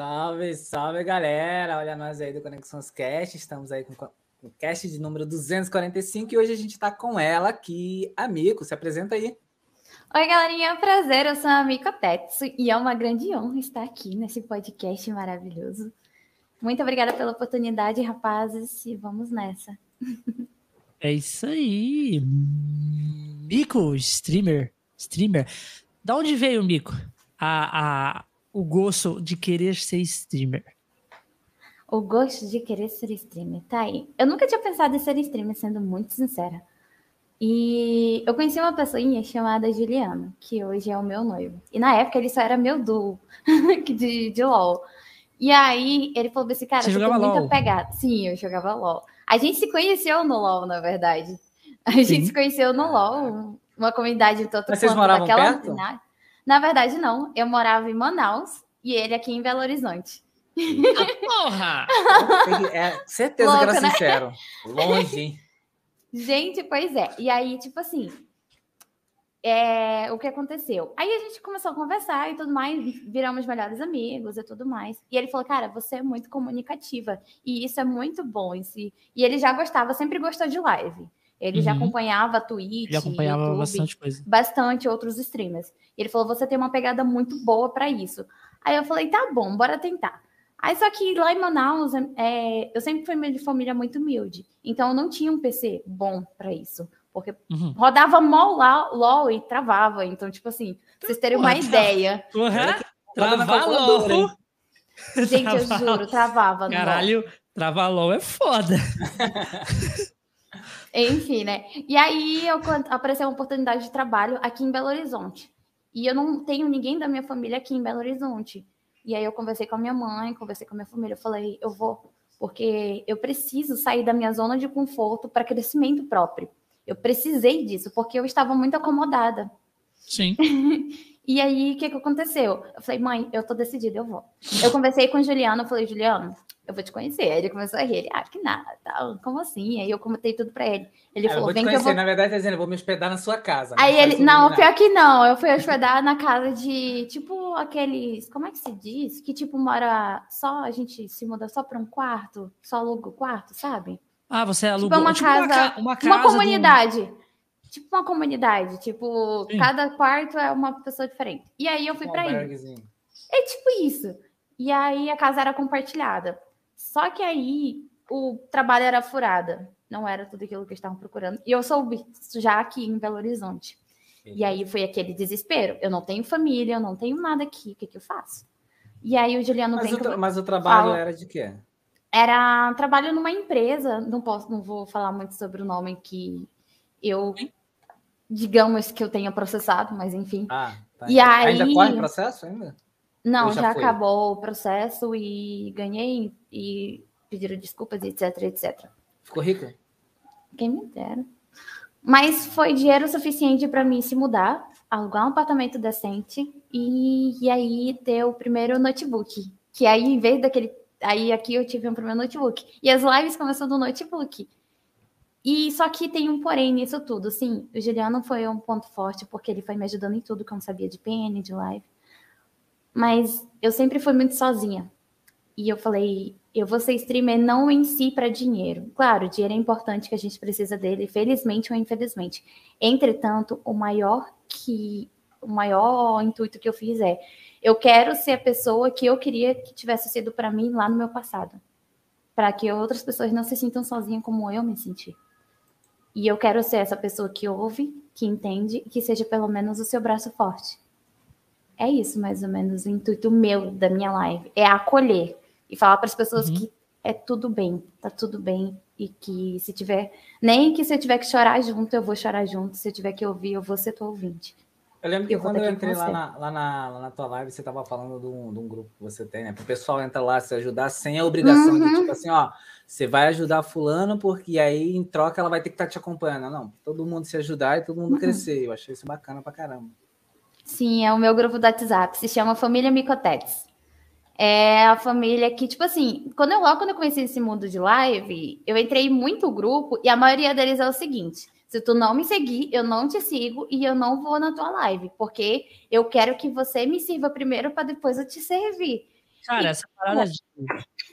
Salve, salve galera! Olha nós aí do Conexões Cast, estamos aí com o cast de número 245 e hoje a gente está com ela aqui, Amico. Se apresenta aí. Oi, galerinha, é um prazer. Eu sou a Amico Tetsu e é uma grande honra estar aqui nesse podcast maravilhoso. Muito obrigada pela oportunidade, rapazes, e vamos nessa. É isso aí. Mico, streamer, streamer. Da onde veio, Mico, a, a, o gosto de querer ser streamer? O gosto de querer ser streamer, tá aí. Eu nunca tinha pensado em ser streamer, sendo muito sincera. E eu conheci uma pessoinha chamada Juliana, que hoje é o meu noivo. E na época ele só era meu duo de, de LOL. E aí ele falou assim, cara, você, você jogava tem muita LOL? pegada. Sim, eu jogava LOL. A gente se conheceu no LOL, na verdade. A gente Sim. se conheceu no LOL, uma comunidade tanto Mas vocês moravam daquela- perto? Na, na verdade, não. Eu morava em Manaus e ele aqui em Belo Horizonte. Porra! Que- É, certeza que Louco, era né? sincero. Longe, hein? Gente, pois é. E aí, tipo assim, é, o que aconteceu? Aí a gente começou a conversar e tudo mais, viramos melhores amigos e tudo mais. E ele falou, cara, você é muito comunicativa. E isso é muito bom. em si. E ele já gostava, sempre gostou de live. Ele já Uhum. acompanhava a Twitch, Ele acompanhava YouTube, bastante coisa. bastante outros streamers. E ele falou: você tem uma pegada muito boa para isso. Aí eu falei: tá bom, bora tentar. Aí só que lá em Manaus, é, eu sempre fui de família muito humilde. Então eu não tinha um PC bom para isso. Porque Uhum. rodava lá, LOL e travava. Então, tipo assim, pra vocês terem uma Porra, ideia. Calculadora, LOL! Gente, eu juro, travava. Caralho, trava LOL é foda. Enfim, né? E aí eu, apareceu uma oportunidade de trabalho aqui em Belo Horizonte. E eu não tenho ninguém da minha família aqui em Belo Horizonte. E aí eu conversei com a minha mãe, conversei com a minha família, eu falei, eu vou, porque eu preciso sair da minha zona de conforto para crescimento próprio. Eu precisei disso, porque eu estava muito acomodada. Sim. E aí, o que, que aconteceu? Eu falei, mãe, eu tô decidida, eu vou. Eu conversei com o Juliano, eu falei, Juliano, eu vou te conhecer. Aí ele começou a rir, ele, ah, que nada, tal, como assim? Aí eu comentei tudo pra ele. Ele É, eu falou, vou te vem que eu conhecer, vou na verdade, tá dizendo, eu vou me hospedar na sua casa. Aí faz ele, não, combinar. pior que não, eu fui hospedar na casa de, tipo, aqueles, como é que se diz? Que, tipo, mora só, a gente se muda só para um quarto, só aluga o quarto, sabe? Ah, você alugou Tipo, uma tipo uma, casa- ca- uma casa. Uma do- comunidade. Tipo uma comunidade, tipo, Sim. cada quarto é uma pessoa diferente. E aí eu fui Um para aí. É tipo isso. E aí a casa era compartilhada. Só que aí o trabalho era furada. Não era tudo aquilo que eles estavam procurando. E eu soube isso já aqui em Belo Horizonte. E aí foi aquele desespero. Eu não tenho família, eu não tenho nada aqui. O que, que eu faço? E aí o Juliano Mas o, mas o trabalho Fala. era de quê? era trabalho numa empresa. Não posso, não vou falar muito sobre o nome que eu, digamos que eu tenha processado, mas enfim. Ah, tá. E aí- Ainda corre processo ainda? Não, Ou já já, acabou o processo e ganhei e pediram desculpas, etc, etc. Ficou rica? Quem me dera. Mas foi dinheiro suficiente para mim se mudar, alugar um apartamento decente e, e aí ter o primeiro notebook. Que aí, em vez daquele. Aí aqui eu tive um primeiro notebook. E as lives começou do notebook. E só que tem um porém nisso tudo. Sim, o Juliano foi um ponto forte, porque ele foi me ajudando em tudo que eu não sabia de PN, de live. Mas eu sempre fui muito sozinha. E eu falei, eu vou ser streamer não em si para dinheiro. Claro, dinheiro é importante que a gente precisa dele, felizmente ou infelizmente. Entretanto, o maior que o maior intuito que eu fiz é eu quero ser a pessoa que eu queria que tivesse sido para mim lá no meu passado. Para que outras pessoas não se sintam sozinhas como eu me senti. E eu quero ser essa pessoa que ouve, que entende e que seja pelo menos o seu braço forte. É isso, mais ou menos, o intuito meu da minha live. É acolher e falar para as pessoas Uhum. que é tudo bem, tá tudo bem. E que se tiver. Nem que se eu tiver que chorar junto, eu vou chorar junto. Se eu tiver que ouvir, eu vou ser tua ouvinte. Eu lembro que Eu quando eu entrei lá na, lá, na, lá na tua live, você tava falando de um, de um grupo que você tem, né? Para o pessoal entrar lá, se ajudar sem a obrigação de, Uhum. tipo assim, ó, você vai ajudar fulano, porque aí em troca ela vai ter que estar te acompanhando. Não, todo mundo se ajudar e todo mundo Uhum. crescer. Eu achei isso bacana pra caramba. Sim, é o meu grupo do WhatsApp. Se chama Família Micotetes. É a família que, tipo assim, quando eu logo quando eu conheci esse mundo de live, eu entrei muito grupo e a maioria deles é o seguinte: se tu não me seguir, eu não te sigo e eu não vou na tua live, porque eu quero que você me sirva primeiro para depois eu te servir. Cara, essa parada de.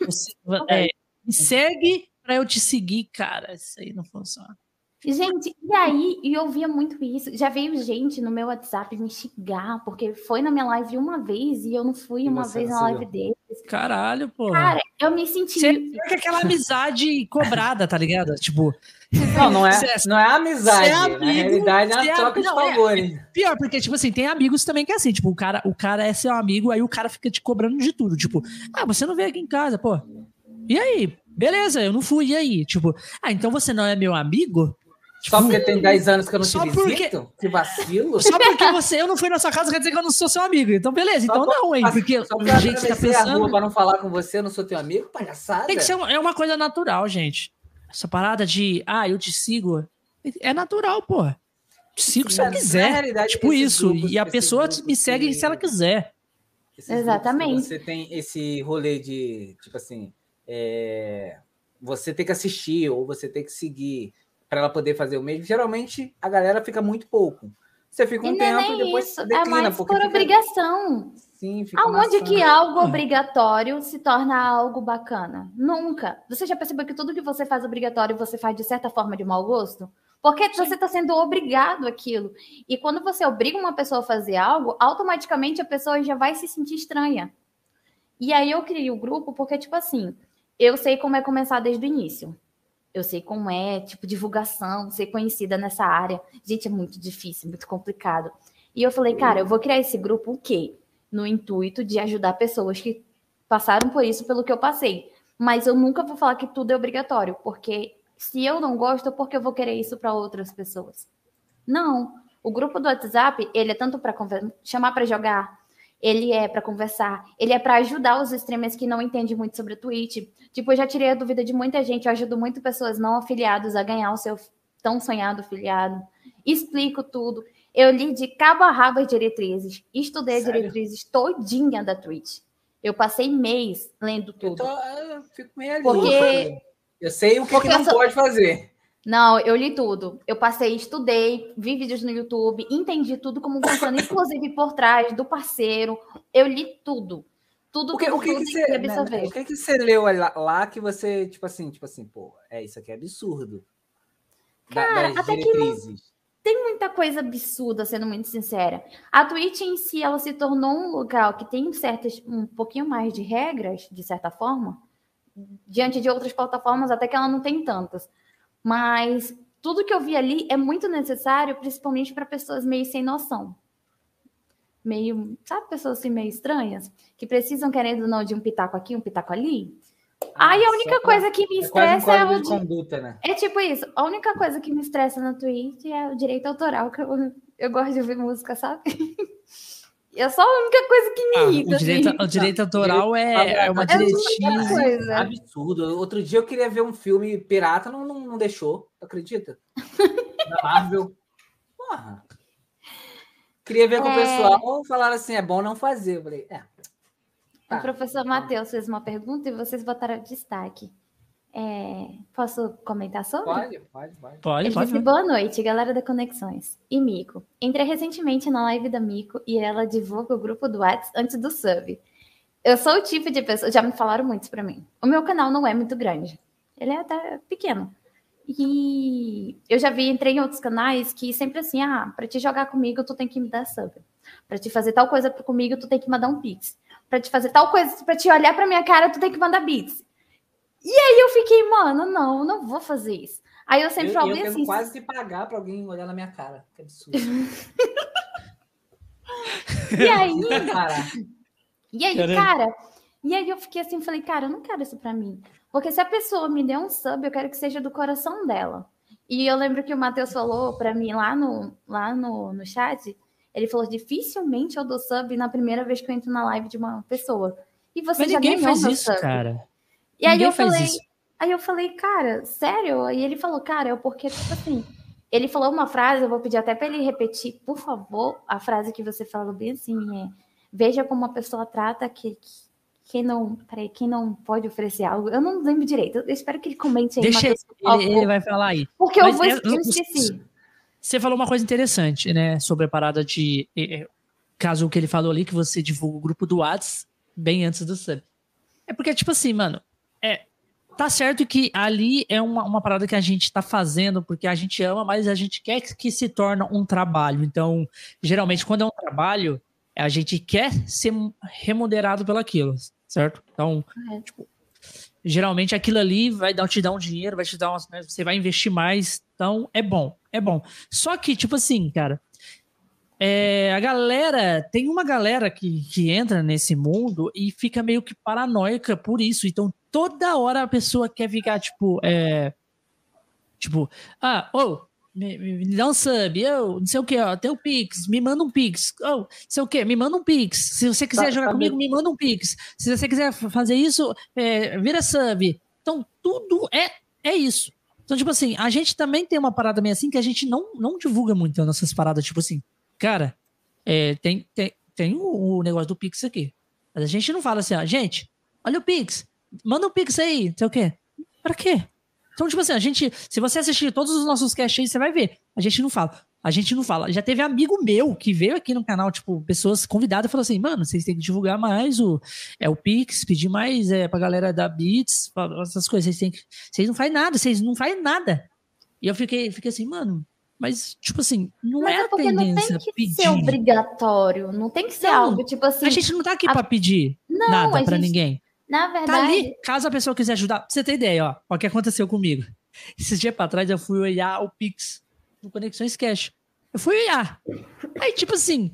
Você, é, me segue pra eu te seguir, cara. Isso aí não funciona. Gente, e aí, e eu via muito isso. Já veio gente no meu WhatsApp me xingar, porque foi na minha live uma vez e eu não fui E uma vez na live deles. Caralho, pô. Cara, eu me senti. Você é aquela amizade cobrada, tá ligado? Tipo, Não, não é, Você- não é amizade. é Na amigo, realidade é você é uma troca de é- favores. pior, porque, tipo assim, tem amigos também que é assim, tipo, o cara, o cara é seu amigo, aí o cara fica te cobrando de tudo. Tipo, ah, você não veio aqui em casa, pô. E aí? Beleza, eu não fui, e aí? Tipo, ah, então você não é meu amigo? Só porque tem 10 anos que eu não te Só porque- visito? Que vacilo. Só porque você, eu não fui na sua casa, quer dizer que eu não sou seu amigo. Então, beleza, Só então pra- não, hein? Porque Só que você tá atravessar a rua pensando. pra não falar com você, eu não sou teu amigo, palhaçada. Tem que ser uma, é uma coisa natural, gente. Essa parada de, ah, eu te sigo. É natural, pô. Te sigo se eu quiser. tipo isso. e a pessoa me segue que- se ela quiser. Esses grupos que Exatamente. Você tem esse rolê de, tipo assim, é, você tem que assistir ou você tem que seguir para ela poder fazer o mesmo. Geralmente a galera fica muito pouco. Você fica um E é tempo e depois isso, é declina. mais porque por fica- obrigação. Sim, fica Aonde que algo obrigatório se torna algo bacana? Nunca. Você já percebeu que tudo que você faz obrigatório você faz de certa forma de mau gosto? Porque você está sendo obrigado àquilo. E quando você obriga uma pessoa a fazer algo, automaticamente a pessoa já vai se sentir estranha. E aí eu criei o grupo porque, tipo assim, eu sei como é começar desde o início. Eu sei como é, tipo, divulgação, ser conhecida nessa área. Gente, é muito difícil, muito complicado. E eu falei, cara, eu vou criar esse grupo o quê? No intuito de ajudar pessoas que passaram por isso pelo que eu passei. Mas eu nunca vou falar que tudo é obrigatório, porque se eu não gosto, por que eu vou querer isso para outras pessoas? Não. O grupo do WhatsApp, ele é tanto para chamar para jogar, ele é para conversar, ele é para ajudar os streamers que não entendem muito sobre a Twitch. Tipo, eu já tirei a dúvida de muita gente, eu ajudo muito pessoas não afiliados a ganhar o seu tão sonhado afiliado. Explico tudo. Eu li de cabo a rabo as diretrizes, estudei as Sério? diretrizes todinha da Twitch. Eu passei mês lendo Eu, tudo. tô, eu fico meio ali. Porque- Eu sei o que, que não eu sou- pode fazer. Não, eu li tudo. Eu passei, estudei, vi vídeos no YouTube, entendi tudo como funciona, inclusive por trás do parceiro. Eu li tudo. Tudo, O que, tudo, o que, tudo que você, né, absorver. o que, que você leu lá, lá que você, tipo assim, tipo assim, pô, é isso aqui é absurdo. Da- Cara, das até que diretrizes. muita coisa absurda, sendo muito sincera. A Twitch em si, ela se tornou um lugar que tem certas, um pouquinho mais de regras, de certa forma, diante de outras plataformas, até que ela não tem tantas. Mas tudo que eu vi ali é muito necessário, principalmente para pessoas meio sem noção. Meio, sabe, pessoas assim meio estranhas, que precisam, querendo ou não, de um pitaco aqui, um pitaco ali. Aí a única coisa que me É um estressa é código o de de conduta, né? é tipo isso. A única coisa que me estressa na Twitch é o direito autoral, que eu, eu gosto de ouvir música, sabe? É só a única coisa que me Ah, irrita. o, direito, assim. o direito autoral é, é uma É diretriz. Absurdo. Outro dia eu queria ver um filme pirata, não, não, não deixou. Acredita? Da Marvel. Porra. Queria ver com o É. pessoal, falaram assim, é bom não fazer. Eu falei, é. O Tá. professor Matheus fez uma pergunta e vocês botaram destaque. É, posso comentar sobre? Pode, pode, pode. Pode, Ele pode. disse, boa noite, galera da Conexões. E Mico. Entrei recentemente na live da Mico e ela divulga o grupo do WhatsApp antes do sub. Eu sou o tipo de pessoa, já me falaram muito isso pra mim. O meu canal não é muito grande. Ele é até pequeno. E eu já vi, entrei em outros canais que sempre assim, ah, pra te jogar comigo, tu tem que me dar sub. Pra te fazer tal coisa comigo, tu tem que mandar um pix. Pra te fazer tal coisa, pra te olhar pra minha cara, tu tem que mandar bits. E aí eu fiquei, mano, não, não vou fazer isso. Aí eu sempre Eu, eu assim, quase que pagar pra alguém olhar na minha cara. Que absurdo. e aí, Parar. e aí, Caramba. cara, e aí eu fiquei assim, falei, cara, eu não quero isso pra mim. Porque se a pessoa me der um sub, eu quero que seja do coração dela. E eu lembro que o Matheus falou pra mim lá no, lá no, no chat, ele falou, dificilmente eu dou sub na primeira vez que eu entro na live de uma pessoa. E você Mas já ninguém faz isso, sub. cara. E aí Ninguém eu faz falei, isso. aí eu falei, cara, sério? E ele falou, cara, é porque, tipo assim, ele falou uma frase, eu vou pedir até para ele repetir, por favor, a frase que você falou bem assim, é veja como a pessoa trata que, que quem não, peraí, quem não pode oferecer algo. Eu não lembro direito. Eu espero que ele comente aí, Deixa Matheus, ele, ele vai falar aí. Porque eu, Mas vou, é- eu esqueci. Você falou uma coisa interessante, né? Sobre a parada de. eh, eh, Caso que ele falou ali, que você divulga o grupo do Whats bem antes do sub. É porque, tipo assim, mano, é, tá certo que ali é uma, uma parada que a gente tá fazendo porque a gente ama, mas a gente quer que se torne um trabalho. Então, geralmente, quando é um trabalho, a gente quer ser remunerado pelaquilo, certo? Então, é. tipo, geralmente aquilo ali vai dar, te dar um dinheiro, vai te dar uma, né, você vai investir mais, então é bom, é bom. Só que, tipo assim, cara, é, a galera, tem uma galera que, que entra nesse mundo e fica meio que paranoica por isso. Então, toda hora a pessoa quer ficar, tipo, é, tipo, ah, ô, oh, me, me, dá um sub, eu, não sei o que, ó, tem o Pix, me manda um Pix, oh, não sei o que, me manda um Pix. Se você quiser tá, jogar tá comigo, bem. me manda um Pix. Se você quiser fazer isso, é, vira sub. Então, tudo é, é isso. Então, tipo assim, a gente também tem uma parada meio assim que a gente não, não divulga muito as nossas paradas, tipo assim, Cara, é, tem, tem, tem o, o, negócio do Pix aqui. Mas a gente não fala assim, ó, gente, olha o Pix, manda um Pix aí, sei o quê. Pra quê? Então, tipo assim, a gente, se você assistir todos os nossos caches, você vai ver. A gente não fala. A gente não fala. Já teve amigo meu que veio aqui no canal, tipo, pessoas convidadas e falou assim, mano, vocês têm que divulgar mais o, é, o Pix, pedir mais é, pra galera da Beats, essas coisas. Vocês têm que. Vocês não fazem nada, vocês não fazem nada. E eu fiquei, fiquei assim, mano, mas, tipo assim, não Mas é, é a tendência não tem que pedir. ser obrigatório, não tem que ser não, algo, tipo assim... A gente não tá aqui a... para pedir não, nada para ninguém. Na verdade... Tá ali, caso a pessoa quiser ajudar, pra você ter ideia, ó, o que aconteceu comigo. Esses dias pra trás eu fui olhar o Pix do Conexões Cash. Eu fui olhar. Aí, tipo assim,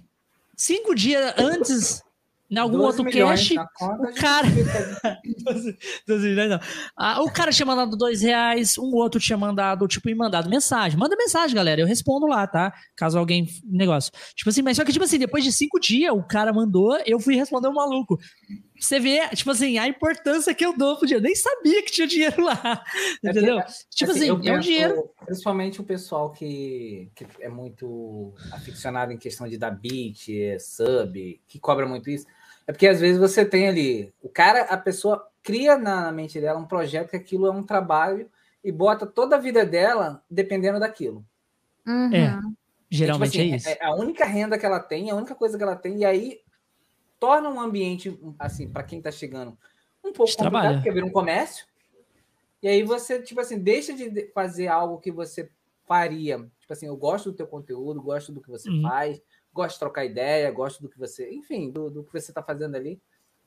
cinco dias antes em algum outro cash, o cara. ah, o cara tinha mandado dois reais, um outro tinha mandado, tipo, e mandado mensagem. Manda mensagem, galera. Eu respondo lá, tá? Caso alguém. Negócio. Tipo assim, mas só que, tipo assim, depois de cinco dias, o cara mandou, eu fui responder o maluco. Você vê, tipo assim, a importância que eu dou pro dinheiro. Eu nem sabia que tinha dinheiro lá. É entendeu? É, tipo assim, assim é um dinheiro. Principalmente o pessoal que, que é muito aficionado em questão de dar beat, sub, que cobra muito isso é porque às vezes você tem ali, o cara, a pessoa cria na mente dela um projeto que aquilo é um trabalho e bota toda a vida dela dependendo daquilo. Uhum. É, geralmente é, tipo assim, é, isso. É a única renda que ela tem, a única coisa que ela tem, e aí torna um ambiente, assim, para quem está chegando, um pouco de complicado, trabalho. porque vira um comércio. E aí você, tipo assim, deixa de fazer algo que você faria. Tipo assim, eu gosto do teu conteúdo, gosto do que você uhum. faz, gosto de trocar ideia, gosto do que você, enfim, do, do que você está fazendo ali,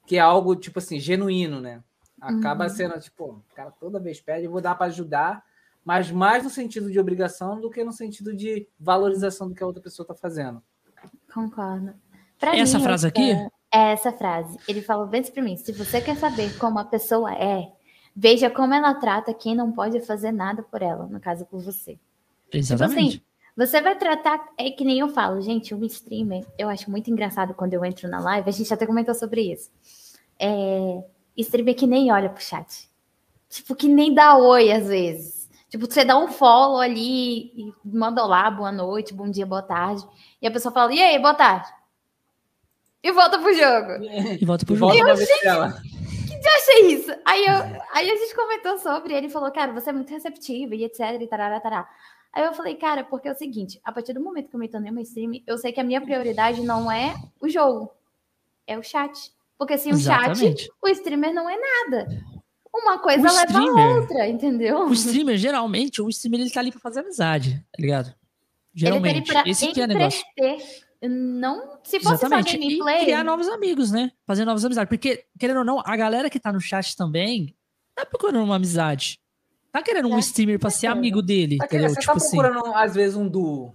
que é algo, tipo assim, genuíno, né? Acaba uhum. sendo, tipo, o cara toda vez pede, eu vou dar para ajudar, mas mais no sentido de obrigação do que no sentido de valorização do que a outra pessoa está fazendo. Concordo. Pra essa mim, frase aqui? É essa frase. Ele falou bem para mim: se você quer saber como a pessoa é, veja como ela trata quem não pode fazer nada por ela, no caso por você. Exatamente. Tipo assim, você vai tratar, é que nem eu falo, gente, um streamer, eu acho muito engraçado quando eu entro na live, a gente até comentou sobre isso. É, streamer que nem olha pro chat. Tipo, que nem dá oi às vezes. Tipo, você dá um follow ali e manda olá, boa noite, bom dia, boa tarde. E a pessoa fala, e aí, boa tarde. E volta pro jogo. E volta pro jogo. E eu, gente, que achei isso? Aí, eu, aí a gente comentou sobre, ele falou, cara, você é muito receptiva e etc, e tarará, tarará. Aí eu falei, cara, porque é o seguinte, a partir do momento que eu me tornei uma stream, eu sei que a minha prioridade não é o jogo, é o chat. Porque sem o chat, o streamer não é nada. Uma coisa o leva streamer, a outra, entendeu? O streamer, geralmente, o streamer ele tá ali pra fazer amizade, tá ligado? Geralmente. Ele tá ali pra Esse que é negócio. Não, se fosse Exatamente. só gameplay. E criar novos amigos, né? Fazer novas amizades. Porque, querendo ou não, a galera que tá no chat também tá procurando uma amizade tá querendo um é, streamer pra ser amigo dele. Tá entendeu? Você tipo tá procurando, assim. às vezes, um duo.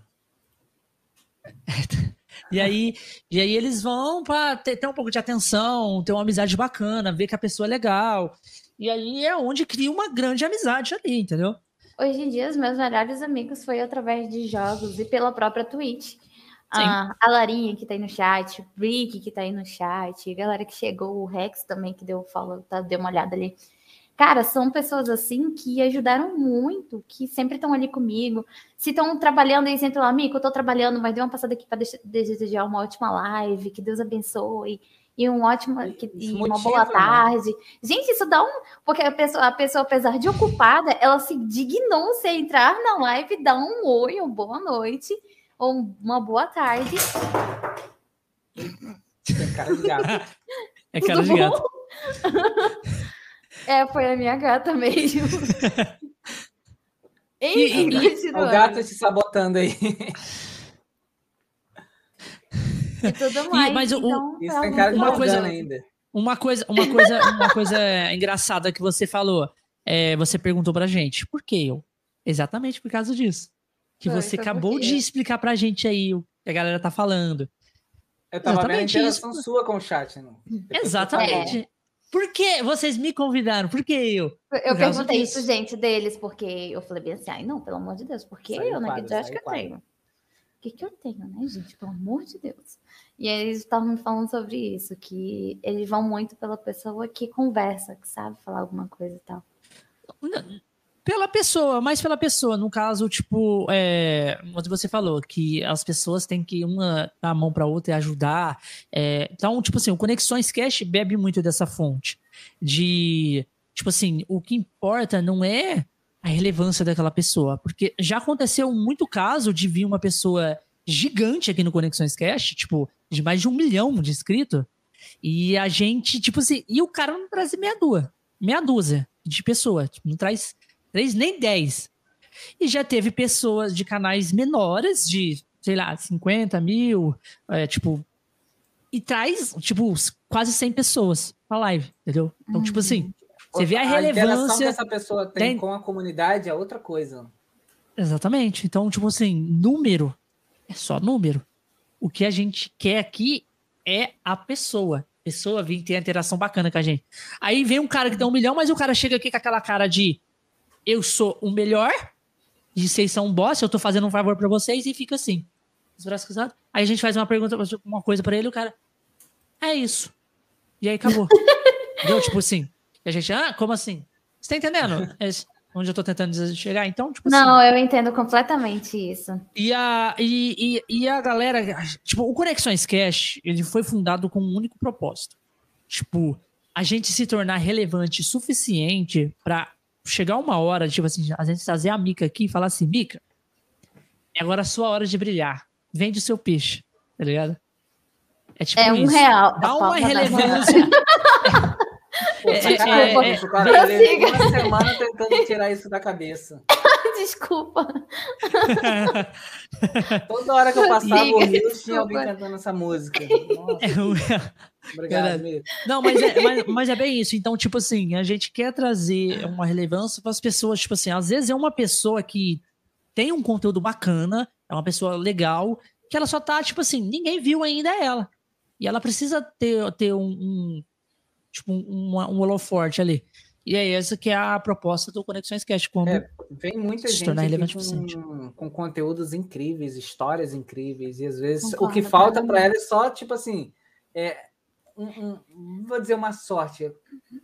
E aí, e aí eles vão para ter, ter, um pouco de atenção, ter uma amizade bacana, ver que a pessoa é legal. E aí é onde cria uma grande amizade ali, entendeu? Hoje em dia, os meus melhores amigos foi através de jogos e pela própria Twitch. Ah, a Larinha que tá aí no chat, o Rick que tá aí no chat, a galera que chegou, o Rex também que deu follow, tá, deu uma olhada ali. Cara, são pessoas assim que ajudaram muito, que sempre estão ali comigo. Se estão trabalhando, eles entram lá, amigo, eu tô trabalhando, mas dê uma passada aqui para desejar uma ótima live, que Deus abençoe. E um ótimo, que, e uma boa né? tarde. Né? Gente, isso dá um. Porque a pessoa, a pessoa, apesar de ocupada, ela se dignou se entrar na live, dar um oi, ou boa noite, ou uma boa tarde. Tem cara de gato. É cara de gato. é, foi a minha gata mesmo. Enfim, e, e, o gato te sabotando aí. E tudo mais. E, mas então, o, isso tem cara de uma coisa ainda. Uma coisa, uma coisa, uma coisa engraçada que você falou. É, você perguntou pra gente, por que eu? Exatamente por causa disso. Que você acabou de explicar pra gente aí o que a galera tá falando. Eu tava Exatamente vendo a interação isso. sua com o chat. Não? Exatamente. É. Por que vocês me convidaram? Por que eu? Eu perguntei isso, gente, deles, porque eu falei bem assim, ai, não, pelo amor de Deus, por que eu, né? Que acho que eu tenho. O que, que eu tenho, né, gente? Pelo amor de Deus. E aí eles estavam me falando sobre isso, que eles vão muito pela pessoa que conversa, que sabe falar alguma coisa e tal. Pela pessoa, mais pela pessoa. No caso, tipo, é, como você falou, que as pessoas têm que uma dar a mão para outra e ajudar. É, então, tipo assim, o Conexões Cash bebe muito dessa fonte. De, tipo assim, o que importa não é a relevância daquela pessoa. Porque já aconteceu muito caso de vir uma pessoa gigante aqui no Conexões Cash, tipo, de mais de um milhão de inscritos. E a gente, tipo assim, e o cara não traz meia dúzia, meia dúzia de pessoa, tipo, não traz três nem dez. E já teve pessoas de canais menores, de, sei lá, 50 mil, é, tipo. E traz, tipo, quase 100 pessoas pra live, entendeu? Então, tipo assim, uhum. você vê a, a relevância. que essa pessoa tem, tem com a comunidade é outra coisa. Exatamente. Então, tipo assim, número é só número. O que a gente quer aqui é a pessoa. A pessoa vir ter interação bacana com a gente. Aí vem um cara que tem um milhão, mas o cara chega aqui com aquela cara de eu sou o melhor, de vocês são um boss, eu tô fazendo um favor para vocês e fica assim. Os braços cruzados. Aí a gente faz uma pergunta, uma coisa para ele, o cara. É isso. E aí acabou. Entendeu? Tipo assim. E a gente, ah, como assim? Você tá entendendo? É onde eu tô tentando chegar. Então, tipo Não, assim, eu entendo completamente isso. E a, e, e, e, a galera, tipo, o Conexões Cash, ele foi fundado com um único propósito. Tipo, a gente se tornar relevante suficiente para chegar uma hora, tipo assim, a gente trazer a Mica aqui e falar assim, Mica, é agora a sua hora de brilhar. Vende o seu peixe, tá ligado? É tipo É um isso. real. Dá uma relevância. Pô, é, é, é, cara. Ele uma semana tentando tirar isso da cabeça. Desculpa. Toda hora que eu passava o Rio, tinha alguém cantando essa música. Nossa. É, Obrigado, Não, mas é, mas, mas é bem isso. Então, tipo assim, a gente quer trazer uma relevância para as pessoas. Tipo assim, às vezes é uma pessoa que tem um conteúdo bacana, é uma pessoa legal, que ela só tá, tipo assim, ninguém viu ainda ela. E ela precisa ter, ter um, um tipo, um, um holoforte ali. E é essa que é a proposta do Conexões Cast. Quando é, vem muita gente com, com, conteúdos incríveis, histórias incríveis, e às vezes Concordo, o que falta para ela é só, tipo assim, é, um, um, vou dizer uma sorte.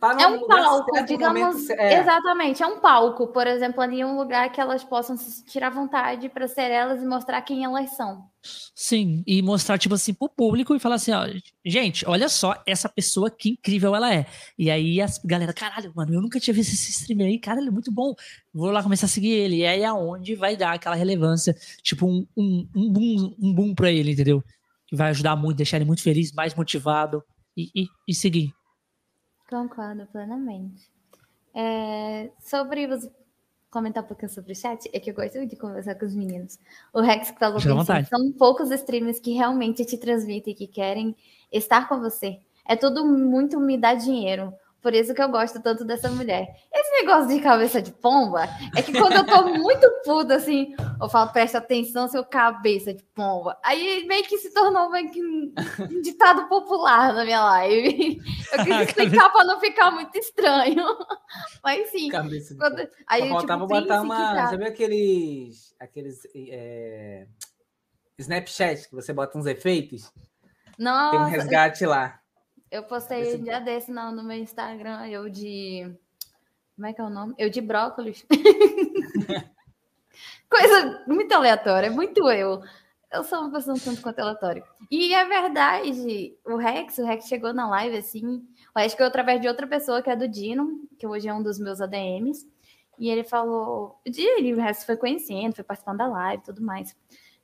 Tá é um palco, certo, digamos. é. Exatamente, é um palco, por exemplo, ali um lugar que elas possam se tirar vontade para ser elas e mostrar quem elas são. Sim, e mostrar, tipo assim, pro público e falar assim, ó, gente, olha só essa pessoa que incrível ela é. E aí a galera, caralho, mano, eu nunca tinha visto esse streamer aí, cara, ele é muito bom. Vou lá começar a seguir ele. E aí é onde vai dar aquela relevância, tipo, um, um, um boom, um boom pra ele, entendeu? Que vai ajudar muito, deixar ele muito feliz, mais motivado e, e, e seguir. Concordo plenamente. É, sobre os comentar um pouquinho sobre o chat, é que eu gosto de conversar com os meninos. O Rex falou que assim, são poucos streamers que realmente te transmitem, que querem estar com você. É tudo muito me dá dinheiro. Por isso que eu gosto tanto dessa mulher. Esse negócio de cabeça de pomba é que quando eu tô muito puta, assim, eu falo, presta atenção, seu cabeça de pomba. Aí meio que se tornou meio que um ditado popular na minha live. Eu quis explicar para não ficar muito estranho. Mas sim. Cabeça de quando... Aí, faltava tipo, botar uma. Já viu aqueles. aqueles é... Snapchat que você bota uns efeitos? Nossa. Tem um resgate lá. Eu postei um dia desse no, no meu Instagram, eu de. Como é que é o nome? Eu de brócolis. Coisa muito aleatória, é muito eu. Eu sou uma pessoa um tanto quanto aleatória. E é verdade, o Rex, o Rex chegou na live assim. O Rex chegou através de outra pessoa que é do Dino, que hoje é um dos meus ADMs. E ele falou. Ele, o Rex foi conhecendo, foi participando da live e tudo mais.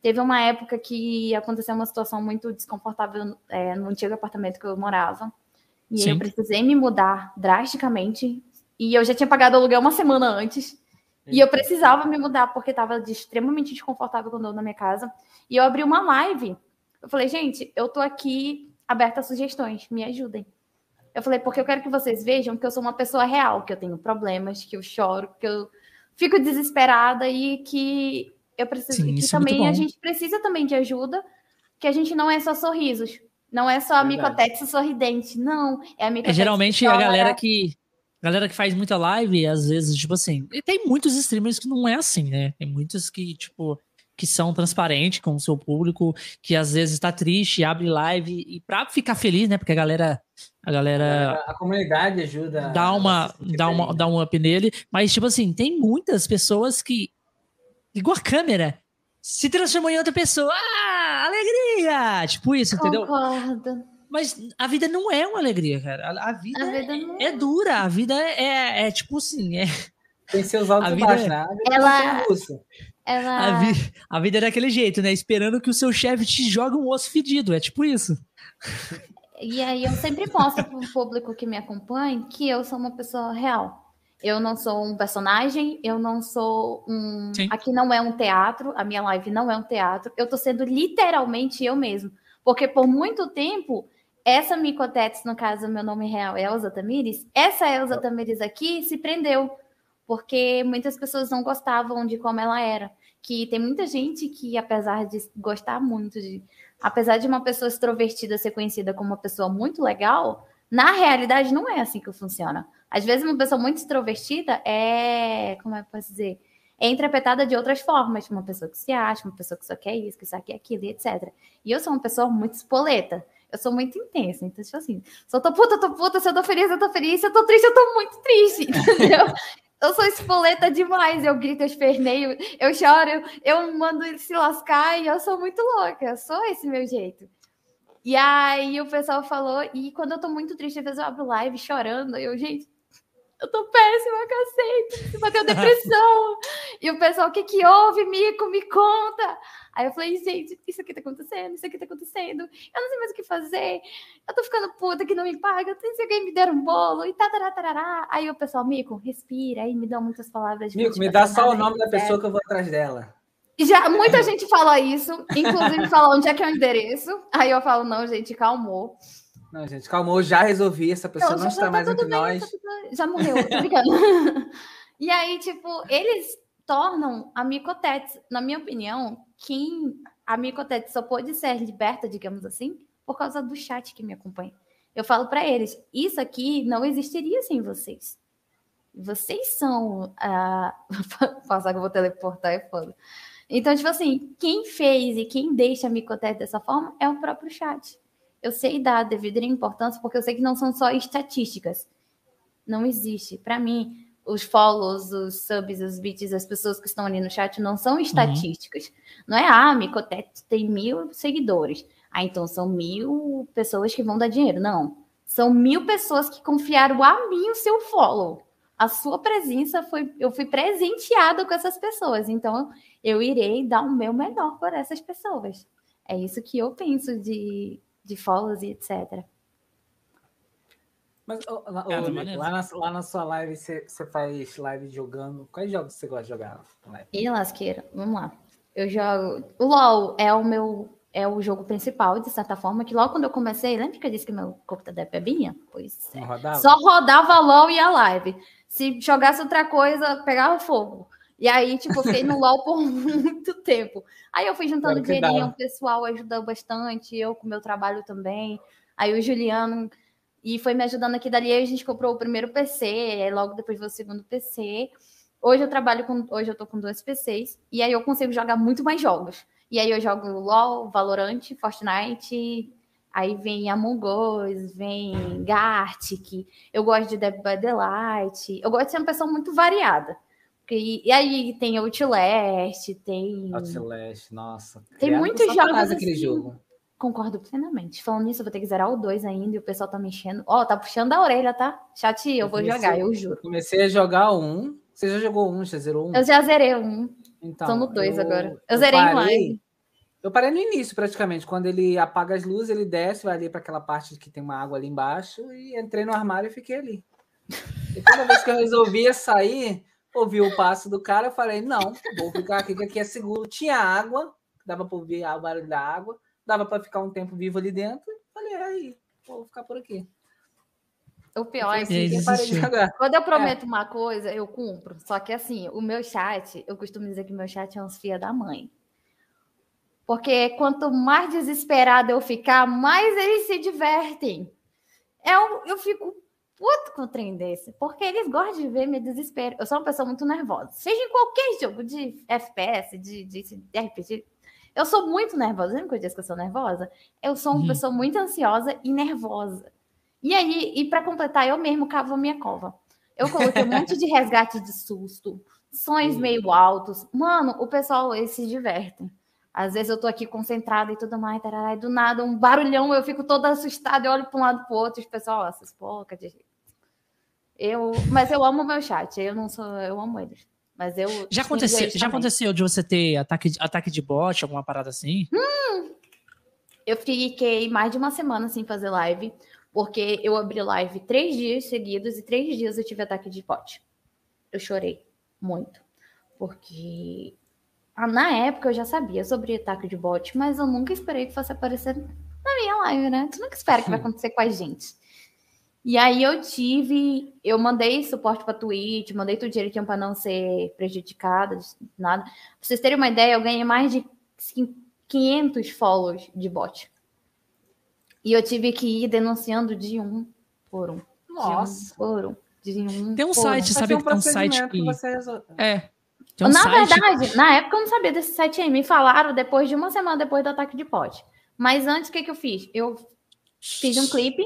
Teve uma época que aconteceu uma situação muito desconfortável é, no antigo apartamento que eu morava. E Sim. eu precisei me mudar drasticamente. E eu já tinha pagado aluguel uma semana antes. E eu precisava me mudar porque estava extremamente desconfortável quando eu na minha casa. E eu abri uma live. Eu falei, gente, eu tô aqui aberta a sugestões, me ajudem. Eu falei, porque eu quero que vocês vejam que eu sou uma pessoa real, que eu tenho problemas, que eu choro, que eu fico desesperada e que eu preciso Sim, que é também é a gente precisa também de ajuda, que a gente não é só sorrisos, não é só a micotete sorridente, não, é a micotete. É geralmente a galera que galera que faz muita live, às vezes, tipo assim, e tem muitos streamers que não é assim, né? Tem muitos que, tipo, que são transparentes com o seu público, que às vezes está triste, abre live e para ficar feliz, né? Porque a galera a galera a, comunidade ajuda dá uma dá uma dá um up nele, mas tipo assim, tem muitas pessoas que igual a câmera se transformou em outra pessoa. Ah, alegria! Tipo isso, entendeu? Concordo. Mas a vida não é uma alegria, cara. A, a vida, a vida é, é, dura. A vida é, é, é tipo assim, é tem seus altos e baixos, né? Ela, ela... A, vi... a vida é daquele jeito, né? Esperando que o seu chefe te jogue um osso fedido. É tipo isso. E aí eu sempre mostro para o público que me acompanha que eu sou uma pessoa real. Eu não sou um personagem, eu não sou um. Sim. Aqui não é um teatro, a minha live não é um teatro. Eu tô sendo literalmente eu mesmo. Porque por muito tempo, essa Micotetes, no caso, meu nome real é Elza Tamires, essa Elza Tamires aqui se prendeu porque muitas pessoas não gostavam de como ela era. Que tem muita gente que, apesar de gostar muito de. Apesar de uma pessoa extrovertida ser conhecida como uma pessoa muito legal, na realidade não é assim que funciona. Às vezes, uma pessoa muito extrovertida é. Como é que eu posso dizer? É interpretada de outras formas. Uma pessoa que se acha, uma pessoa que só quer isso, que só quer aquilo, etc. E eu sou uma pessoa muito espoleta. Eu sou muito intensa. Então, tipo assim, se eu tô puta, eu tô puta, se eu tô feliz, eu tô feliz, se eu tô triste, eu tô muito triste, entendeu? Eu sou espoleta demais, eu grito, eu esperneio, eu choro, eu mando ele se lascar e eu sou muito louca, eu sou esse meu jeito. E aí o pessoal falou, e quando eu tô muito triste, às vezes eu abro live chorando, eu, gente, eu tô péssima, cacete, bateu depressão. e o pessoal, o que que houve, Mico, me conta. Aí eu falei, gente, isso aqui tá acontecendo, isso aqui tá acontecendo. Eu não sei mais o que fazer. Eu tô ficando puta que não me paga. Eu tenho que me deram um bolo e tarará, tarará. Aí o pessoal, Mico, respira. Aí me dão muitas palavras. Mico, me dá só o nome da pessoa que eu vou atrás dela. Já, muita gente fala isso, inclusive fala onde é que é o endereço. Aí eu falo, não, gente, calmou. Não, gente, calmou, já resolvi, essa pessoa não, não está tá mais entre bem, nós. Já morreu, tô brincando. e aí, tipo, eles tornam a Micotetes, na minha opinião, quem a Micotete só pode ser liberta, digamos assim, por causa do chat que me acompanha. Eu falo para eles, isso aqui não existiria sem vocês. Vocês são a. Passar que eu vou teleportar é foda. Então, tipo assim, quem fez e quem deixa a Micotete dessa forma é o próprio chat. Eu sei dar a devida importância porque eu sei que não são só estatísticas. Não existe. Para mim, os follows, os subs, os bits, as pessoas que estão ali no chat não são estatísticas. Uhum. Não é, ah, Micotete tem mil seguidores. Ah, então são mil pessoas que vão dar dinheiro. Não. São mil pessoas que confiaram a mim o seu follow. A sua presença foi. Eu fui presenteada com essas pessoas. Então, eu irei dar o meu melhor por essas pessoas. É isso que eu penso de, de follows e etc. Mas oh, lá, é, oh, lá, na, lá, na, sua live você, faz live jogando. Quais jogos você gosta de jogar? E lasqueira, vamos lá. Eu jogo. O LOL é o meu. É o jogo principal, de certa forma, que logo quando eu comecei, lembra que eu disse que meu computador é pebinha? Pois é. Rodava? Só rodava LOL e a live. Se jogasse outra coisa, pegava fogo. E aí, tipo, eu fiquei no LOL por muito tempo. Aí eu fui juntando dinheirinho, o pessoal ajudou bastante, eu com o meu trabalho também. Aí o Juliano e foi me ajudando aqui dali. A gente comprou o primeiro PC, aí logo depois veio o segundo PC. Hoje eu trabalho com. Hoje eu tô com dois PCs. E aí eu consigo jogar muito mais jogos. E aí eu jogo LOL, Valorant, Fortnite. Aí vem Among Us, vem Gartic. Eu gosto de Dead by Daylight. Eu gosto de ser uma pessoa muito variada. E, e aí tem Outlast, tem. Outlast, nossa. Tem muitos jogos. Assim, jogo. Concordo plenamente. Falando nisso, eu vou ter que zerar o 2 ainda e o pessoal tá mexendo. Ó, oh, tá puxando a orelha, tá? Chat, eu, eu vou comecei, jogar, eu juro. Comecei a jogar um. Você já jogou um? Já zerou um? Eu já zerei um. Então, Tô no 2 agora. Eu, eu zerei parei, em live. Eu parei no início, praticamente. Quando ele apaga as luzes, ele desce, vai ali para aquela parte que tem uma água ali embaixo, e entrei no armário e fiquei ali. E toda vez que eu resolvia sair, ouvi o passo do cara, eu falei, não, vou ficar aqui, que aqui é seguro. Tinha água, dava para ouvir o barulho da água, dava para ficar um tempo vivo ali dentro. Falei, aí, vou ficar por aqui. O pior é que quando eu prometo é. uma coisa, eu cumpro. Só que assim, o meu chat, eu costumo dizer que meu chat é uns fia da mãe. Porque quanto mais desesperada eu ficar, mais eles se divertem. Eu, eu fico puto com o trem desse, porque eles gostam de ver meu desespero. Eu sou uma pessoa muito nervosa. Seja em qualquer jogo de FPS, de, de, de RPG, eu sou muito nervosa. Lembra que eu disse que eu sou nervosa? Eu sou uma uhum. pessoa muito ansiosa e nervosa. E aí, e para completar, eu mesmo cavo a minha cova. Eu coloquei um monte de resgate de susto, sons meio altos. Mano, o pessoal eles se divertem. Às vezes eu tô aqui concentrada e tudo mais, tarará, e do nada um barulhão, eu fico toda assustada, eu olho para um lado para o outro, e o pessoal, essas porcas de eu, mas eu amo meu chat, eu não sou, eu amo eles. Mas eu Já aconteceu, já aconteceu de você ter ataque, ataque de bot, alguma parada assim? Hum, eu fiquei mais de uma semana sem fazer live, porque eu abri live três dias seguidos e três dias eu tive ataque de bot. Eu chorei muito, porque ah, na época eu já sabia sobre ataque de bot, mas eu nunca esperei que fosse aparecer na minha live, né? Tu nunca espera que vai acontecer com a gente. E aí eu tive, eu mandei suporte para Twitch, mandei tudo direitinho para não ser prejudicada, nada. Pra vocês terem uma ideia, eu ganhei mais de 500 follows de bot. E eu tive que ir denunciando de um por um. Nossa. Um por um. De um tem um site, um. sabe que tem um site que é, um na site... verdade, na época eu não sabia desse site aí. Me falaram depois de uma semana depois do ataque de pote. Mas antes, o que, que eu fiz? Eu fiz um clipe,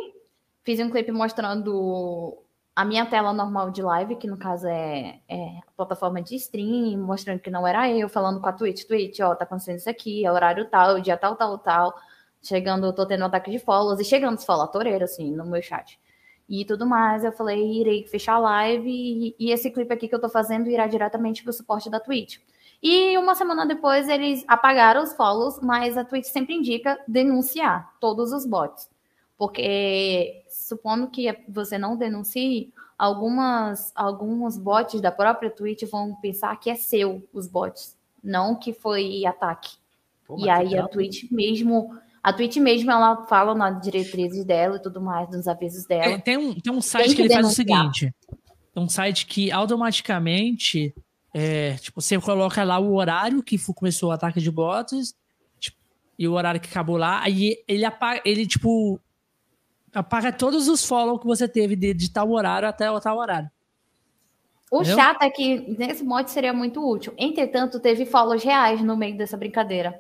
fiz um clipe mostrando a minha tela normal de live, que no caso é, é a plataforma de stream, mostrando que não era eu, falando com a Twitch, Twitch, ó, tá acontecendo isso aqui, é horário tal, dia tal, tal, tal. Chegando, tô tendo um ataque de follows e chegando os folatoreiros, assim, no meu chat e tudo mais. Eu falei, irei fechar a live e, e esse clipe aqui que eu tô fazendo irá diretamente pro suporte da Twitch. E uma semana depois eles apagaram os follows, mas a Twitch sempre indica denunciar todos os bots. Porque supondo que você não denuncie, algumas alguns bots da própria Twitch vão pensar que é seu os bots, não que foi ataque. Pô, e aí a Twitch mesmo a Twitch mesmo, ela fala nas diretrizes dela e tudo mais, nos avisos dela. É, tem, um, tem um site tem que, que ele denunciar. faz o seguinte: tem um site que automaticamente, é, tipo, você coloca lá o horário que começou o ataque de bots tipo, e o horário que acabou lá, aí ele apaga, ele, tipo, apaga todos os follow que você teve de, de tal horário até o tal horário. O Entendeu? chato é que nesse mod seria muito útil. Entretanto, teve follows reais no meio dessa brincadeira.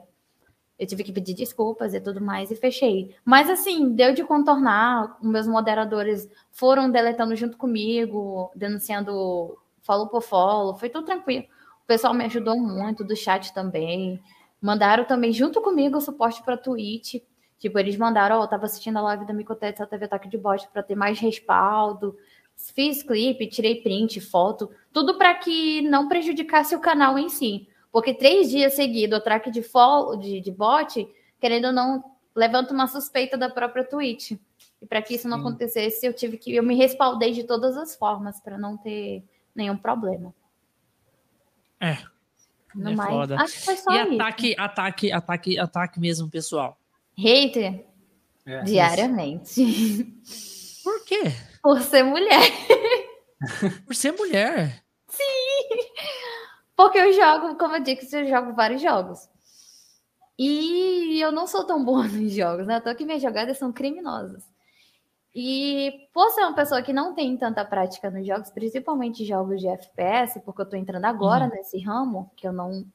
Eu tive que pedir desculpas e tudo mais e fechei. Mas assim, deu de contornar. Meus moderadores foram deletando junto comigo, denunciando follow por follow. Foi tudo tranquilo. O pessoal me ajudou muito, do chat também. Mandaram também junto comigo o suporte para Twitch. Tipo, eles mandaram, ó, oh, eu tava assistindo a live da Micotete, teve ataque de bot para ter mais respaldo. Fiz clipe, tirei print, foto, tudo para que não prejudicasse o canal em si. Porque três dias seguidos, o track de, follow, de, de bot, querendo ou não, levanta uma suspeita da própria Twitch. E para que isso não Sim. acontecesse, eu tive que. Eu me respaldei de todas as formas para não ter nenhum problema. É. No é mais, foda. acho que foi só e isso. ataque, ataque, ataque, ataque mesmo, pessoal. Hater? É, diariamente. Isso. Por quê? Por ser mulher. Por ser mulher. Sim. Porque eu jogo, como eu disse, eu jogo vários jogos. E eu não sou tão boa nos jogos, né? Até que minhas jogadas são criminosas. E por ser uma pessoa que não tem tanta prática nos jogos, principalmente jogos de FPS, porque eu tô entrando agora uhum. nesse ramo, que eu não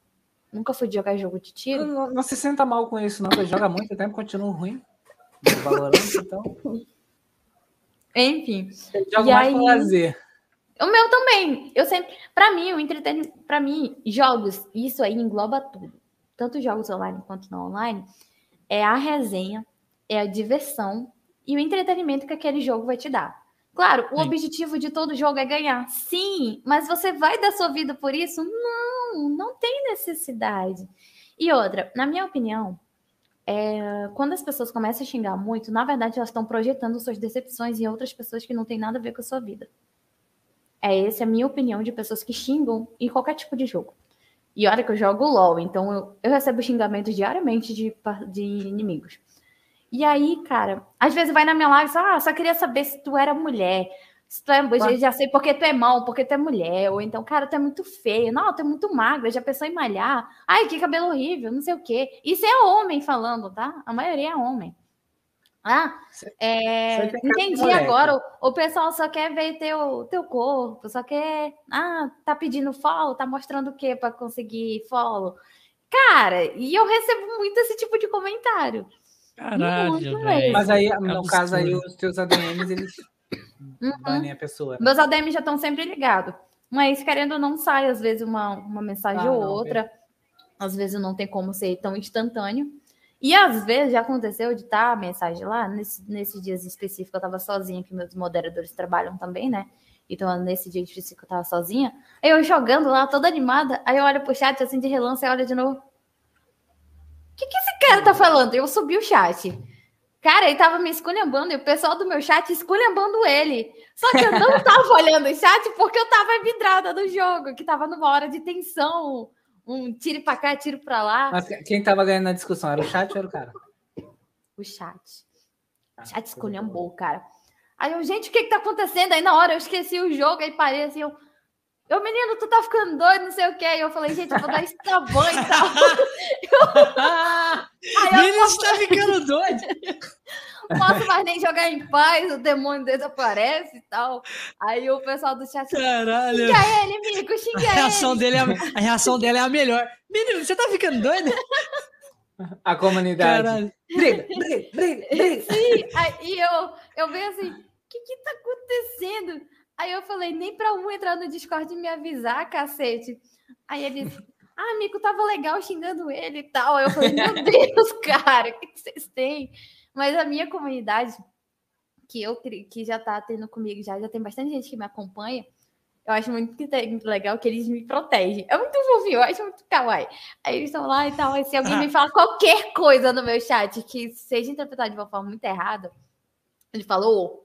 nunca fui jogar jogo de tiro. Não, não, se senta mal com isso, não. Você joga muito tempo, continua ruim. Então. Enfim. Jogo e mais aí... lazer. O meu também. Eu sempre, para mim, o entretenimento, para mim, jogos, isso aí engloba tudo. Tanto jogos online quanto não online, é a resenha, é a diversão e o entretenimento que aquele jogo vai te dar. Claro, o Sim. objetivo de todo jogo é ganhar. Sim, mas você vai dar sua vida por isso? Não, não tem necessidade. E outra, na minha opinião, é, quando as pessoas começam a xingar muito, na verdade elas estão projetando suas decepções em outras pessoas que não têm nada a ver com a sua vida. É essa é a minha opinião de pessoas que xingam em qualquer tipo de jogo. E olha que eu jogo LOL, então eu, eu recebo xingamentos diariamente de, de inimigos. E aí, cara, às vezes vai na minha live e fala, ah, só queria saber se tu era mulher. Se tu é, eu já sei porque tu é mal, porque tu é mulher. Ou então, cara, tu é muito feia. Não, tu é muito magra, já pensou em malhar. Ai, que cabelo horrível, não sei o quê. Isso é homem falando, tá? A maioria é homem. Ah, é, entendi agora. O, o, pessoal só quer ver teu, teu corpo, só quer. Ah, tá pedindo follow, tá mostrando o quê para conseguir follow? Cara, e eu recebo muito esse tipo de comentário. Caralho, Mas aí, no caso aí, os teus ADMs, eles uhum. banem a pessoa. Né? Meus ADMs já estão sempre ligados. Mas querendo ou não, sai às vezes uma, uma mensagem ah, ou não, outra. Às vezes não tem como ser tão instantâneo. E às vezes já aconteceu de estar tá a mensagem lá, nesse, nesses dias específicos eu estava sozinha, que meus moderadores trabalham também, né? Então, nesse dia específico eu estava sozinha. Aí eu jogando lá, toda animada, aí eu olho pro chat assim de relance e olho de novo. O que, que esse cara tá falando? Eu subi o chat. Cara, ele tava me esculhambando e o pessoal do meu chat esculhambando ele. Só que eu não tava olhando o chat porque eu tava vidrada no jogo, que tava numa hora de tensão um tiro para cá, tiro para lá. Mas quem estava ganhando na discussão era o chat ou era o cara? O chat. O chat escolheu cara. Aí eu, gente, o que que tá acontecendo? Aí na hora eu esqueci o jogo, aí parei assim, eu. Eu, menino, tu tá ficando doido, não sei o quê. Aí eu falei, gente, eu vou dar esse tamanho e tal. menino, você tá ficando doido. posso mais nem jogar em paz, o demônio desaparece e tal. Aí o pessoal do chat Caralho. xinga ele, Mico, xinga a reação ele. Dele é, a reação dele é a melhor. Menino, você tá ficando doido? A comunidade. Caralho. Briga, briga, briga, briga. Sim, aí eu, eu vejo assim, o que que tá acontecendo? Aí eu falei, nem pra um entrar no Discord e me avisar, cacete. Aí ele disse, ah, Mico, tava legal xingando ele e tal. Aí eu falei, meu Deus, cara, o que, que vocês têm? Mas a minha comunidade, que eu que já tá tendo comigo, já, já tem bastante gente que me acompanha. Eu acho muito, muito legal que eles me protegem. É muito fofinho, eu acho muito kawaii. Aí eles estão lá e tal. Se alguém me fala qualquer coisa no meu chat que seja interpretado de uma forma muito errada, ele falou: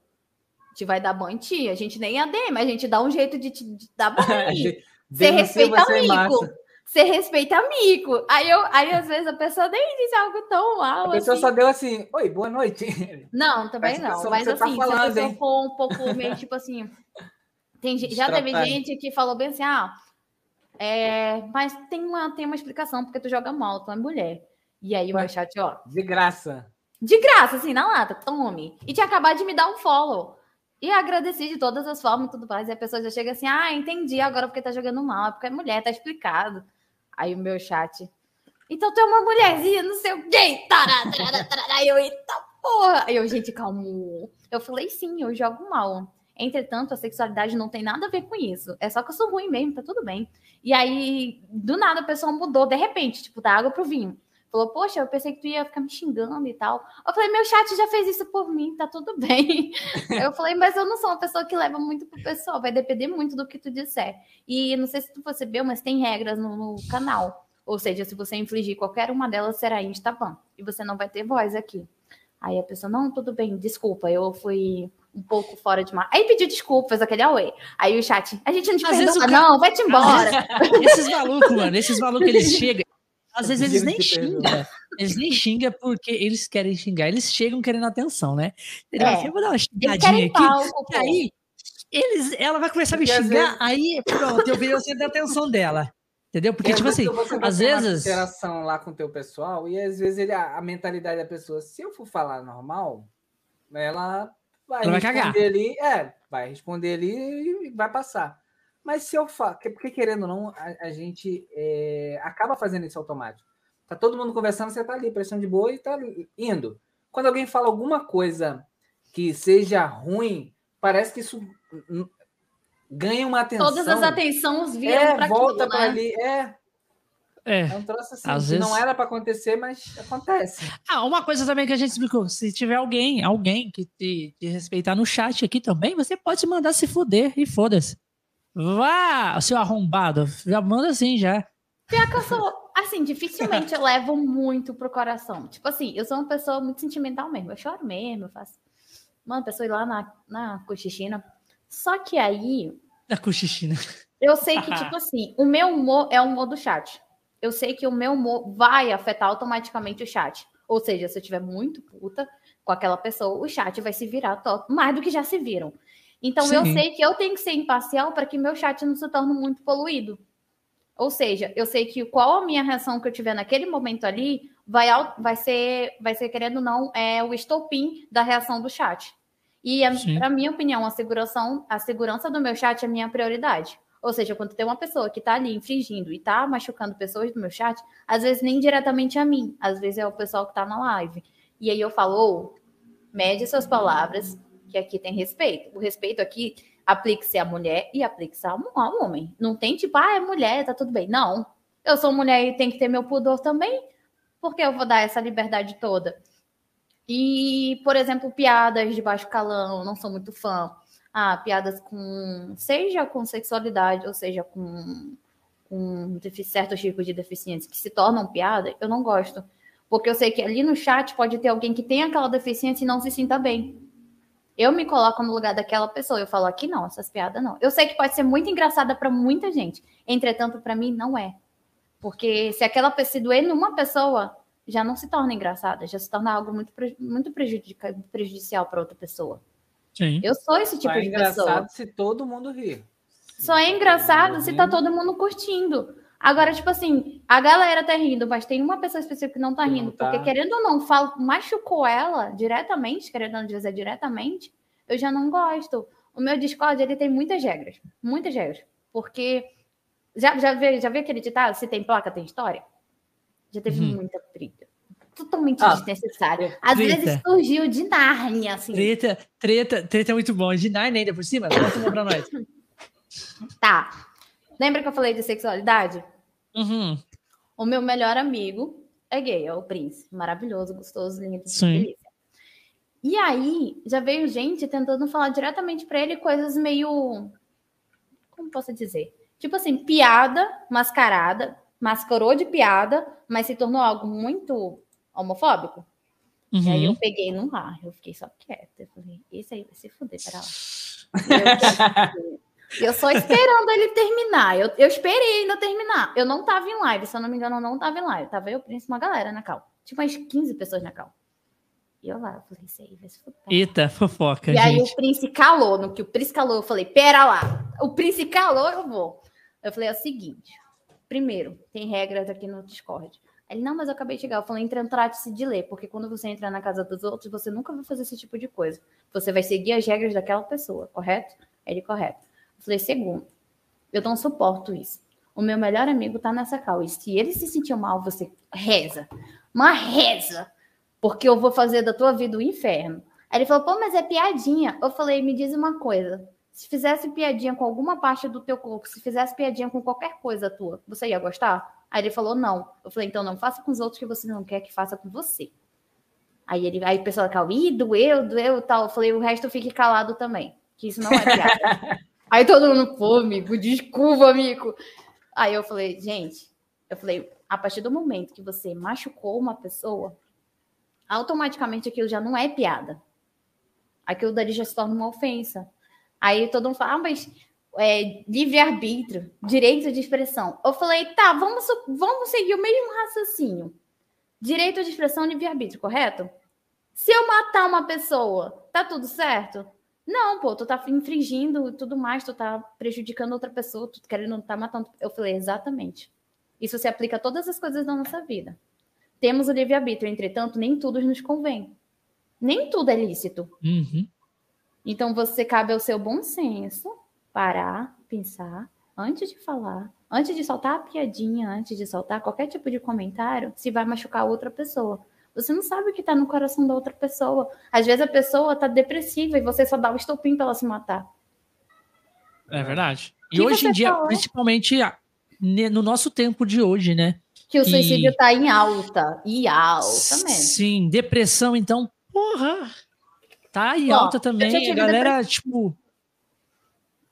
gente vai dar banho em ti. A gente nem AD, mas a gente dá um jeito de te de dar banho. Você respeita amigo. Você respeita amigo. Aí, eu, aí, às vezes, a pessoa nem diz algo tão mal. A pessoa assim. só deu assim, oi, boa noite. Não, também não. Mas tá assim, tá falando, se a pessoa for um pouco meio tipo assim. Tem, já teve gente que falou bem assim, ah, é, mas tem uma, tem uma explicação, porque tu joga mal, tu é mulher. E aí o meu chat, ó. De graça. De graça, assim, na lata, tome. E tinha acabado de me dar um follow. E agradeci de todas as formas e tudo mais. E a pessoa já chega assim, ah, entendi agora porque tá jogando mal, é porque é mulher, tá explicado. Aí o meu chat. Então tu é uma mulherzinha, não sei o quê. Tará, tará, tará. Aí eu, eita porra. Aí eu, gente, calma. Eu falei, sim, eu jogo mal. Entretanto, a sexualidade não tem nada a ver com isso. É só que eu sou ruim mesmo, tá tudo bem. E aí, do nada, a pessoa mudou, de repente, tipo, da água pro vinho. Falou, poxa, eu pensei que tu ia ficar me xingando e tal. Eu falei, meu chat já fez isso por mim, tá tudo bem. eu falei, mas eu não sou uma pessoa que leva muito pro pessoal, vai depender muito do que tu disser. E não sei se tu percebeu, mas tem regras no, no canal. Ou seja, se você infligir qualquer uma delas, será instaban. E você não vai ter voz aqui. Aí a pessoa, não, tudo bem, desculpa, eu fui um pouco fora de mar. Aí pediu desculpa, fez aquele away. Aí o chat, a gente não te Às perdoa, não, vai-te embora. esses malucos, mano, esses malucos, eles chegam, às vezes eles nem xingam. Eles nem xingam porque eles querem xingar. Eles chegam querendo atenção, né? É. Eu vou dar uma xingadinha aqui. Palco, e aí, eles, ela vai começar a me porque xingar, vezes... aí pronto, eu virei o centro da atenção dela. Entendeu? Porque, tipo assim, às vezes. interação lá com o teu pessoal, e às vezes ele, a, a, mentalidade da pessoa, se eu for falar normal, ela vai ela responder vai ali, é, vai responder ali e vai passar. Mas se eu faço, porque querendo ou não, a, a gente é, acaba fazendo isso automático. Tá todo mundo conversando, você tá ali, pressão de boa e tá indo. Quando alguém fala alguma coisa que seja ruim, parece que isso ganha uma atenção. Todas as atenções viram é, para volta para né? ali, é. É, é um troço assim, às vezes... não era para acontecer, mas acontece. Ah, uma coisa também que a gente explicou, se tiver alguém, alguém que te, te respeitar no chat aqui também, você pode mandar se fuder e foda-se. Vá, seu arrombado. Já manda assim, já. Pior que eu sou. Assim, dificilmente eu levo muito pro coração. Tipo assim, eu sou uma pessoa muito sentimental mesmo. Eu choro mesmo, eu faço. Mano, pessoa ir lá na, na cochichina. Só que aí. Na cochichina. Eu sei que, tipo assim, o meu humor é o humor do chat. Eu sei que o meu humor vai afetar automaticamente o chat. Ou seja, se eu estiver muito puta com aquela pessoa, o chat vai se virar mais do que já se viram. Então Sim. eu sei que eu tenho que ser imparcial para que meu chat não se torne muito poluído. Ou seja, eu sei que qual a minha reação que eu tiver naquele momento ali vai, vai ser, vai ser querendo ou não, é o estopim da reação do chat. E, a, minha opinião, a segurança, a segurança do meu chat é minha prioridade. Ou seja, quando tem uma pessoa que está ali infringindo e está machucando pessoas do meu chat, às vezes nem diretamente a mim, às vezes é o pessoal que está na live. E aí eu falo, oh, mede suas palavras, que aqui tem respeito. O respeito aqui aplique-se à mulher e aplique-se ao homem. Não tem tipo, ah, é mulher, tá tudo bem. Não. Eu sou mulher e tenho que ter meu pudor também, porque eu vou dar essa liberdade toda. E, por exemplo, piadas de baixo calão, não sou muito fã. Ah, piadas com, seja com sexualidade, ou seja, com, com certos tipos de deficiência que se tornam piada, eu não gosto. Porque eu sei que ali no chat pode ter alguém que tem aquela deficiência e não se sinta bem. Eu me coloco no lugar daquela pessoa. Eu falo aqui não, essas piadas não. Eu sei que pode ser muito engraçada para muita gente. Entretanto, para mim não é. Porque se aquela se doer numa pessoa, já não se torna engraçada, já se torna algo muito, muito prejudicial para outra pessoa. Sim. Eu sou esse tipo Só é de pessoa. É engraçado se todo mundo rir. Só é engraçado se tá todo mundo curtindo. Agora, tipo assim, a galera tá rindo, mas tem uma pessoa específica que não tá rindo, não tá. porque querendo ou não, falo, machucou ela diretamente, querendo dizer diretamente, eu já não gosto. O meu Discord, ele tem muitas regras, muitas regras, porque já, já, vi, já vi aquele ditado, se tem placa, tem história? Já teve uhum. muita briga. Totalmente ah, desnecessário. Às treta. vezes surgiu de Nárnia, assim. Treta, treta, treta é muito bom. De Nárnia ainda por cima? Conta pra nós. Tá. Lembra que eu falei de sexualidade? Uhum. O meu melhor amigo é gay, é o Prince. Maravilhoso, gostoso, lindo, delícia. E aí, já veio gente tentando falar diretamente para ele coisas meio. Como posso dizer? Tipo assim, piada mascarada, mascarou de piada, mas se tornou algo muito homofóbico. Uhum. E aí eu peguei no ar, eu fiquei só quieta. Eu falei, esse aí vai se fuder, pera lá. Eu, eu só esperando ele terminar. Eu, eu esperei ainda terminar. Eu não tava em live, se eu não me engano, eu não tava em live. Tava eu, Príncipe, uma galera na cal. Tipo, umas 15 pessoas na cal. E eu lá, eu falei, isso aí vai se fuder. Eita, fofoca, E gente. aí o Príncipe calou. No que o Príncipe calou, eu falei, pera lá. O Príncipe calou, eu vou. Eu falei, é o seguinte. Primeiro, tem regras aqui no Discord. Ele, não, mas eu acabei de chegar. Eu falei, entra, trate-se de ler, porque quando você entra na casa dos outros, você nunca vai fazer esse tipo de coisa. Você vai seguir as regras daquela pessoa, correto? Ele, correto. Falei, segundo, eu não suporto isso. O meu melhor amigo tá nessa cal. E se ele se sentiu mal, você reza. Mas reza. Porque eu vou fazer da tua vida o um inferno. Aí ele falou, pô, mas é piadinha. Eu falei, me diz uma coisa. Se fizesse piadinha com alguma parte do teu corpo, se fizesse piadinha com qualquer coisa tua, você ia gostar? Aí ele falou, não. Eu falei, então não faça com os outros que você não quer que faça com você. Aí ele, aí o pessoal ficava, ih, doeu, doeu, tal. Eu falei, o resto fique calado também. Que isso não é piada. Aí todo mundo, pô, amigo, desculpa, amigo. Aí eu falei, gente, eu falei, a partir do momento que você machucou uma pessoa, automaticamente aquilo já não é piada. Aquilo dali já se torna uma ofensa. Aí todo mundo fala, ah, mas é, livre-arbítrio, direito de expressão. Eu falei, tá, vamos, vamos seguir o mesmo raciocínio. Direito de expressão, livre-arbítrio, correto? Se eu matar uma pessoa, tá tudo certo? Não, pô, tu tá infringindo e tudo mais, tu tá prejudicando outra pessoa, tu querendo tá matando. Eu falei, exatamente. Isso se aplica a todas as coisas da nossa vida. Temos o livre-arbítrio, entretanto, nem tudo nos convém. Nem tudo é lícito. Uhum. Então, você cabe ao seu bom senso parar, pensar, antes de falar, antes de soltar a piadinha, antes de soltar qualquer tipo de comentário, se vai machucar outra pessoa. Você não sabe o que está no coração da outra pessoa. Às vezes a pessoa está depressiva e você só dá o estopim para ela se matar. É verdade. E que hoje em dia, falou? principalmente no nosso tempo de hoje, né? Que o suicídio está em alta. E alta mesmo. Sim, depressão, então, porra. Tá em Ó, alta também. A galera, depressão. tipo.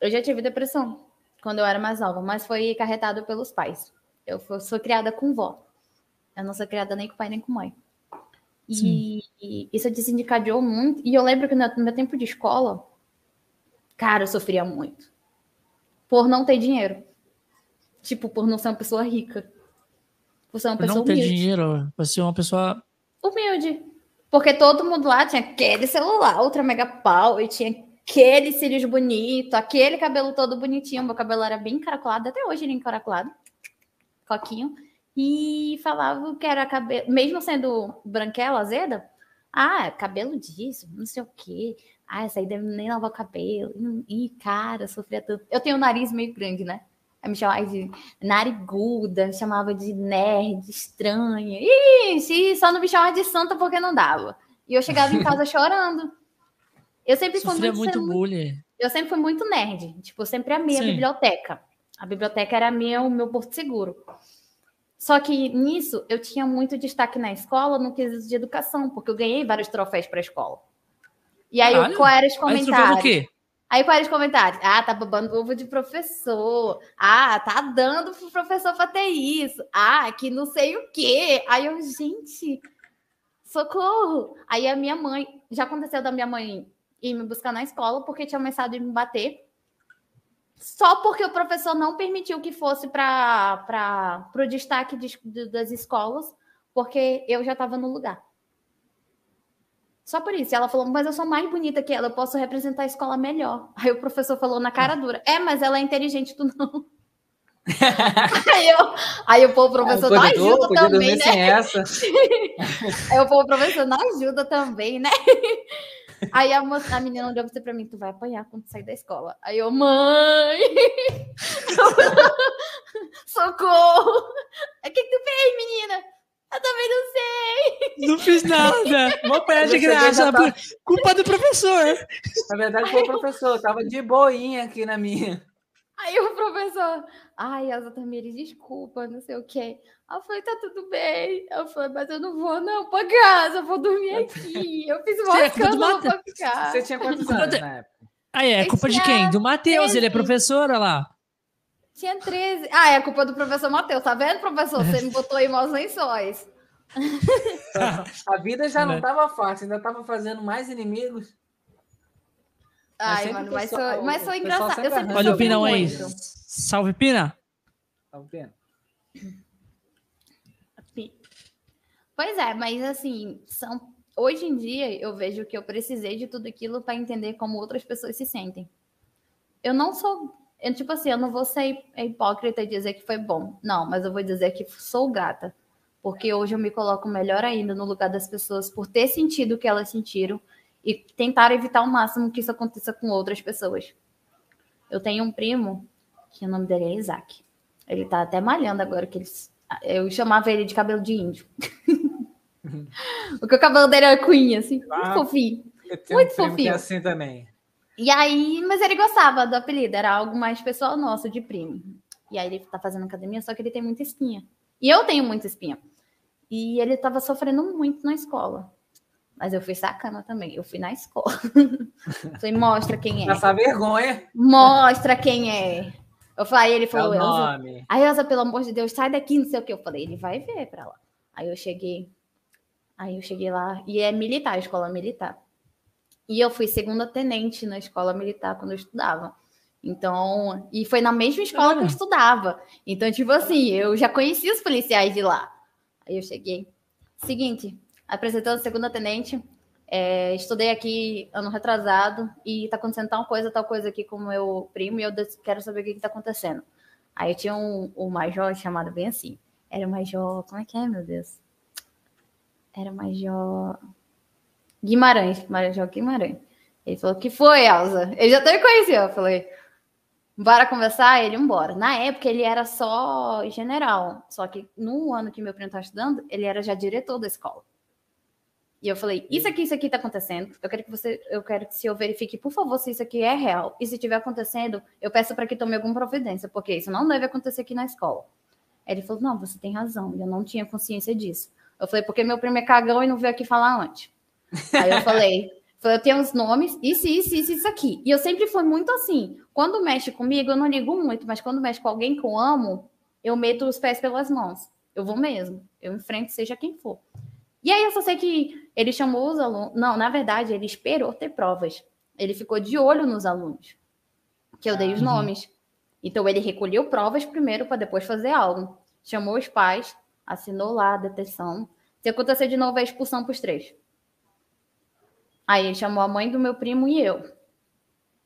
Eu já tive depressão quando eu era mais nova, mas foi carretado pelos pais. Eu sou criada com vó. Eu não sou criada nem com pai nem com mãe. E, e isso desencadeou muito. E eu lembro que no meu tempo de escola, cara, eu sofria muito. Por não ter dinheiro. Tipo, por não ser uma pessoa rica. Por ser uma por pessoa não ter dinheiro, por ser uma pessoa... Humilde. Porque todo mundo lá tinha aquele celular, ultra mega pau, e tinha aqueles cílios bonitos, aquele cabelo todo bonitinho. Meu cabelo era bem encaracolado, até hoje ele é encaracolado. Coquinho. E falava que era cabelo, mesmo sendo branquela, azeda, ah, cabelo disso, não sei o quê. Ah, essa aí deve nem lavar o cabelo. Ih, cara, sofria tanto. Eu tenho o nariz meio grande, né? Aí me chamava de nariguda, me chamava de nerd, estranha. Ih, só não me chamava de santa porque não dava. E eu chegava em casa chorando. Eu sempre Sofria fui muito, muito bullying. Eu sempre fui muito nerd. Tipo, eu sempre amei Sim. a biblioteca. A biblioteca era minha, o meu porto seguro. Só que nisso eu tinha muito destaque na escola no quesito de educação, porque eu ganhei vários troféus para a escola. E aí, Olha, qual era os comentários? Aí, aí qual era os comentários? Ah, tá babando ovo de professor. Ah, tá dando pro professor ter isso. Ah, que não sei o quê. Aí eu, gente, socorro. Aí a minha mãe, já aconteceu da minha mãe ir me buscar na escola porque tinha começado a me bater. Só porque o professor não permitiu que fosse para o destaque de, de, das escolas, porque eu já estava no lugar. Só por isso. Ela falou, mas eu sou mais bonita que ela, eu posso representar a escola melhor. Aí o professor falou na cara dura: É, mas ela é inteligente, tu não. aí, eu, aí o povo professor não ajuda também, né? Essa. aí o povo professor não ajuda também, né? Aí a, moça, a menina olhou pra mim, tu vai apanhar quando sair da escola. Aí eu, mãe! Socorro! O que, que tu fez, menina? Eu também não sei. Não fiz nada. Vou apanhar de graça. Tá... Culpa do professor. Na verdade, foi o professor. Eu tava de boinha aqui na minha. Aí o professor, ai, Elza Tamires, desculpa, não sei o quê. Eu falei, tá tudo bem. Eu falei, mas eu não vou não pra casa, eu vou dormir aqui. Eu fiz uma escândalo pra ficar. Você tinha quantos anos na época? Aí, é culpa de quem? Do Matheus, ele é professor, olha lá. Tinha 13. Ah, é culpa do professor Matheus, tá vendo, professor? Você me botou em maus lençóis. A vida já não tava fácil, ainda tava fazendo mais inimigos. Ai, mano, mas sou, mas sou engraçado. Olha o Pinão aí. Salve, Pina. Salve, Pina. Pois é, mas assim, são hoje em dia eu vejo que eu precisei de tudo aquilo para entender como outras pessoas se sentem. Eu não sou, eu, tipo assim, eu não vou ser hipócrita e dizer que foi bom. Não, mas eu vou dizer que sou grata, porque hoje eu me coloco melhor ainda no lugar das pessoas por ter sentido o que elas sentiram e tentar evitar ao máximo que isso aconteça com outras pessoas. Eu tenho um primo que o nome dele é Isaac. Ele tá até malhando agora que eles eu chamava ele de cabelo de índio. Porque o cabelo dele era cunha, assim, ah, muito fofinho. Muito fofinho. É assim também. E aí, mas ele gostava do apelido, era algo mais pessoal nosso, de primo. E aí ele tá fazendo academia, só que ele tem muita espinha. E eu tenho muita espinha. E ele tava sofrendo muito na escola. Mas eu fui sacana também. Eu fui na escola. Falei, mostra quem é. Passar vergonha. Mostra quem é. Eu falei, ele falou, é Elza. Aí, Elza, pelo amor de Deus, sai daqui, não sei o que. Eu falei, ele vai ver pra lá. Aí eu cheguei, Aí eu cheguei lá, e é militar, escola militar. E eu fui segunda tenente na escola militar quando eu estudava. Então, e foi na mesma escola que eu estudava. Então, tipo assim, eu já conhecia os policiais de lá. Aí eu cheguei. Seguinte, apresentando segunda tenente, é, estudei aqui ano retrasado e tá acontecendo tal coisa, tal coisa aqui com o meu primo e eu quero saber o que, que tá acontecendo. Aí tinha um, um major chamado bem assim. Era o major, como é que é, meu Deus? Era Major Guimarães, Major Guimarães. Ele falou, que foi, Elza? Ele já até me conheceu. Eu falei, bora conversar? Ele, embora. Na época, ele era só general. Só que no ano que meu primo estava estudando, ele era já diretor da escola. E eu falei, isso aqui, isso aqui tá acontecendo. Eu quero que você, eu quero que se eu verifique, por favor, se isso aqui é real. E se estiver acontecendo, eu peço para que tome alguma providência, porque isso não deve acontecer aqui na escola. Ele falou, não, você tem razão, eu não tinha consciência disso. Eu falei, porque meu primo é cagão e não veio aqui falar antes. Aí eu falei, falei, eu tenho uns nomes, isso, isso, isso, isso aqui. E eu sempre fui muito assim. Quando mexe comigo, eu não ligo muito, mas quando mexe com alguém que eu amo, eu meto os pés pelas mãos. Eu vou mesmo. Eu enfrento seja quem for. E aí eu só sei que ele chamou os alunos. Não, na verdade, ele esperou ter provas. Ele ficou de olho nos alunos. Que eu dei os uhum. nomes. Então ele recolheu provas primeiro para depois fazer algo. Chamou os pais, assinou lá a detenção. Se acontecer de novo, é expulsão para os três. Aí ele chamou a mãe do meu primo e eu.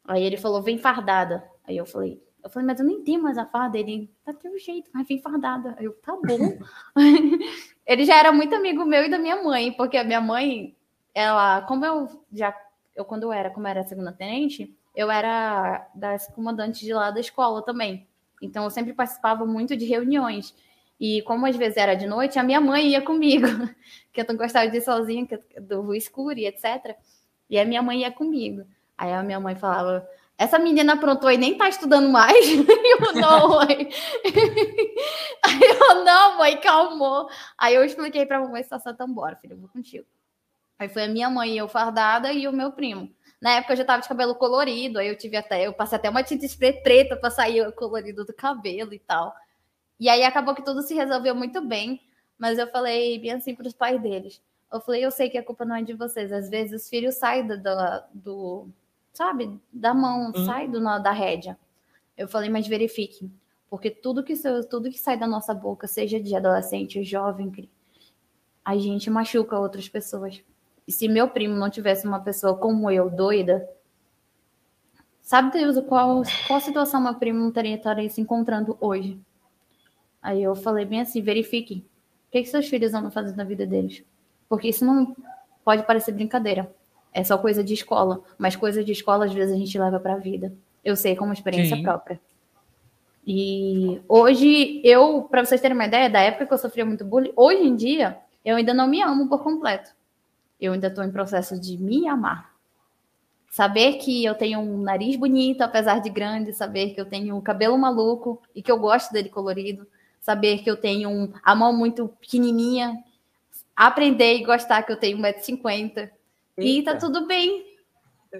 Aí ele falou, vem fardada. Aí eu falei, eu falei, mas eu nem tenho mais a farda. Ele, tá teu jeito, mas vem fardada. Aí eu, tá bom. ele já era muito amigo meu e da minha mãe, porque a minha mãe, ela, como eu já, eu quando eu era, como eu era segunda tenente, eu era das comandantes de lá da escola também. Então eu sempre participava muito de reuniões. E como às vezes era de noite, a minha mãe ia comigo, que eu não gostava de ir sozinha, do escuro e etc. E a minha mãe ia comigo. Aí a minha mãe falava: essa menina aprontou e nem tá estudando mais. eu, não, mãe. Aí eu, não, mãe, calmou. Aí eu expliquei pra mamãe situação, então bora, filho, eu vou contigo. Aí foi a minha mãe, eu fardada, e o meu primo. Na época eu já tava de cabelo colorido, aí eu tive até, eu passei até uma tinta spray preta pra sair o colorido do cabelo e tal. E aí acabou que tudo se resolveu muito bem, mas eu falei bem assim pros pais deles. Eu falei, eu sei que a culpa não é de vocês. Às vezes os filhos saem do, do sabe, da mão, uhum. sai do, da rédea. Eu falei, mas verifique, porque tudo que, tudo que sai da nossa boca, seja de adolescente, jovem, a gente machuca outras pessoas. E se meu primo não tivesse uma pessoa como eu, doida, sabe Deus qual, qual situação meu primo não teria estaria se encontrando hoje? Aí eu falei bem assim, verifique. O que, que seus filhos andam fazendo na vida deles? Porque isso não pode parecer brincadeira é só coisa de escola, mas coisa de escola às vezes a gente leva para a vida. Eu sei como experiência Sim. própria. E hoje eu, para vocês terem uma ideia da época que eu sofria muito bullying, hoje em dia eu ainda não me amo por completo. Eu ainda estou em processo de me amar. Saber que eu tenho um nariz bonito, apesar de grande, saber que eu tenho um cabelo maluco e que eu gosto dele colorido, saber que eu tenho um, a mão muito pequenininha, aprender e gostar que eu tenho 1,50m, e tá tudo bem.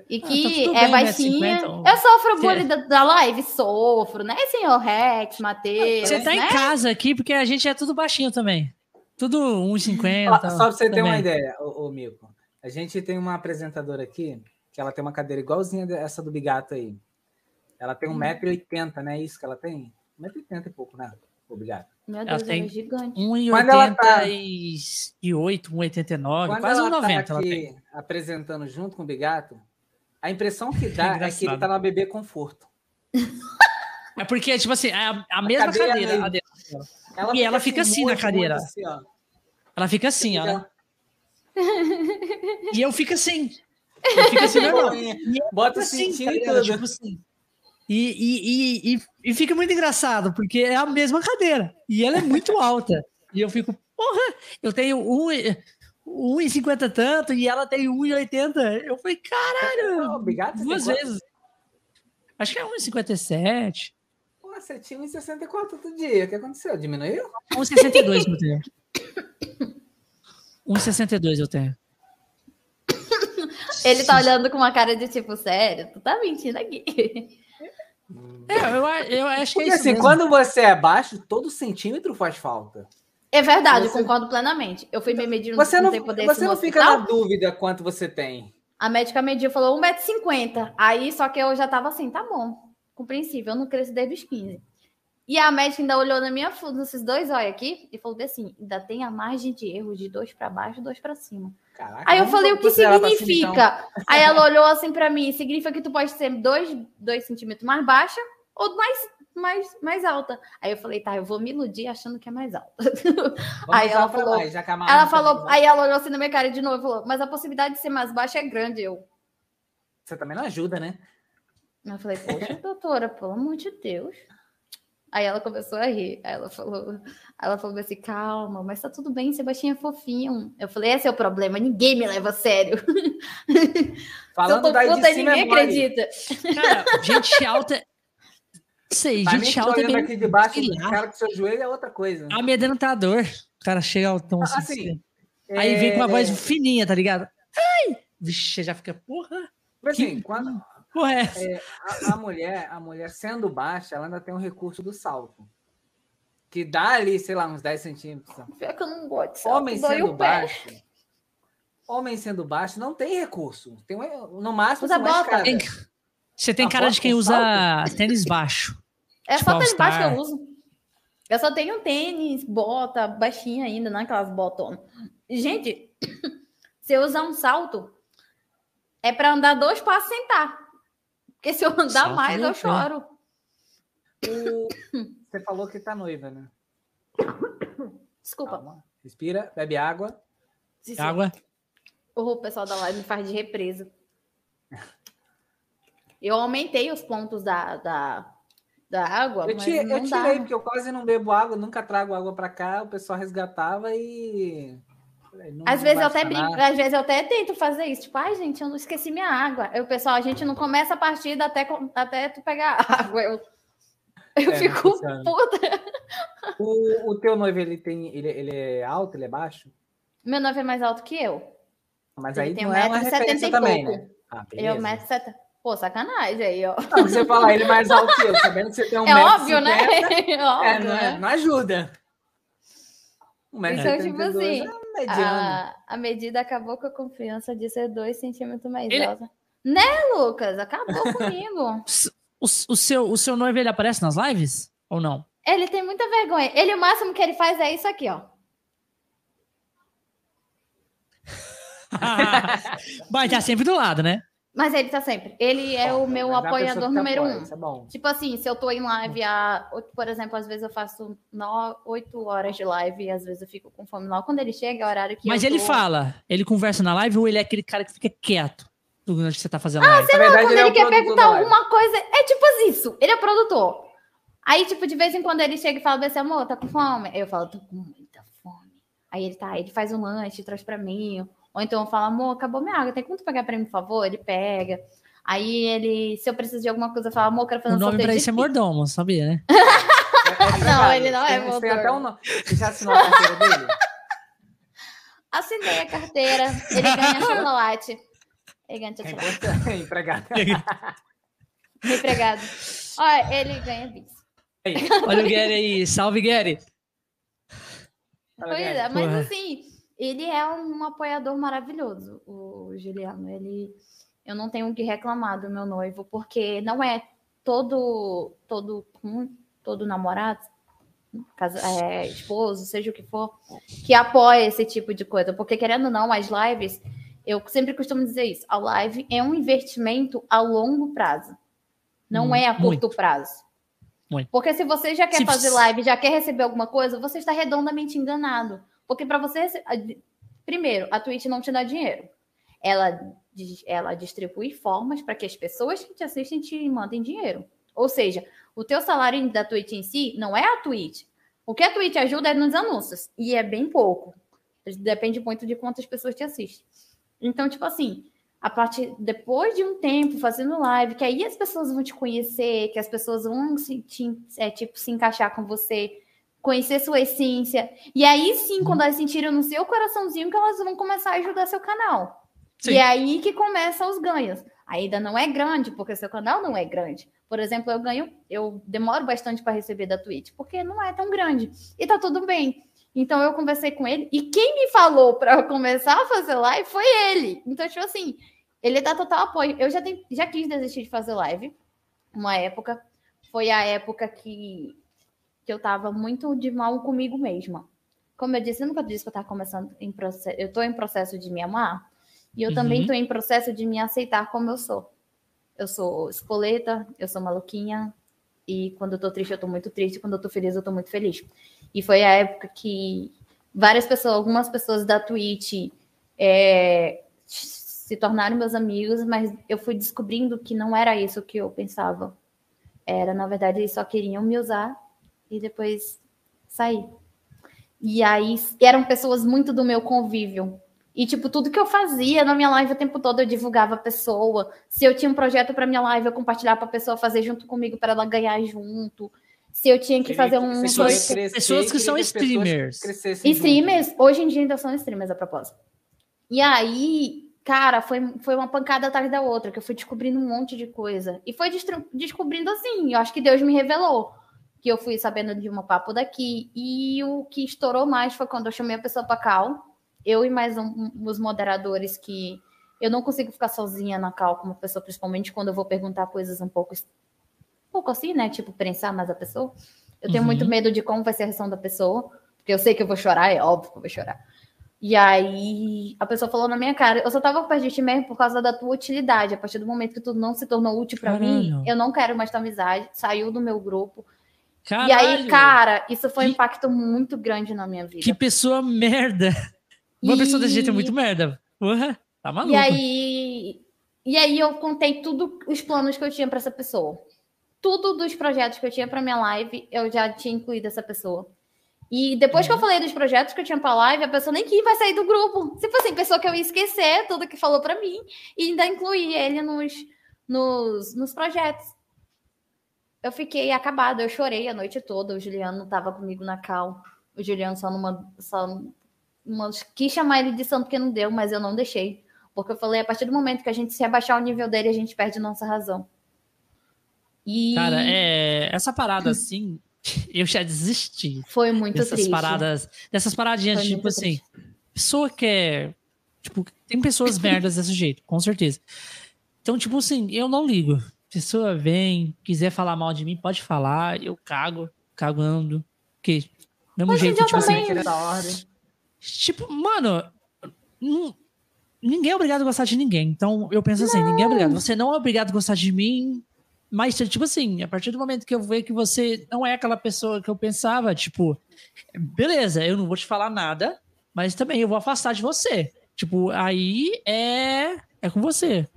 E que ah, tá é bem, baixinha. Eu sofro bullying da, da, live? Sofro, né, senhor Rex, Matheus? Você tá né? em casa aqui, porque a gente é tudo baixinho também. Tudo 1,50. Só, só pra você também. ter uma ideia, ô, ô Milko. A gente tem uma apresentadora aqui, que ela tem uma cadeira igualzinha essa do Bigato aí. Ela tem 1,80m, hum. né? Isso que ela tem? 1,80m e pouco, né? Obrigado. Meu Deus, ela tem é gigante. 1,88, tá... 1,89, quase 1,90. Ela, tá ela tem. apresentando junto com o Bigato, a impressão que dá é, é que ele tá na bebê conforto. É porque, tipo assim, é a, a mesma cadeira. cadeira ela e ela fica assim, assim na cadeira. Assim, ela fica assim, ó. Né? e eu fico assim. Eu fico assim, normal. Bota o assim, cintinho tá Tipo assim. E, e, e, e, fica muito engraçado, porque é a mesma cadeira. E ela é muito alta. E eu fico, porra, eu tenho um, 1,50 tanto e ela tem 1,80. Eu falei, caralho! Obrigado, duas vezes. Acho que é 1,57. Pô, você tinha 1,64 outro dia. O que aconteceu? Diminuiu? 1,62 eu tenho. 1,62 eu tenho. Ele tá olhando com uma cara de tipo, sério? Tu tá mentindo aqui. É, eu, eu acho que Porque, é assim, mesmo. quando você é baixo, todo centímetro faz falta. É verdade, você... eu concordo plenamente. Eu fui me medir você não, desse Você não fica na dúvida quanto você tem. A médica mediu, falou 1,50m. Aí, só que eu já tava assim, tá bom, compreensível, eu não cresci desde os 15. E a médica ainda olhou na minha nesses dois olhos aqui e falou assim: ainda tem a margem de erro de dois para baixo, dois para cima. Caraca, aí eu falei, o que significa? Cima, então. Aí ela olhou assim para mim, significa que tu pode ser dois, dois centímetros mais baixa ou mais, mais, mais alta. Aí eu falei, tá, eu vou me iludir achando que é mais alta. aí ela falou, mais, ela tá falou, aí ela olhou assim na minha cara de novo e falou, mas a possibilidade de ser mais baixa é grande, eu. Você também não ajuda, né? Eu falei, poxa, doutora, pelo amor de Deus. Aí ela começou a rir. Aí ela falou, ela falou assim: calma, mas tá tudo bem, Sebastião é fofinho. Eu falei, esse é o problema, ninguém me leva a sério. Falando eu tô puta, ninguém é acredita. Cara, gente alta. Sei, pra gente alta é bem. aqui de baixo, cara com seu joelho é outra coisa. Né? Amedrentador. O cara chega altão assim. assim Aí vem com uma voz é... fininha, tá ligado? Ai! Vixe, já fica, porra. Assim, que... quando, Porra, é, é a, a, mulher, a mulher sendo baixa, ela ainda tem o recurso do salto. que dá ali, sei lá, uns 10 centímetros. Pior que eu não gosto de salto, Homem sendo baixo. Homem sendo baixo não tem recurso. Tem no máximo usa bota. Tem, você tem cara de quem usa salto? tênis baixo. É tipo só tênis baixo que eu uso. Eu só tenho tênis, bota, baixinha ainda, não é aquelas botonas. Gente, se eu usar um salto, é para andar dois passos sentar. Porque se eu andar salto mais, eu choro. Você falou que tá noiva, né? Desculpa. Calma. Respira, bebe água. Sim, sim. Água. O pessoal da live me faz de represa. Eu aumentei os pontos da, da, da água. Eu, te, eu tirei, porque eu quase não bebo água, nunca trago água para cá, o pessoal resgatava e. Não, às não vezes eu até brinco, às vezes eu até tento fazer isso, tipo, ai, gente, eu não esqueci minha água. O pessoal, a gente não começa a partida até, até tu pegar água. Eu, eu é, fico puta. O, o teu noivo, ele tem. Ele, ele é alto, ele é baixo? Meu noivo é mais alto que eu. Mas ele aí tem não 1, é uma referência também, né? Ah, é 1,70m. Pô, sacanagem aí, ó. Não, você falar ele mais alto que eu, sabendo que você tem um É óbvio, né? é, óbvio, não, é, né? não ajuda. Um então, tipo assim, a, a, medida acabou com a confiança de ser dois centímetros mais ele... alta. Né, Lucas? Acabou comigo. O, o, seu, o seu noivo, ele aparece nas lives? Ou não? Ele tem muita vergonha. Ele, o máximo que ele faz é isso aqui, ó. Mas tá sempre do lado, né? Mas ele tá sempre. Ele é o meu apoiador número apoia, um. É tipo assim, se eu tô em live, a, por exemplo, às vezes eu faço oito horas de live e às vezes eu fico com fome lá. Quando ele chega, é o horário que. Mas ele tô... fala, ele conversa na live ou ele é aquele cara que fica quieto? Durante que você tá fazendo ah, live? sei lá, verdade, quando ele, ele é quer perguntar alguma coisa. É tipo isso, ele é produtor. Aí, tipo, de vez em quando ele chega e fala assim, amor, tá com fome? Aí eu falo, tô com muita fome. Aí ele tá, ele faz um lanche, traz pra mim. Ou então eu falo, amor, acabou minha água, tem como tu pegar pra mim, por favor? Ele pega. Aí ele, se eu preciso de alguma coisa, eu falo, amor, quero fazer um O nome pra isso é mordomo, sabia, né? não, ele não é mordomo. Tem até um nome. Você já assinou a carteira dele? Assinei a carteira, ele ganha chocolate. Ele ganha chocolate. É empregado. Empregado. Olha, ele ganha bis. Olha o Gary aí, salve Gary. Pois é, mas assim, ele é um apoiador maravilhoso, o Juliano. Ele, eu não tenho o que reclamar do meu noivo, porque não é todo todo todo namorado, casa, é, esposo, seja o que for, que apoia esse tipo de coisa. Porque querendo ou não, as lives, eu sempre costumo dizer isso, a live é um investimento a longo prazo, não hum, é a curto muito. prazo. Muito. Porque se você já quer se fazer live, já quer receber alguma coisa, você está redondamente enganado. Porque para você. Primeiro, a Twitch não te dá dinheiro. Ela, ela distribui formas para que as pessoas que te assistem te mandem dinheiro. Ou seja, o teu salário da Twitch em si não é a Twitch. O que a Twitch ajuda é nos anúncios. E é bem pouco. Depende muito de quantas pessoas te assistem. Então, tipo assim, a partir depois de um tempo fazendo live, que aí as pessoas vão te conhecer, que as pessoas vão se, te, é, tipo, se encaixar com você, conhecer sua essência. E aí sim, uhum. quando elas sentirem no seu coraçãozinho, que elas vão começar a ajudar seu canal. Sim. E é aí que começam os ganhos. Ainda não é grande, porque seu canal não é grande. Por exemplo, eu ganho, eu demoro bastante para receber da Twitch, porque não é tão grande. E tá tudo bem. Então eu conversei com ele e quem me falou para começar a fazer live foi ele. Então, tipo assim, ele dá total apoio. Eu já, tem, já quis desistir de fazer live uma época. Foi a época que que eu estava muito de mal comigo mesma. Como eu disse, eu nunca disse que eu estava começando em processo, eu estou em processo de me amar, e eu uhum. também estou em processo de me aceitar como eu sou. Eu sou espoleta, eu sou maluquinha, e quando eu tô triste, eu tô muito triste, quando eu tô feliz, eu tô muito feliz. E foi a época que várias pessoas, algumas pessoas da Twitch é, se tornaram meus amigos, mas eu fui descobrindo que não era isso que eu pensava. Era, na verdade, eles só queriam me usar e depois saí. E aí eram pessoas muito do meu convívio. E, tipo, tudo que eu fazia na minha live o tempo todo, eu divulgava a pessoa. Se eu tinha um projeto para minha live, eu compartilhava para a pessoa fazer junto comigo para ela ganhar junto. Se eu tinha que fazer um. Pessoas, pessoas que são streamers. Streamers, junto. hoje em dia ainda são streamers a propósito. E aí, cara, foi, foi uma pancada atrás da outra, que eu fui descobrindo um monte de coisa. E foi descobrindo assim, eu acho que Deus me revelou que eu fui sabendo de uma papo daqui. E o que estourou mais foi quando eu chamei a pessoa para cal. Eu e mais um, os moderadores que eu não consigo ficar sozinha na cal como pessoa, principalmente quando eu vou perguntar coisas um pouco, um pouco assim, né? Tipo, pensar mais a pessoa. Eu tenho uhum. muito medo de como vai ser a reação da pessoa, porque eu sei que eu vou chorar, é óbvio que eu vou chorar. E aí a pessoa falou na minha cara, eu só tava perto de ti mesmo por causa da tua utilidade. A partir do momento que tu não se tornou útil para mim, eu não quero mais tua amizade. Saiu do meu grupo. Caralho. E aí, cara, isso foi um impacto muito grande na minha vida. Que pessoa merda. Uma e... pessoa desse jeito é muito merda. Uhum, tá maluco. E aí, e aí eu contei tudo os planos que eu tinha para essa pessoa. Tudo dos projetos que eu tinha para minha live, eu já tinha incluído essa pessoa. E depois que eu uhum. falei dos projetos que eu tinha pra live, a pessoa nem que vai sair do grupo. Se fosse assim, pessoa que eu ia esquecer tudo que falou para mim e ainda incluir ele nos, nos, nos projetos. Eu fiquei acabada, eu chorei a noite toda. O Juliano não tava comigo na cal. O Juliano só numa. Só uma, quis chamar ele de santo que não deu, mas eu não deixei. Porque eu falei, a partir do momento que a gente se abaixar o nível dele, a gente perde nossa razão. E... Cara, é, essa parada assim, eu já desisti. Foi muito dessas triste. paradas, dessas paradinhas, Foi tipo assim, triste. pessoa que é, tipo, tem pessoas merdas desse jeito, com certeza. Então, tipo assim, eu não ligo. Pessoa vem, quiser falar mal de mim, pode falar, eu cago, cagando. Que mesmo Hoje jeito, tipo assim. Tipo, mano, não, ninguém é obrigado a gostar de ninguém. Então, eu penso assim, ninguém é obrigado. Você não é obrigado a gostar de mim, mas, tipo assim, a partir do momento que eu ver que você não é aquela pessoa que eu pensava, tipo, beleza, eu não vou te falar nada, mas também eu vou afastar de você. Tipo, aí é, é com você.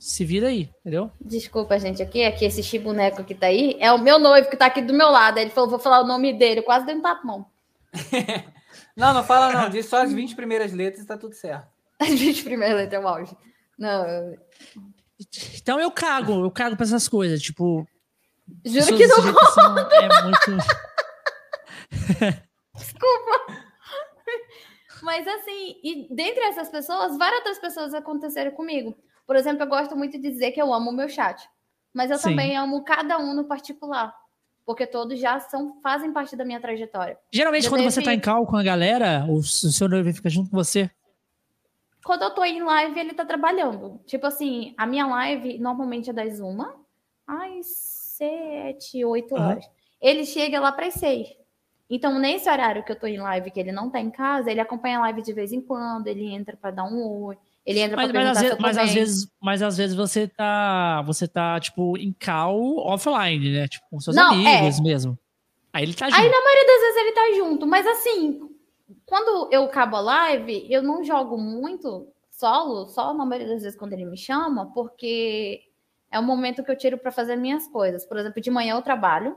Se vira aí, entendeu? Desculpa, gente, aqui, aqui esse boneco que tá aí é o meu noivo que tá aqui do meu lado. Ele falou, vou falar o nome dele, eu quase dei um tapão. não, não fala não, diz só as 20 primeiras letras e tá tudo certo. As 20 primeiras letras é o auge. Não, então eu cago, eu cago pra essas coisas, tipo. Juro que não conta. É muito. Desculpa. Mas assim, e dentre essas pessoas, várias outras pessoas aconteceram comigo. Por exemplo, eu gosto muito de dizer que eu amo o meu chat. Mas eu Sim. também amo cada um no particular. Porque todos já são, fazem parte da minha trajetória. Geralmente, eu quando você tá em cal com a galera, o seu noivo fica junto com você? quando eu tô em live, ele tá trabalhando. Tipo assim, a minha live normalmente é das uma às sete, oito horas. Uhum. Ele chega lá para as seis. Então, nesse horário que eu tô em live, que ele não tá em casa, ele acompanha a live de vez em quando, ele entra para dar um oi, ele entra mas, pra mas, às vezes, mas às vezes, mas às vezes você tá, você tá tipo em call offline, né? Tipo com seus não, amigos é. mesmo. Aí ele tá junto. Aí na maioria das vezes ele tá junto, mas assim, quando eu acabo a live, eu não jogo muito solo, só na maioria das vezes quando ele me chama, porque é o momento que eu tiro para fazer minhas coisas. Por exemplo, de manhã eu trabalho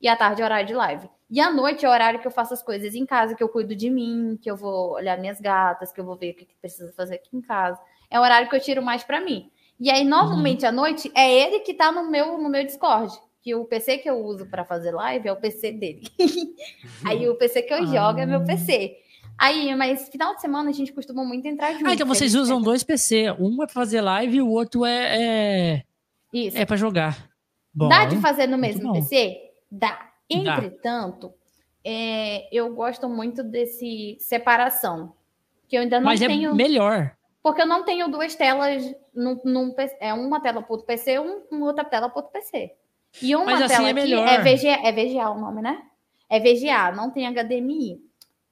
e à tarde é horário de live. E à noite é o horário que eu faço as coisas em casa, que eu cuido de mim, que eu vou olhar minhas gatas, que eu vou ver o que, que precisa fazer aqui em casa. É o horário que eu tiro mais para mim. E aí, normalmente, uhum. à noite, é ele que tá no meu, no meu Discord que o PC que eu uso para fazer live é o PC dele. aí o PC que eu jogo é meu ah. PC. Aí, mas final de semana a gente costuma muito entrar junto. Ah, então vocês usam dois PC. Um é para fazer live e o outro é, é... Isso. é para jogar. Bom, Dá de fazer no mesmo PC? Dá. Entretanto. É, eu gosto muito desse separação. Que eu ainda não mas é tenho. É melhor. Porque eu não tenho duas telas num, num é uma tela para o PC, um, uma outra tela para o PC. E uma Mas assim tela é melhor. aqui é VGA, é VGA o nome, né? É VGA, não tem HDMI.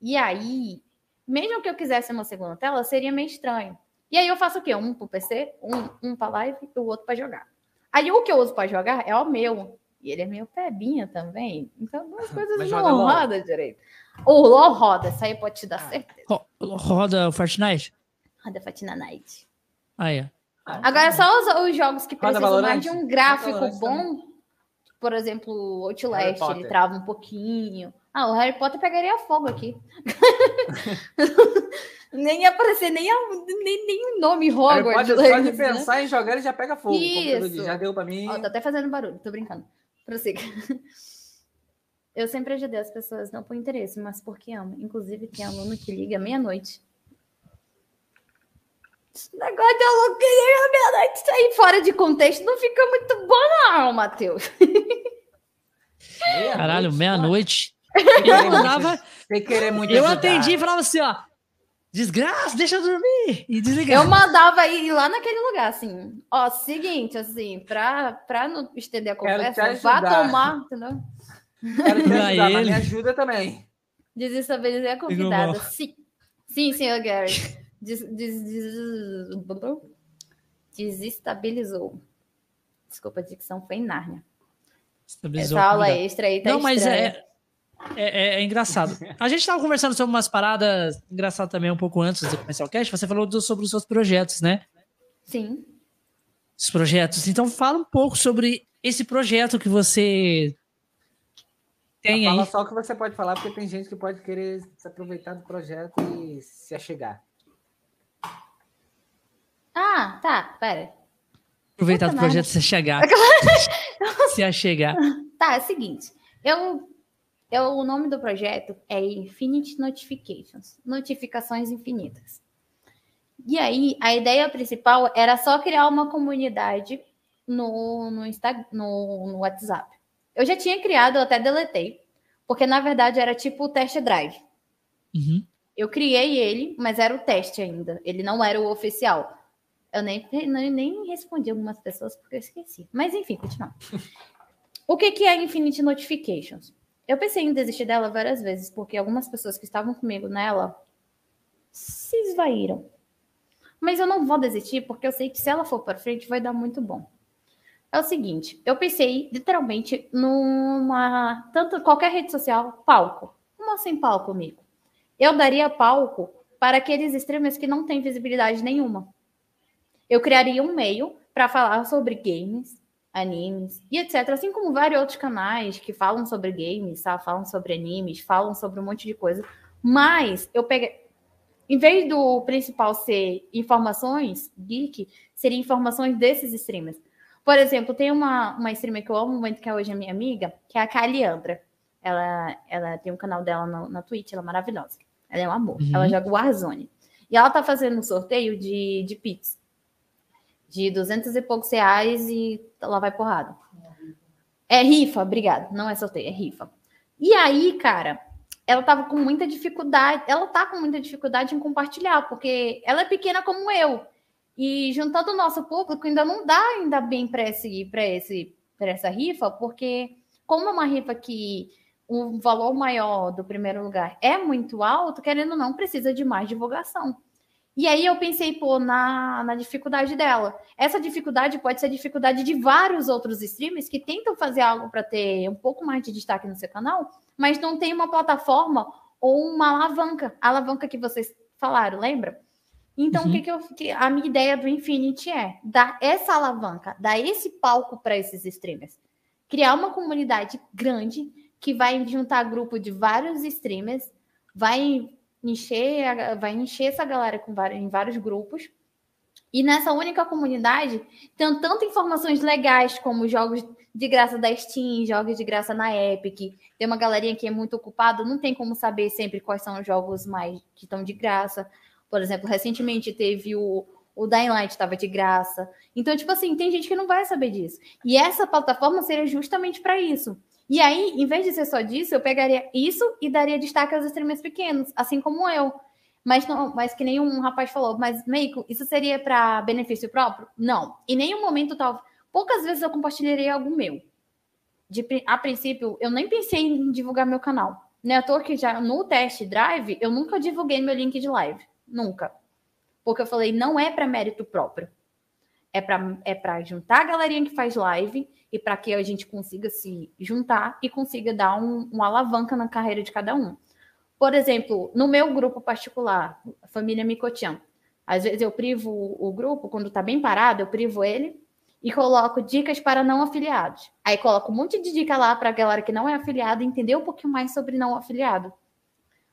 E aí, mesmo que eu quisesse uma segunda tela, seria meio estranho. E aí eu faço o quê? Um para PC, um, um para live e o outro para jogar. Aí o que eu uso para jogar é o meu. E ele é meio pebinha também. Então duas coisas Mas não rodam direito. O LOL roda, isso aí pode te dar ah. certeza. Roda o Fortnite? Roda Fortnite. Ah, é. Agora, só os, os jogos que precisam mais de um gráfico bom por exemplo, o Outlast, ele trava um pouquinho. Ah, o Harry Potter pegaria fogo aqui. nem ia aparecer nem, a, nem, nem o nome Hogwarts. Harry Potter, só de né? pensar em jogar, ele já pega fogo. Isso. Já deu pra mim. Ó, tá até fazendo barulho, tô brincando. Prossiga. Eu sempre ajudei as pessoas, não por interesse, mas porque amo. Inclusive, tem aluno que liga meia-noite esse negócio de aluguel meia-noite sair fora de contexto não fica muito bom, não, Matheus. Meia Caralho, meia-noite. Eu mandava. eu atendi e falava assim, ó. Desgraça, deixa eu dormir! E desligar. Eu mandava ir lá naquele lugar, assim. Ó, seguinte, assim, pra, pra não estender a conversa, vá tomar, entendeu? Quero te ajudar, mas me ajuda também. Desestabilizei a convidada. Sim, sim, senhor Gary. Des, des, des, desestabilizou. Desculpa, a dicção foi em Nárnia. Essa aula extra aí tá Não, mas é, é, é, é, engraçado. A gente estava conversando sobre umas paradas engraçadas também um pouco antes de começar o cast. Você falou do, sobre os seus projetos, né? Sim. Os projetos. Então, fala um pouco sobre esse projeto que você tem Fala aí. só o que você pode falar, porque tem gente que pode querer se aproveitar do projeto e se achegar. Ah, tá, pera. Aproveitar Puta do projeto e se achegar. se achegar. Tá, é o seguinte. Eu eu, o nome do projeto é Infinite Notifications, notificações infinitas. E aí, a ideia principal era só criar uma comunidade no, no, Insta, no, no WhatsApp. Eu já tinha criado, eu até deletei, porque na verdade era tipo o test drive. Uhum. Eu criei ele, mas era o teste ainda, ele não era o oficial. Eu nem, nem, nem respondi algumas pessoas porque eu esqueci. Mas enfim, continuando. o que, que é Infinite Notifications? Eu pensei em desistir dela várias vezes, porque algumas pessoas que estavam comigo nela se esvaíram. Mas eu não vou desistir, porque eu sei que se ela for para frente vai dar muito bom. É o seguinte, eu pensei literalmente numa tanto qualquer rede social, palco. Como assim palco comigo? Eu daria palco para aqueles streamers que não têm visibilidade nenhuma. Eu criaria um meio para falar sobre games, animes e etc. Assim como vários outros canais que falam sobre games, tá? falam sobre animes, falam sobre um monte de coisa. Mas eu peguei. Em vez do principal ser informações geek, seria informações desses streamers. Por exemplo, tem uma, uma streamer que eu amo muito, que é hoje a minha amiga, que é a Caliandra. Ela, ela tem um canal dela no, na Twitch, ela é maravilhosa. Ela é um amor. Uhum. Ela joga Warzone. E ela tá fazendo um sorteio de, de pizza de 200 e poucos reais e lá vai porrada. É rifa, obrigado. Não é sorteio, é rifa. E aí, cara, ela tava com muita dificuldade, ela tá com muita dificuldade em compartilhar, porque ela é pequena como eu. E juntando o nosso público, ainda não dá ainda bem para esse, para esse, para essa rifa, porque como é uma rifa que o valor maior do primeiro lugar é muito alto, querendo ou não, precisa de mais divulgação. E aí eu pensei, pô, na, na dificuldade dela. Essa dificuldade pode ser a dificuldade de vários outros streamers que tentam fazer algo para ter um pouco mais de destaque no seu canal, mas não tem uma plataforma ou uma alavanca. A alavanca que vocês falaram, lembra? Então, uhum. o que, que eu que a minha ideia do Infinity é dar essa alavanca, dar esse palco para esses streamers. Criar uma comunidade grande que vai juntar grupo de vários streamers, vai encher, vai encher essa galera com vários, em vários grupos. E nessa única comunidade tem tanto informações legais como jogos de graça da Steam, jogos de graça na Epic. Tem uma galerinha que é muito ocupada, não tem como saber sempre quais são os jogos mais que estão de graça. Por exemplo, recentemente teve o, o Dying Light estava de graça. Então, tipo assim, tem gente que não vai saber disso. E essa plataforma seria justamente para isso. E aí, em vez de ser só disso, eu pegaria isso e daria destaque aos streamers pequenos, assim como eu. Mas, não, mas que nem um rapaz falou, mas Meiko, isso seria para benefício próprio? Não. Em nenhum momento tal. Poucas vezes eu compartilharei algo meu. De, a princípio, eu nem pensei em divulgar meu canal. Não é à toa que já no test drive, eu nunca divulguei meu link de live. Nunca. Porque eu falei, não é para mérito próprio. É para é pra juntar a galerinha que faz live e para que a gente consiga se juntar e consiga dar um, uma alavanca na carreira de cada um. Por exemplo, no meu grupo particular, família Micotian, às vezes eu privo o grupo, quando está bem parado, eu privo ele e coloco dicas para não afiliados. Aí coloco um monte de dica lá para a galera que não é afiliada entender um pouquinho mais sobre não afiliado.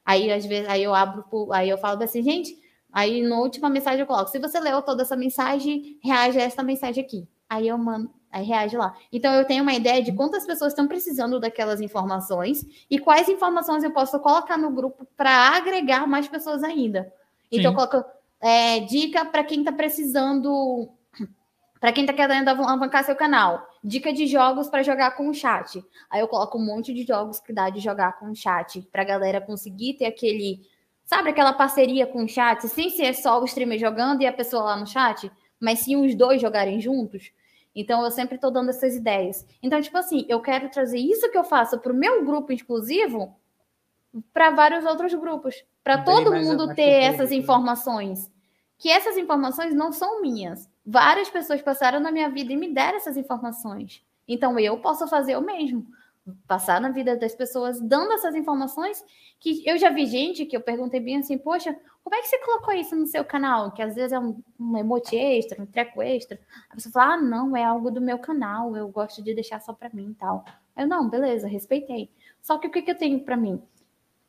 Aí às vezes aí eu abro, aí eu falo assim, gente, aí na última mensagem eu coloco, se você leu toda essa mensagem, reage a essa mensagem aqui. Aí eu mando, Aí reage lá. Então eu tenho uma ideia de quantas pessoas estão precisando daquelas informações e quais informações eu posso colocar no grupo para agregar mais pessoas ainda. Então Sim. eu coloco é, dica para quem está precisando, para quem está querendo alavancar seu canal. dica de jogos para jogar com o chat. Aí eu coloco um monte de jogos que dá de jogar com o chat, pra galera conseguir ter aquele, sabe, aquela parceria com o chat, sem ser só o streamer jogando e a pessoa lá no chat, mas sim os dois jogarem juntos. Então eu sempre estou dando essas ideias. Então, tipo assim, eu quero trazer isso que eu faço para o meu grupo exclusivo para vários outros grupos, para todo mundo ter essas informações. Que essas informações não são minhas. Várias pessoas passaram na minha vida e me deram essas informações. Então eu posso fazer o mesmo passar na vida das pessoas dando essas informações que eu já vi gente que eu perguntei bem assim, poxa, como é que você colocou isso no seu canal? Que às vezes é um, um emote extra, um treco extra. A pessoa fala, ah, não, é algo do meu canal, eu gosto de deixar só para mim e tal. Eu, não, beleza, respeitei. Só que o que, que eu tenho para mim?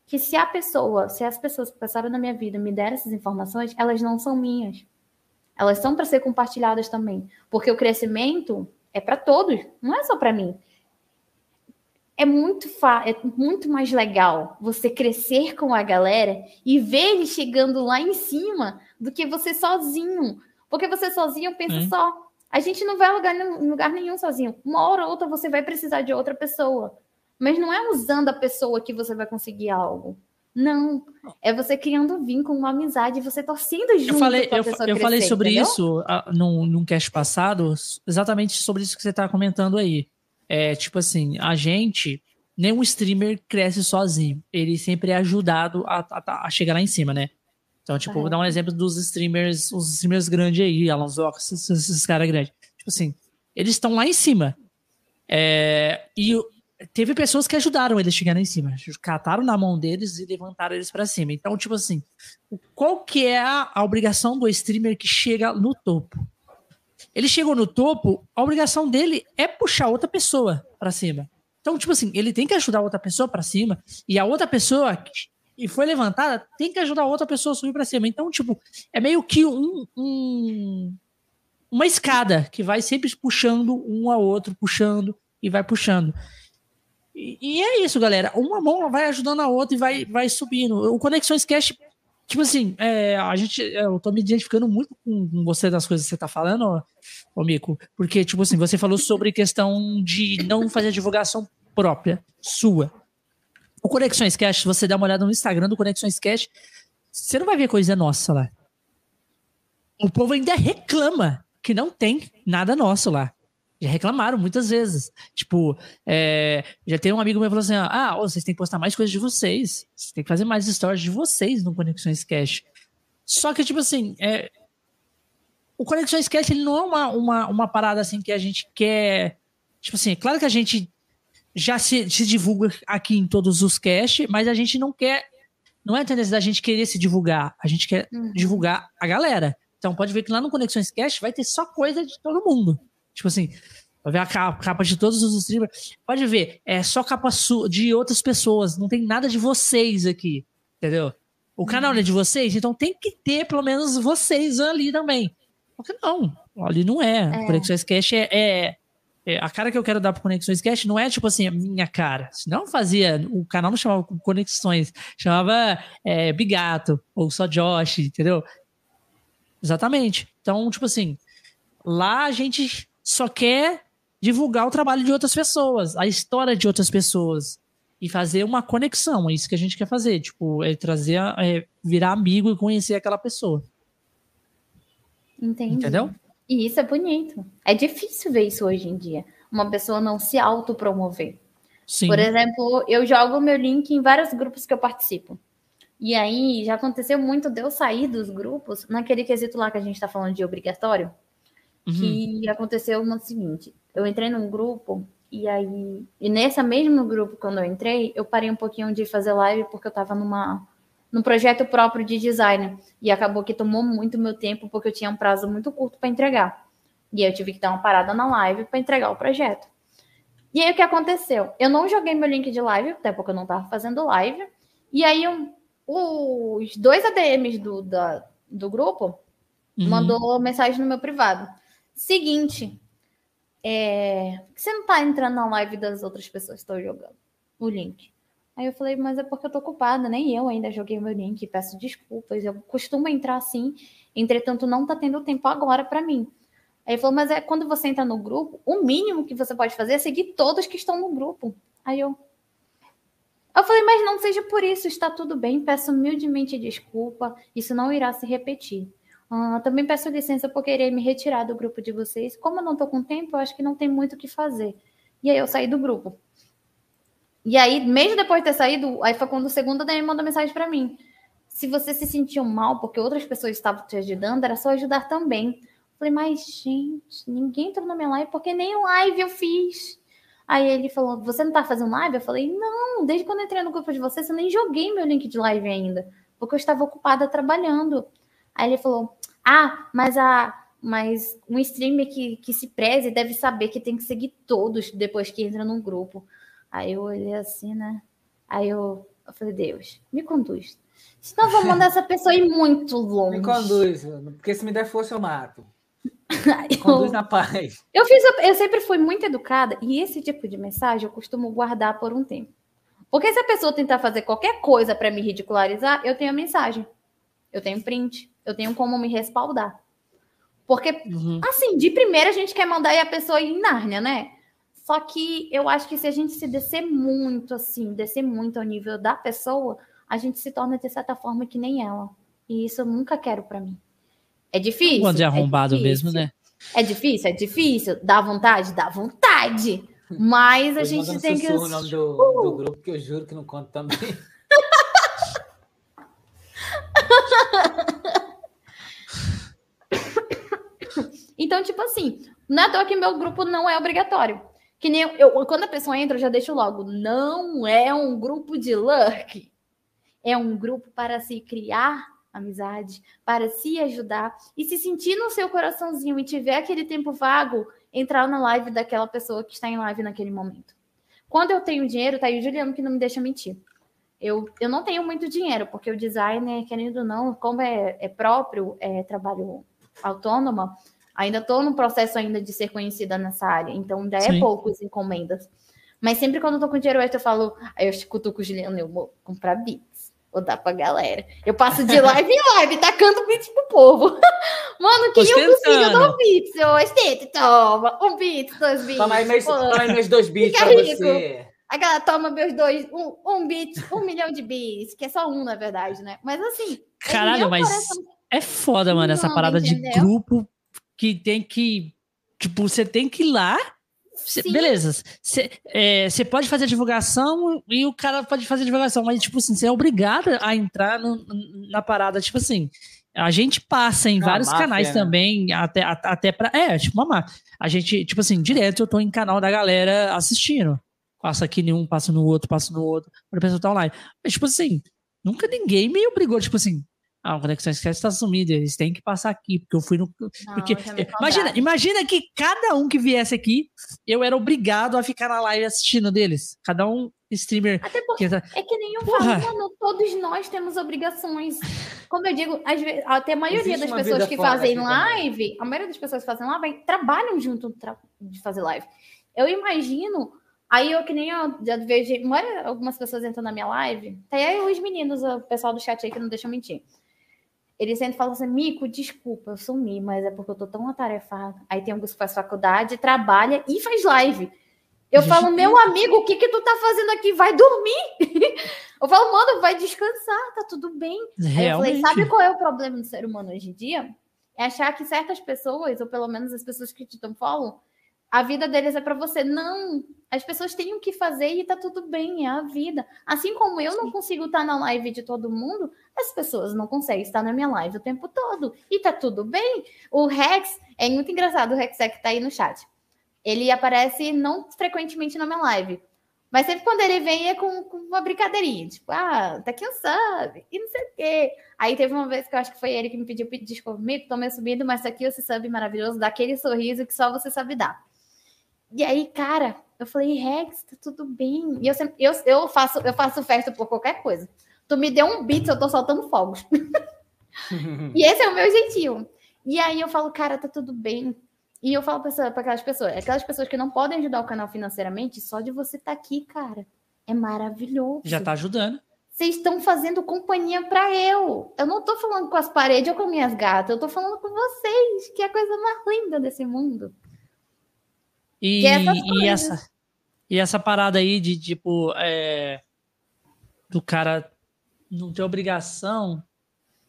Que se a pessoa, se as pessoas que passaram na minha vida me deram essas informações, elas não são minhas. Elas são para ser compartilhadas também. Porque o crescimento é para todos, não é só para mim é muito, é muito mais legal você crescer com a galera e ver eles chegando lá em cima do que você sozinho. Porque você sozinho pensa só. A gente não vai lugar, lugar nenhum sozinho. Uma hora ou outra você vai precisar de outra pessoa. Mas não é usando a pessoa que você vai conseguir algo. Não. É você criando um vínculo, uma amizade, você torcendo junto eu falei, a eu, Eu crescer, falei sobre entendeu? isso uh, num, num cast passado, exatamente sobre isso que você está comentando aí. É, tipo assim, a gente, nenhum streamer cresce sozinho. Ele sempre é ajudado a, a, a chegar lá em cima, né? Então, tipo, vou dar um exemplo dos streamers, os streamers grandes aí, Alan Zoc, esses, esses caras grandes. Tipo assim, eles estão lá em cima. É, e teve pessoas que ajudaram eles a chegar lá em cima. Cataram na mão deles e levantaram eles para cima. Então, tipo assim, qual que é a, a obrigação do streamer que chega no topo? Ele chegou no topo, a obrigação dele é puxar outra pessoa para cima. Então, tipo assim, ele tem que ajudar outra pessoa para cima e a outra pessoa que foi levantada tem que ajudar a outra pessoa a subir para cima. Então, tipo, é meio que um, um, uma escada que vai sempre puxando um ao outro, puxando e vai puxando. E, e é isso, galera. Uma mão vai ajudando a outra e vai, vai subindo. O Conexões Cash Tipo assim, é, a gente, é, eu tô me identificando muito com você das coisas que você tá falando, ô, ô Mico, porque, tipo assim, você falou sobre questão de não fazer divulgação própria, sua. O Conexões Cash, se você der uma olhada no Instagram do Conexões Cash, você não vai ver coisa nossa lá. O povo ainda reclama que não tem nada nosso lá. Já reclamaram muitas vezes. Tipo, é, já tem um amigo meu que falou assim: ah, vocês têm que postar mais coisas de vocês. Vocês têm que fazer mais stories de vocês no Conexões Cash. Só que, tipo assim, é, o Conexões Cash ele não é uma, uma, uma parada assim que a gente quer. Tipo assim, é claro que a gente já se, se divulga aqui em todos os cash, mas a gente não quer. Não é a tendência da gente querer se divulgar, a gente quer uhum. divulgar a galera. Então pode ver que lá no Conexões Cash vai ter só coisa de todo mundo. Tipo assim, vai ver a capa, capa, de todos os streamers. Pode ver, é só capa de outras pessoas, não tem nada de vocês aqui, entendeu? O canal é de vocês, então tem que ter pelo menos vocês ali também. Porque não, ali não é. é. Conexões Cash é, é, é, A cara que eu quero dar para Conexões Cash não é tipo assim, a minha cara. Senão fazia. O canal não chamava Conexões, chamava é, Bigato, ou só Josh, entendeu? Exatamente. Então, tipo assim, lá a gente só quer divulgar o trabalho de outras pessoas, a história de outras pessoas e fazer uma conexão. É isso que a gente quer fazer, tipo, é trazer, é virar amigo e conhecer aquela pessoa. Entendi. Entendeu? E isso é bonito. É difícil ver isso hoje em dia. Uma pessoa não se autopromover. Sim. Por exemplo, eu jogo meu link em vários grupos que eu participo. E aí já aconteceu muito de eu sair dos grupos naquele quesito lá que a gente está falando de obrigatório. Uhum. Que aconteceu o seguinte: eu entrei num grupo e aí, e nesse mesmo grupo, quando eu entrei, eu parei um pouquinho de fazer live porque eu estava numa num projeto próprio de design e acabou que tomou muito meu tempo porque eu tinha um prazo muito curto para entregar. E aí eu tive que dar uma parada na live para entregar o projeto. E aí o que aconteceu? Eu não joguei meu link de live, até porque eu não estava fazendo live. E aí um, os dois ADMs do, da, do grupo uhum. mandou mensagem no meu privado. Seguinte, é, você não tá entrando na live das outras pessoas que estão jogando o link? Aí eu falei, mas é porque eu tô ocupada, nem eu ainda joguei meu link, peço desculpas. Eu costumo entrar assim, entretanto, não tá tendo tempo agora para mim. Aí ele falou, mas é quando você entra no grupo, o mínimo que você pode fazer é seguir todos que estão no grupo. Aí eu. Eu falei, mas não seja por isso, está tudo bem, peço humildemente desculpa, isso não irá se repetir. Uh, também peço licença por querer me retirar do grupo de vocês. Como eu não estou com tempo, eu acho que não tem muito o que fazer. E aí eu saí do grupo. E aí, mesmo depois de ter saído, aí foi quando o segundo daí mandou mensagem para mim. Se você se sentiu mal porque outras pessoas estavam te ajudando, era só ajudar também. Falei, mas, gente, ninguém entrou na minha live porque nem live eu fiz. Aí ele falou: Você não tá fazendo live? Eu falei: Não, desde quando eu entrei no grupo de vocês, eu nem joguei meu link de live ainda, porque eu estava ocupada trabalhando. Aí ele falou: Ah, mas a. Mas um streamer que, que se preze deve saber que tem que seguir todos depois que entra num grupo. Aí eu olhei assim, né? Aí eu, eu falei, Deus, me conduz. Senão eu vou mandar essa pessoa ir muito longe. Me conduz, porque se me der força eu mato. Conduz na paz. Eu, fiz, eu sempre fui muito educada e esse tipo de mensagem eu costumo guardar por um tempo. Porque se a pessoa tentar fazer qualquer coisa para me ridicularizar, eu tenho a mensagem. Eu tenho print. Eu tenho como me respaldar. Porque, uhum. assim, de primeira a gente quer mandar a pessoa ir em Nárnia, né? Só que eu acho que se a gente se descer muito, assim, descer muito ao nível da pessoa, a gente se torna, de certa forma, que nem ela. E isso eu nunca quero para mim. É difícil. Quando é arrombado é mesmo, né? É difícil, é difícil. Dá vontade? Dá vontade. Mas a gente tem que. o nome do, uh! do grupo, que eu juro que não conto também. então, tipo assim, não é que meu grupo não é obrigatório. Que nem eu, eu, quando a pessoa entra, eu já deixo logo. Não é um grupo de lurk. É um grupo para se criar amizade, para se ajudar e se sentir no seu coraçãozinho e tiver aquele tempo vago, entrar na live daquela pessoa que está em live naquele momento. Quando eu tenho dinheiro, tá aí o Juliano que não me deixa mentir. Eu, eu não tenho muito dinheiro, porque o designer, querendo ou não, como é, é próprio, é trabalho autônomo, ainda estou no processo ainda de ser conhecida nessa área, então ainda é poucos encomendas. Mas sempre quando eu tô com dinheiro eu falo, aí eu cutuco o Juliano, eu vou comprar bi Vou dar pra galera. Eu passo de live em live, tacando beats pro povo. Mano, quem eu consigo, eu dou beats. Eu ostento, toma. Um beat, dois beats. Toma aí meus, toma aí meus dois beats Fica pra rico. você. A galera toma meus dois, um, um beat, um milhão de beats, que é só um, na verdade, né? Mas assim. Caralho, mas coração... é foda, mano, essa parada entendeu? de grupo que tem que. Tipo, você tem que ir lá Cê, beleza, você é, pode fazer a divulgação e o cara pode fazer a divulgação, mas, tipo assim, você é obrigado a entrar no, na parada, tipo assim. A gente passa em é vários máfia, canais né? também, até, até pra. É, tipo uma. A gente, tipo assim, direto eu tô em canal da galera assistindo. Passa aqui nenhum, passa no outro, passa no outro, pra pessoa tá online. Mas, tipo assim, nunca ninguém me obrigou, tipo assim, ah, o Conexão Esquece está sumido, eles têm que passar aqui, porque eu fui no. Não, porque, imagina, imagina que cada um que viesse aqui, eu era obrigado a ficar na live assistindo deles. Cada um streamer. Até porque que... é que nem eu falo, mano, todos nós temos obrigações. Como eu digo, às vezes, até a maioria Existe das pessoas que fazem live, também. a maioria das pessoas que fazem live trabalham junto de fazer live. Eu imagino Aí eu que nem eu já vejo, algumas pessoas entram na minha live, até aí os meninos, o pessoal do chat aí que não deixa mentir. Ele sempre fala assim, Mico, desculpa, eu sumi, mas é porque eu tô tão atarefado. Aí tem alguns que faz faculdade, trabalha e faz live. Eu falo, meu amigo, o que que tu tá fazendo aqui? Vai dormir? eu falo, mano, vai descansar, tá tudo bem. Realmente. Aí eu falei, sabe qual é o problema do ser humano hoje em dia? É achar que certas pessoas, ou pelo menos as pessoas que te dão follow, a vida deles é para você. Não, as pessoas têm o que fazer e tá tudo bem, é a vida. Assim como eu não consigo estar na live de todo mundo, as pessoas não conseguem estar na minha live o tempo todo. E tá tudo bem. O Rex, é muito engraçado o Rex é que tá aí no chat. Ele aparece não frequentemente na minha live. Mas sempre quando ele vem é com, com uma brincadeirinha, tipo, ah, tá aqui sub, e não sei o quê. Aí teve uma vez que eu acho que foi ele que me pediu desculpa comigo, tomei subindo, mas tá aqui esse sub maravilhoso, daquele sorriso que só você sabe dar. E aí, cara, eu falei, Rex, tá tudo bem. E eu, sempre, eu, eu, faço, eu faço festa por qualquer coisa. Tu me deu um beat, eu tô soltando fogos. e esse é o meu jeitinho. E aí eu falo, cara, tá tudo bem. E eu falo para aquelas pessoas, aquelas pessoas que não podem ajudar o canal financeiramente, só de você estar tá aqui, cara, é maravilhoso. Já tá ajudando. vocês estão fazendo companhia para eu. Eu não tô falando com as paredes ou com minhas gatas, eu tô falando com vocês, que é a coisa mais linda desse mundo. E, e essa, e essa parada aí de, tipo, é, do cara não ter obrigação.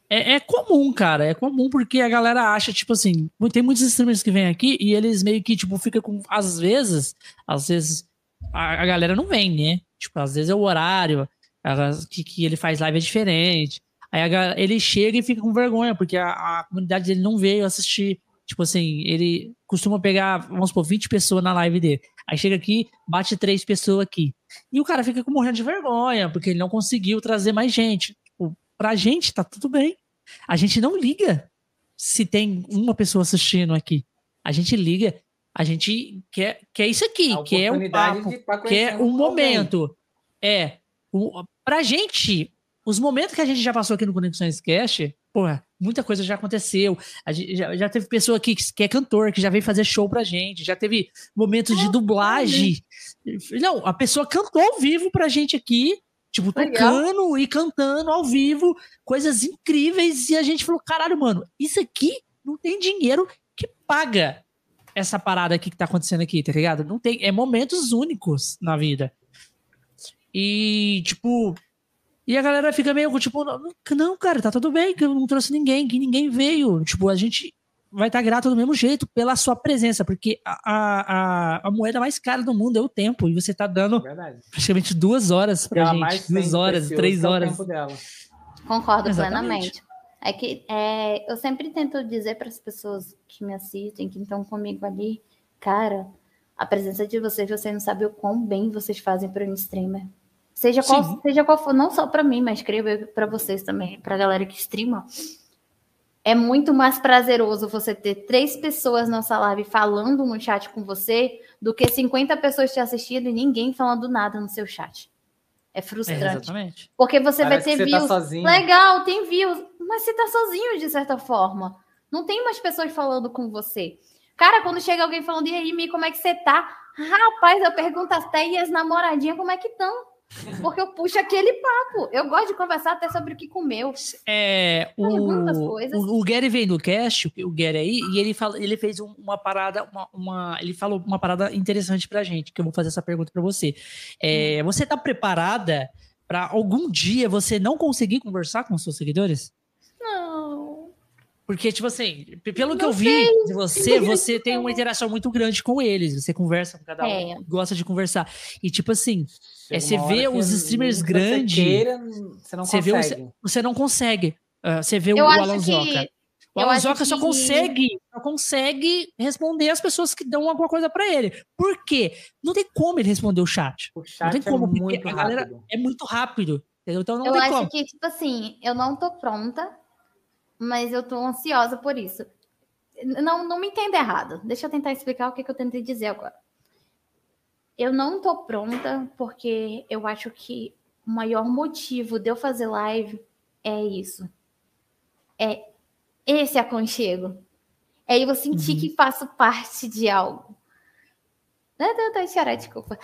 É, é, comum, cara. É comum porque a galera acha, tipo assim, tem muitos streamers que vêm aqui e eles meio que, tipo, fica com. Às vezes, às vezes, a, a galera não vem, né? Tipo, às vezes é o horário, que, que ele faz live é diferente. Aí a, ele chega e fica com vergonha, porque a, a, comunidade dele não veio assistir. Tipo assim, ele costuma pegar, vamos supor, 20 pessoas na live dele. Aí chega aqui, bate três pessoas aqui. E o cara fica morrendo de vergonha, porque ele não conseguiu trazer mais gente. Tipo, pra gente tá tudo bem. A gente não liga se tem uma pessoa assistindo aqui. A gente liga, a gente quer, quer isso aqui, quer um papo, quer um momento. É, o, pra gente, os momentos que a gente já passou aqui no Conexões Cast, porra, muita coisa já aconteceu. Gente, já, já, teve pessoa aqui que, que, é cantor, que já veio fazer show pra gente, já teve momentos de dublagem. Não, a pessoa cantou ao vivo pra gente aqui, tipo, tocando e cantando ao vivo, coisas incríveis, e a gente falou: caralho, mano, isso aqui não tem dinheiro que paga essa parada aqui que tá acontecendo aqui, tá ligado? Não tem, é momentos únicos na vida. E, tipo, e a galera fica meio tipo, não, cara, tá tudo bem, que eu não trouxe ninguém, que ninguém veio. Tipo, a gente vai estar tá grato do mesmo jeito pela sua presença, porque a, a, a moeda mais cara do mundo é o tempo, e você tá dando Verdade. praticamente duas horas pra gente. Duas horas, três horas. Concordo Exatamente. plenamente. É que é, eu sempre tento dizer para as pessoas que me assistem, que estão comigo ali, cara, a presença de vocês, você não sabe o quão bem vocês fazem para um streamer. Seja qual, seja qual for, não só para mim, mas creio para vocês também, para a galera que streama. É muito mais prazeroso você ter três pessoas na sua live falando no chat com você do que 50 pessoas te assistindo e ninguém falando nada no seu chat. É frustrante. É, exatamente. Porque você Parece vai ter tá views. Tá Legal, tem views, mas você tá sozinho de certa forma. Não tem mais pessoas falando com você. Cara, quando chega alguém falando, e aí, Mi, como é que você tá? Rapaz, eu pergunto até e as namoradinhas como é que estão. Porque eu puxo aquele papo. Eu gosto de conversar até sobre o que comeu. É, o, o, o, Gary vem do cast, o Gary aí, e ele, fala, ele fez uma parada, uma, uma, ele falou uma parada interessante pra gente, que eu vou fazer essa pergunta pra você. É, hum. você tá preparada para algum dia você não conseguir conversar com os seus seguidores? Porque, tipo assim, pelo não que eu vi sei. de você, você tem uma interação muito grande com eles. Você conversa com cada um, é. gosta de conversar. E, tipo assim, é, você vê os streamers grandes. Você, não você consegue. Vê, você não consegue. Uh, você vê eu o Alonsoca. O Alonsoca só que... consegue, só consegue responder as pessoas que dão alguma coisa para ele. Por quê? Não tem como ele responder o chat. O chat não tem como, é muito rápido. é muito rápido. Então não eu tem acho como. que, tipo assim, eu não tô pronta mas eu tô ansiosa por isso. Não, não me entenda errado. Deixa eu tentar explicar o que, que eu tentei dizer agora. Eu não tô pronta porque eu acho que o maior motivo de eu fazer live é isso. É esse aconchego. É eu sentir uhum. que faço parte de algo. Não, não, não, chorar, desculpa.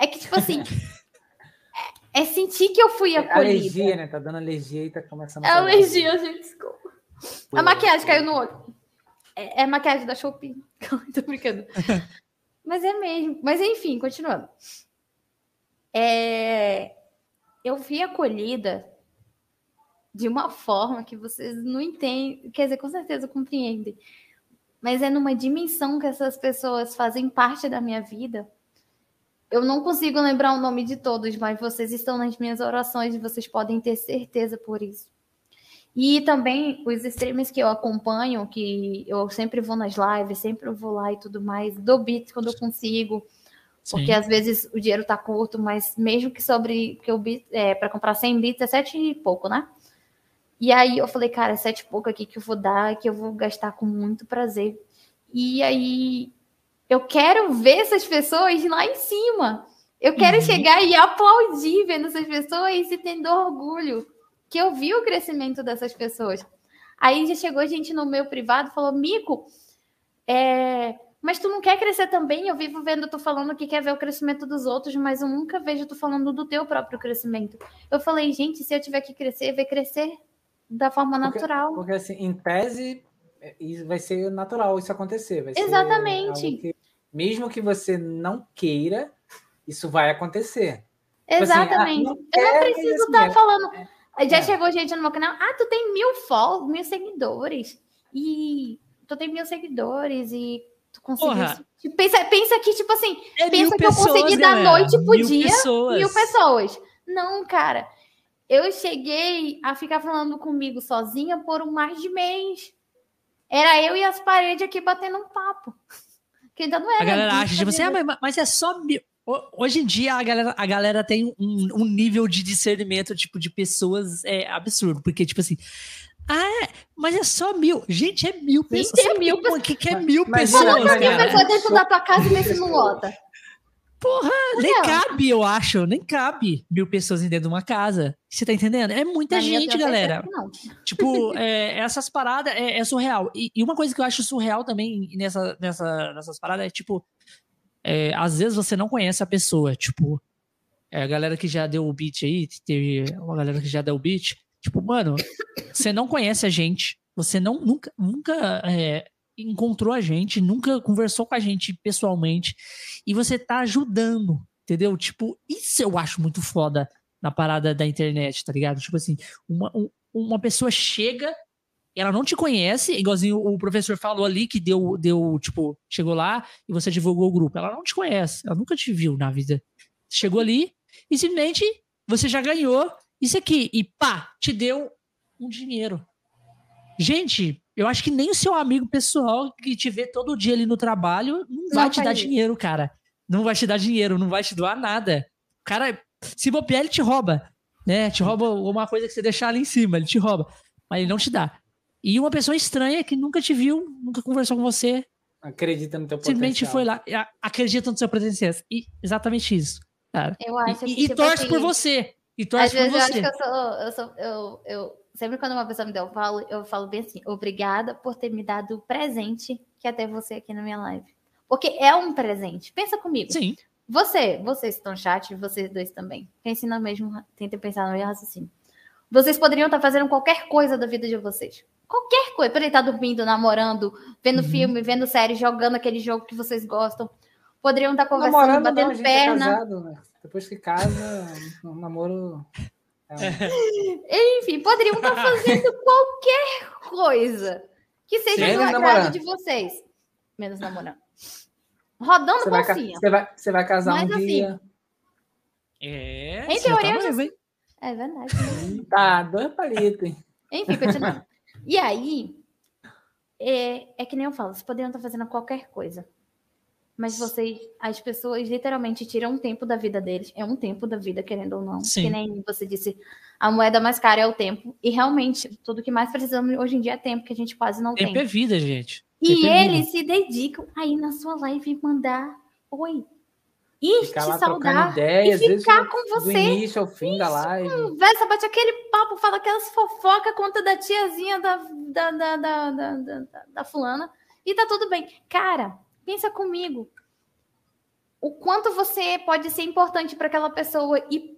É que, tipo assim, é, é sentir que eu fui acolhida. Alergia, né? Tá dando alergia e tá começando a. É alergia, gente, desculpa. A maquiagem caiu no olho. É, é maquiagem da Shopee. Tô brincando. Mas é mesmo. Mas enfim, continuando. É... Eu fui acolhida de uma forma que vocês não entendem, quer dizer, com certeza compreendem. Mas é numa dimensão que essas pessoas fazem parte da minha vida. Eu não consigo lembrar o nome de todos, mas vocês estão nas minhas orações e vocês podem ter certeza por isso. E também os streamers que eu acompanho, que eu sempre vou nas lives, sempre vou lá e tudo mais, dou bits quando eu consigo, porque Sim. às vezes o dinheiro tá curto, mas mesmo que sobre que eu é, para comprar 100 bits é sete e pouco, né? E aí eu falei, cara, é sete e pouco aqui que eu vou dar, que eu vou gastar com muito prazer. E aí eu quero ver essas pessoas lá em cima. Eu quero uhum. chegar e aplaudir vendo essas pessoas e tendo orgulho que eu vi o crescimento dessas pessoas. Aí já chegou gente no meu privado e falou: Mico, é, Mas tu não quer crescer também? Eu vivo vendo tu falando que quer ver o crescimento dos outros, mas eu nunca vejo tu falando do teu próprio crescimento. Eu falei, gente, se eu tiver que crescer, vai crescer da forma porque, natural. Porque, assim, em tese, é, vai ser natural isso acontecer. Exatamente. Que, mesmo que você não queira, isso vai acontecer. Exatamente. Tipo assim, ah, não eu não preciso estar tá falando. É, Já é. chegou gente no meu canal. Ah, tu tem mil follows, mil seguidores. E tu tem mil seguidores e tu conseguiu. Tipo, pensa, pensa que, tipo assim, é pensa que pessoas, eu consegui da noite pro mil dia pessoas. mil pessoas. Não, cara. Eu cheguei a ficar falando comigo sozinha por um mais de mês. Era eu e as paredes aqui batendo um papo. Que ainda não era. A galera acha, tipo assim, ah, mas, mas é só mil. Hoje em dia a galera, a galera tem um, um nível de discernimento tipo de pessoas é absurdo, porque tipo assim, ah, é, mas é só mil. Gente, é mil pessoas. Gente, é mil pessoas. O que, que é mil mas, pessoas? Pra mil pessoas dentro da tua casa e vê se não lota. Porra, nem cabe, eu acho. Nem cabe mil pessoas dentro de uma casa. Você tá entendendo? É muita Na gente, galera. Tipo, é, essas paradas é, é surreal. E, e, uma coisa que eu acho surreal também nessa, nessa, nessas paradas é, tipo, é, às vezes você não conhece a pessoa. Tipo, é, a galera que já deu o beat aí, teve uma galera que já deu o beat. Tipo, mano, você não conhece a gente. Você não nunca, nunca é, encontrou a gente, nunca conversou com a gente pessoalmente e você tá ajudando, entendeu? Tipo, isso eu acho muito foda na parada da internet, tá ligado? Tipo assim, uma, um, uma pessoa chega, ela não te conhece, igualzinho o professor falou ali que deu, deu, tipo, chegou lá e você divulgou o grupo. Ela não te conhece, ela nunca te viu na vida. Chegou ali e simplesmente você já ganhou isso aqui e pá, te deu um dinheiro. Gente, eu acho que nem o seu amigo pessoal que te vê todo dia ali no trabalho não vai não te dar dinheiro, cara. Não vai te dar dinheiro, não vai te doar nada. O cara, se bobear, ele te rouba. Né? Te rouba uma coisa que você deixar ali em cima, ele te rouba. Mas ele não te dá. E uma pessoa estranha que nunca te viu, nunca conversou com você. Acredita no teu simplesmente potencial. Simplesmente foi lá, acredita no seu potencial. E exatamente isso. Cara. Eu acho e, que, e tipo torce assim, por você. E torce às por vezes você. Eu acho que eu sou, eu sou, eu, eu sempre quando uma pessoa me deu um falo, eu falo bem assim, obrigada por ter me dado o presente que é ter você aqui na minha live. Porque é um presente. Pensa comigo. Sim. Você, vocês estão chat, vocês dois também. Pensem no mesmo, tentem pensar no mesmo raciocínio. Vocês poderiam estar fazendo qualquer coisa da vida de vocês. Qualquer coisa. Poderia estar dormindo, namorando, vendo uhum. filme, vendo série, jogando aquele jogo que vocês gostam. Poderiam estar conversando, namorando, batendo não, é perna. É casado, né? Depois que casa, o namoro Enfim, poderiam estar fazendo qualquer coisa que seja Sim, do agrado namorando. de vocês. Menos namorando. Rodando você bolsinha. Vai, você, vai, você vai casar Mas, um assim, dia. É, em teoria, tá já... É verdade. tá, dois palitos. Enfim, continuando. E aí, é, é que nem eu falo, vocês poderiam estar fazendo qualquer coisa. Mas vocês, as pessoas literalmente tiram um tempo da vida deles. É um tempo da vida, querendo ou não. Sim. Que nem você disse, a moeda mais cara é o tempo. E realmente, tudo que mais precisamos hoje em dia é tempo, que a gente quase não tempo tem. Tempo é vida, gente. E é eles se dedicam aí na sua live mandar oi. E te saudar e ficar com você. Do início ao fim Isso, da live. Conversa, bate aquele papo, fala aquelas fofoca conta da tiazinha da, da, da, da, da, da, da fulana. E tá tudo bem. Cara, Pensa comigo. O quanto você pode ser importante para aquela pessoa e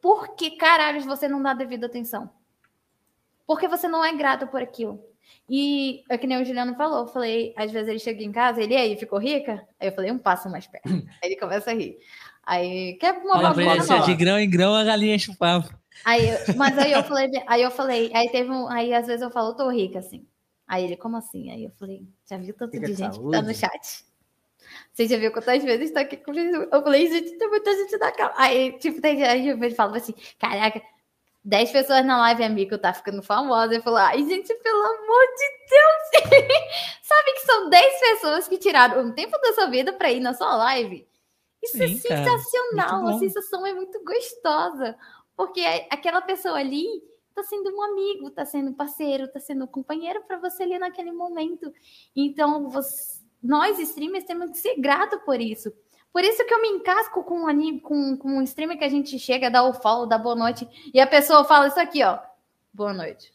por que caralhos você não dá devida atenção? Porque você não é grato por aquilo. E é que nem o Juliano falou, eu falei, às vezes ele chega em casa, ele aí ficou rica? Aí eu falei, um passo mais perto. aí ele começa a rir. Aí, quer uma Olha, bagunça? De grão em grão a galinha papo. Aí, mas aí eu falei, aí eu falei, aí teve um, aí às vezes eu falo, tô rica, assim. Aí ele, como assim? Aí eu falei, já viu tanto Fica de gente saúde. que tá no chat? Você já viu quantas vezes tá aqui com Jesus? Eu falei, gente, tem muita gente na cama. Aí, tipo, tem aí eu falo assim, caraca, 10 pessoas na live, amigo, tá ficando famosa. Eu falo, ai, gente, pelo amor de Deus! Sabe que são 10 pessoas que tiraram um tempo da sua vida para ir na sua live? Isso é Sim, é sensacional, a sensação é muito gostosa. Porque aquela pessoa ali tá sendo um amigo, tá sendo um parceiro, tá sendo um companheiro para você ali naquele momento. Então, você, nós streamers temos que ser grato por isso. Por isso que eu me encasco com um, anime, com, com um streamer que a gente chega, dá o follow, dá boa noite, e a pessoa fala isso aqui, ó. Boa noite.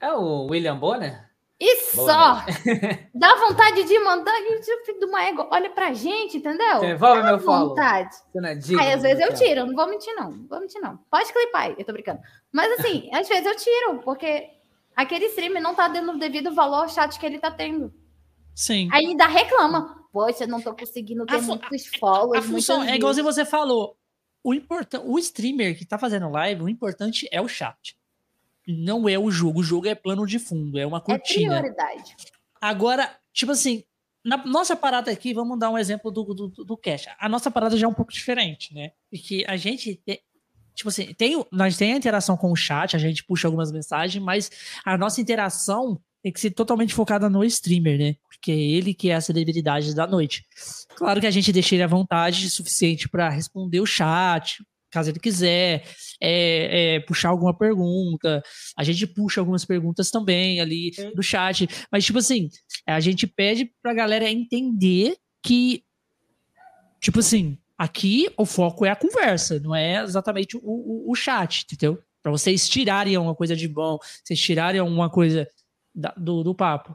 É o William Bonner? E só dá vontade de mandar e o filho do uma ego olha pra gente, entendeu? Devolve meu follow. vontade. É Aí às vezes eu tiro, não vou mentir não, não vou mentir não. Pode clipar, eu tô brincando. Mas assim, às vezes eu tiro, porque aquele stream não tá dando o devido valor ao chat que ele tá tendo. Sim. Aí ainda reclama. Poxa, não tô conseguindo ter a muitos follows. A função é igualzinho você falou. O, o streamer que tá fazendo live, o importante é o chat não é o jogo. O jogo é plano de fundo, é uma cortina. É prioridade. Agora, tipo assim, na nossa parada aqui, vamos dar um exemplo do, do, do Cash. A nossa parada já é um pouco diferente, né? Porque a gente, tipo assim, tem, nós tem a interação com o chat, a gente puxa algumas mensagens, mas a nossa interação tem que ser totalmente focada no streamer, né? Porque é ele que é a celebridade da noite. Claro que a gente deixa ele à vontade suficiente para responder o chat, caso ele quiser, é, é, puxar alguma pergunta. A gente puxa algumas perguntas também ali do chat. Mas, tipo assim, a gente pede pra galera entender que, tipo assim, aqui o foco é a conversa, não é exatamente o, o, o chat, entendeu? Pra vocês tirarem alguma coisa de bom, vocês tirarem alguma coisa da, do, do papo.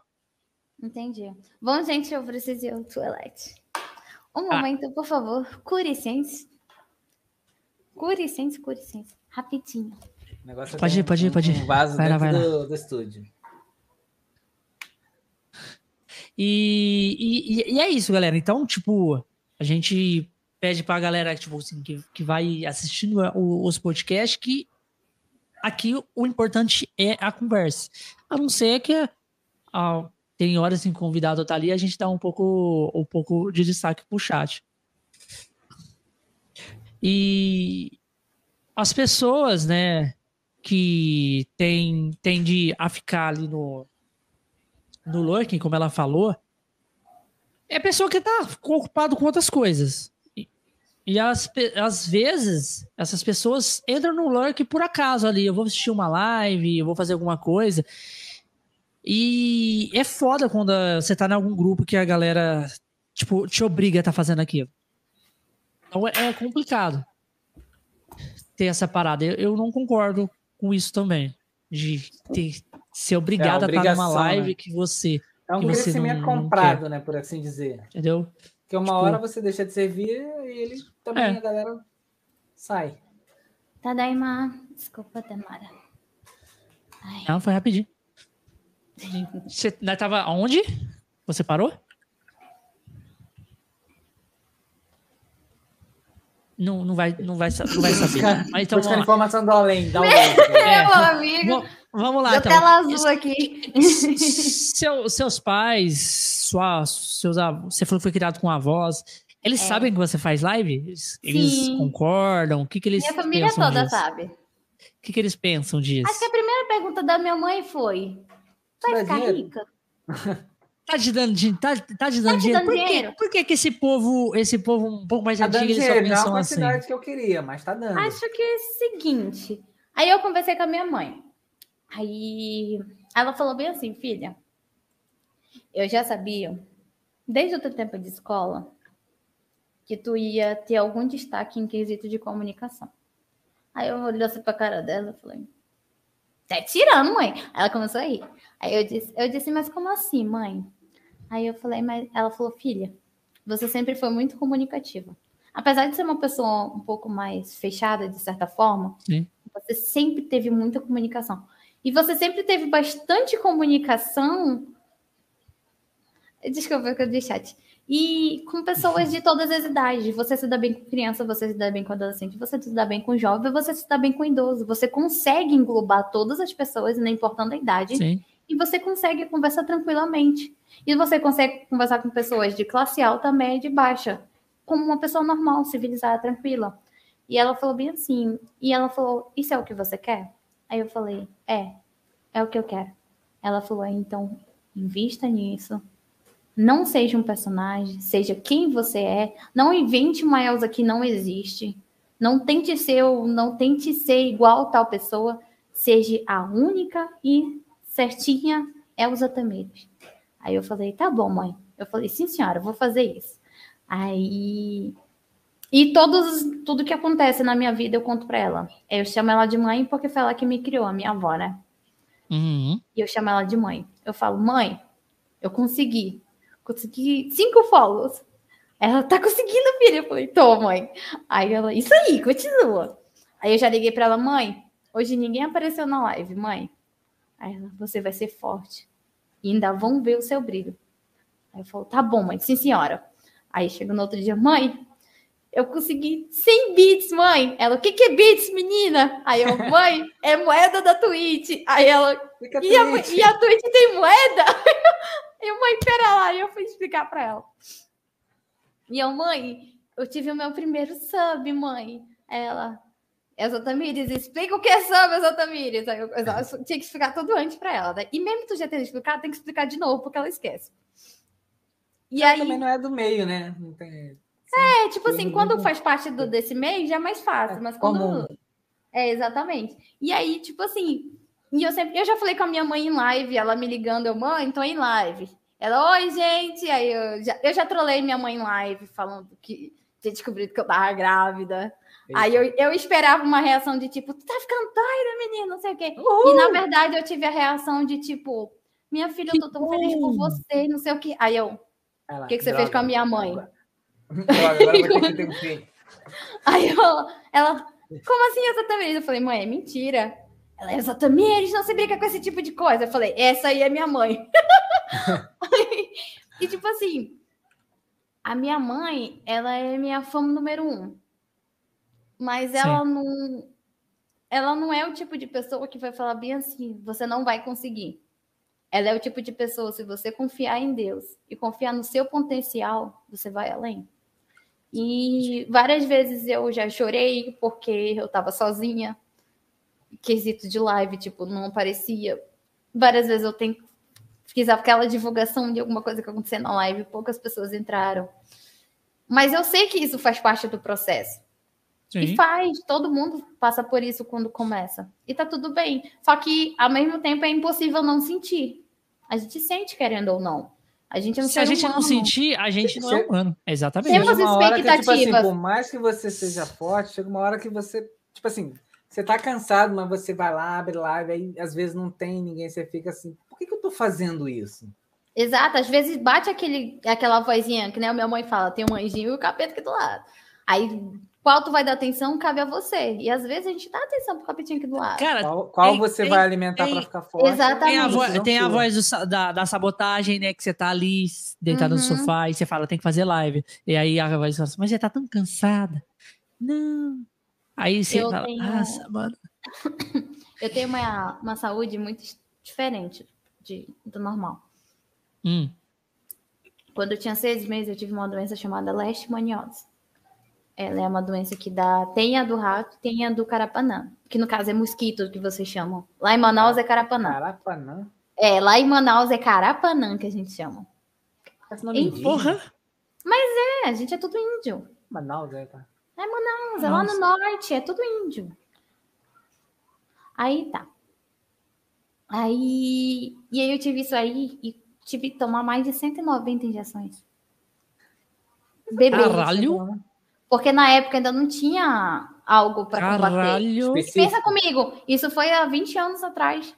Entendi. Bom, gente, eu preciso ir ao toalete. Um ah. momento, ah. por favor. Curicense. Com licença, com licença. Rapidinho. Pode ir, pode ir, pode ir. Um vaso vai lá, vai lá. Do, do estúdio. E, e, e, é isso, galera. Então, tipo, a gente pede pra galera tipo, assim, que, que vai assistindo os podcasts que aqui o importante é a conversa. A não ser que ah, tem horas em convidado tá ali, a gente dá um pouco, um pouco de destaque pro chat. E as pessoas, né, que tem, tende a ficar ali no, no lurking, como ela falou, é pessoa que tá ocupado com outras coisas. E, às, às vezes, essas pessoas entram no lurk por acaso ali. Eu vou assistir uma live, eu vou fazer alguma coisa. E é foda quando você tá em algum grupo que a galera, tipo, te obriga a estar tá fazendo aquilo. Então é complicado ter essa parada. Eu, eu não concordo com isso também. De ter, ser obrigado é a, estar numa live né? que você. É um crescimento não, comprado, não né? Por assim dizer. Entendeu? Porque uma tipo, hora você deixa de servir e ele também, é. a galera sai. Tadaima. Desculpa, Tamara. Não, foi rapidinho. Você tava onde? Você parou? não, não, vai, não, vai, não vai saber. Mas então, Buscar informação do além. Da além. É. Meu amigo. Vamos lá, então. tela azul aqui. Seu, seus pais, sua, seus você falou que foi criado com avós. Eles é. sabem que você faz live? Eles, eles concordam? O que, que eles Minha família toda disso? sabe. O que, que eles pensam disso? Acho que a primeira pergunta da minha mãe foi: vai ficar rica? Tá te dando, tá, tá te dando tá dinheiro. Por, dinheiro. Por que, que esse povo, esse povo um pouco mais tá antigo, eles só pensam não é a assim? quantidade que eu queria, mas tá dando. Acho que é o seguinte. Aí eu conversei com a minha mãe. Aí ela falou bem assim, filha. Eu já sabia, desde o teu tempo de escola, que tu ia ter algum destaque em quesito de comunicação. Aí eu olhei assim pra cara dela e falei, tá tirando, mãe. Ela começou a rir. Aí eu disse, eu disse, mas como assim, mãe? Aí eu falei, mas ela falou, filha, você sempre foi muito comunicativa. Apesar de ser uma pessoa um pouco mais fechada, de certa forma, Sim. você sempre teve muita comunicação. E você sempre teve bastante comunicação. Desculpa que eu dei chat. E com pessoas de todas as idades. Você se dá bem com criança, você se dá bem com adolescente, você se dá bem com jovem, você se dá bem com idoso. Você consegue englobar todas as pessoas, não importando a idade. Sim. E você consegue conversar tranquilamente. E você consegue conversar com pessoas de classe alta, média e baixa, como uma pessoa normal, civilizada, tranquila. E ela falou bem assim, e ela falou: "Isso é o que você quer?" Aí eu falei: "É, é o que eu quero." Ela falou: "Então, invista nisso. Não seja um personagem, seja quem você é. Não invente uma Elsa que não existe. Não tente ser, não tente ser igual tal pessoa. Seja a única e certinha Elsa Tamires. Aí eu falei, tá bom, mãe. Eu falei, sim, senhora, vou fazer isso. Aí. E todos, tudo que acontece na minha vida eu conto para ela. Eu chamo ela de mãe porque foi ela que me criou, a minha avó, né? Uhum. E eu chamo ela de mãe. Eu falo, mãe, eu consegui. Consegui cinco follows. Ela tá conseguindo, filha. Eu falei, tô, mãe. Aí ela, isso aí, continua. Aí eu já liguei para ela, mãe, hoje ninguém apareceu na live, mãe. Aí ela, você vai ser forte. E ainda vão ver o seu brilho. Aí eu falo, tá bom, mãe, sim, senhora. Aí chega no outro dia, mãe, eu consegui 100 bits, mãe. Ela, o que, que é bits, menina? Aí eu, mãe, é moeda da Twitch. Aí ela, e a, e a Twitch tem moeda? eu, mãe, pera lá. E eu fui explicar para ela. E eu, mãe, eu tive o meu primeiro sub, mãe. Ela, Exatamires, explica o que é sub, Exatamires. Aí eu, eu, tinha que explicar tudo antes para ela. Né? E mesmo tu já tendo explicado, tem que explicar de novo, porque ela esquece. E ela aí... também não é do meio, né? Não tem... É, tipo assim, quando faz parte do, desse meio, já é mais fácil. É mas quando. Comum. É, exatamente. E aí, tipo assim, e eu sempre. Eu já falei com a minha mãe em live, ela me ligando, eu, mãe, tô em live. Ela, oi, gente. Aí eu já, eu já trolei minha mãe em live, falando que tinha descobrido que eu tava grávida. Eita. Aí eu, eu esperava uma reação de tipo, tu tá ficando doida, menino, não sei o quê. Uhul. E na verdade eu tive a reação de tipo, minha filha, eu tô tão feliz por você, não sei o quê. Aí eu, o que, que você fez com a minha mãe? Agora vou ter que Aí eu, ela, como assim exatamente? Eu falei, mãe, é mentira. Ela, exatamente, eles não se brinca com esse tipo de coisa. Eu falei, essa aí é minha mãe. e tipo assim, a minha mãe, ela é minha fã número um. Mas ela Sim. não. Ela não é o tipo de pessoa que vai falar bem assim, você não vai conseguir. Ela é o tipo de pessoa, se você confiar em Deus e confiar no seu potencial, você vai além. E várias vezes eu já chorei porque eu estava sozinha, quesito de live, tipo, não aparecia. Várias vezes eu tenho fiz aquela divulgação de alguma coisa que aconteceu na live, poucas pessoas entraram. Mas eu sei que isso faz parte do processo. Sim. E faz, todo mundo passa por isso quando começa. E tá tudo bem. Só que, ao mesmo tempo, é impossível não sentir. A gente sente, querendo ou não. A gente é um Se a gente humano. não sentir, a gente não é humano. Exatamente. Temos expectativas. Que, tipo assim, por mais que você seja forte, chega uma hora que você, tipo assim, você tá cansado, mas você vai lá, abre live, aí às vezes não tem ninguém, você fica assim, por que, que eu tô fazendo isso? Exato, às vezes bate aquele, aquela vozinha, que nem a minha mãe fala, tem um anjinho e o capeta aqui do lado. Aí qual tu vai dar atenção cabe a você. E às vezes a gente dá atenção pro capetinho aqui do lado. Cara, qual, qual tem, você tem, vai alimentar para ficar forte? Exatamente. Tem a, vo tem a voz do, da, da, sabotagem, né? Que você tá ali deitado uhum. no sofá e você fala, tem que fazer live. E aí a voz fala assim, mas você tá tão cansada. Não. Aí você eu fala, tenho... nossa, mano. eu tenho uma, uma saúde muito diferente de, do normal. Hum. Quando eu tinha seis meses, eu tive uma doença chamada leishmaniose. Ela é uma doença que dá. Tem a do rato, tem a do carapanã. Que no caso é mosquito que vocês chamam. Lá em Manaus é carapanã. Carapanã? É, lá em Manaus é carapanã que a gente chama. Enfim. Porra! Mas é, a gente é tudo índio. Manaus é, tá? É Manaus, é lá no norte, é tudo índio. Aí tá. Aí. E aí eu tive isso aí e tive que tomar mais de 190 injeções. Bebê. Caralho! Porque na época ainda não tinha algo para combater. Pensa comigo, isso foi há 20 anos atrás.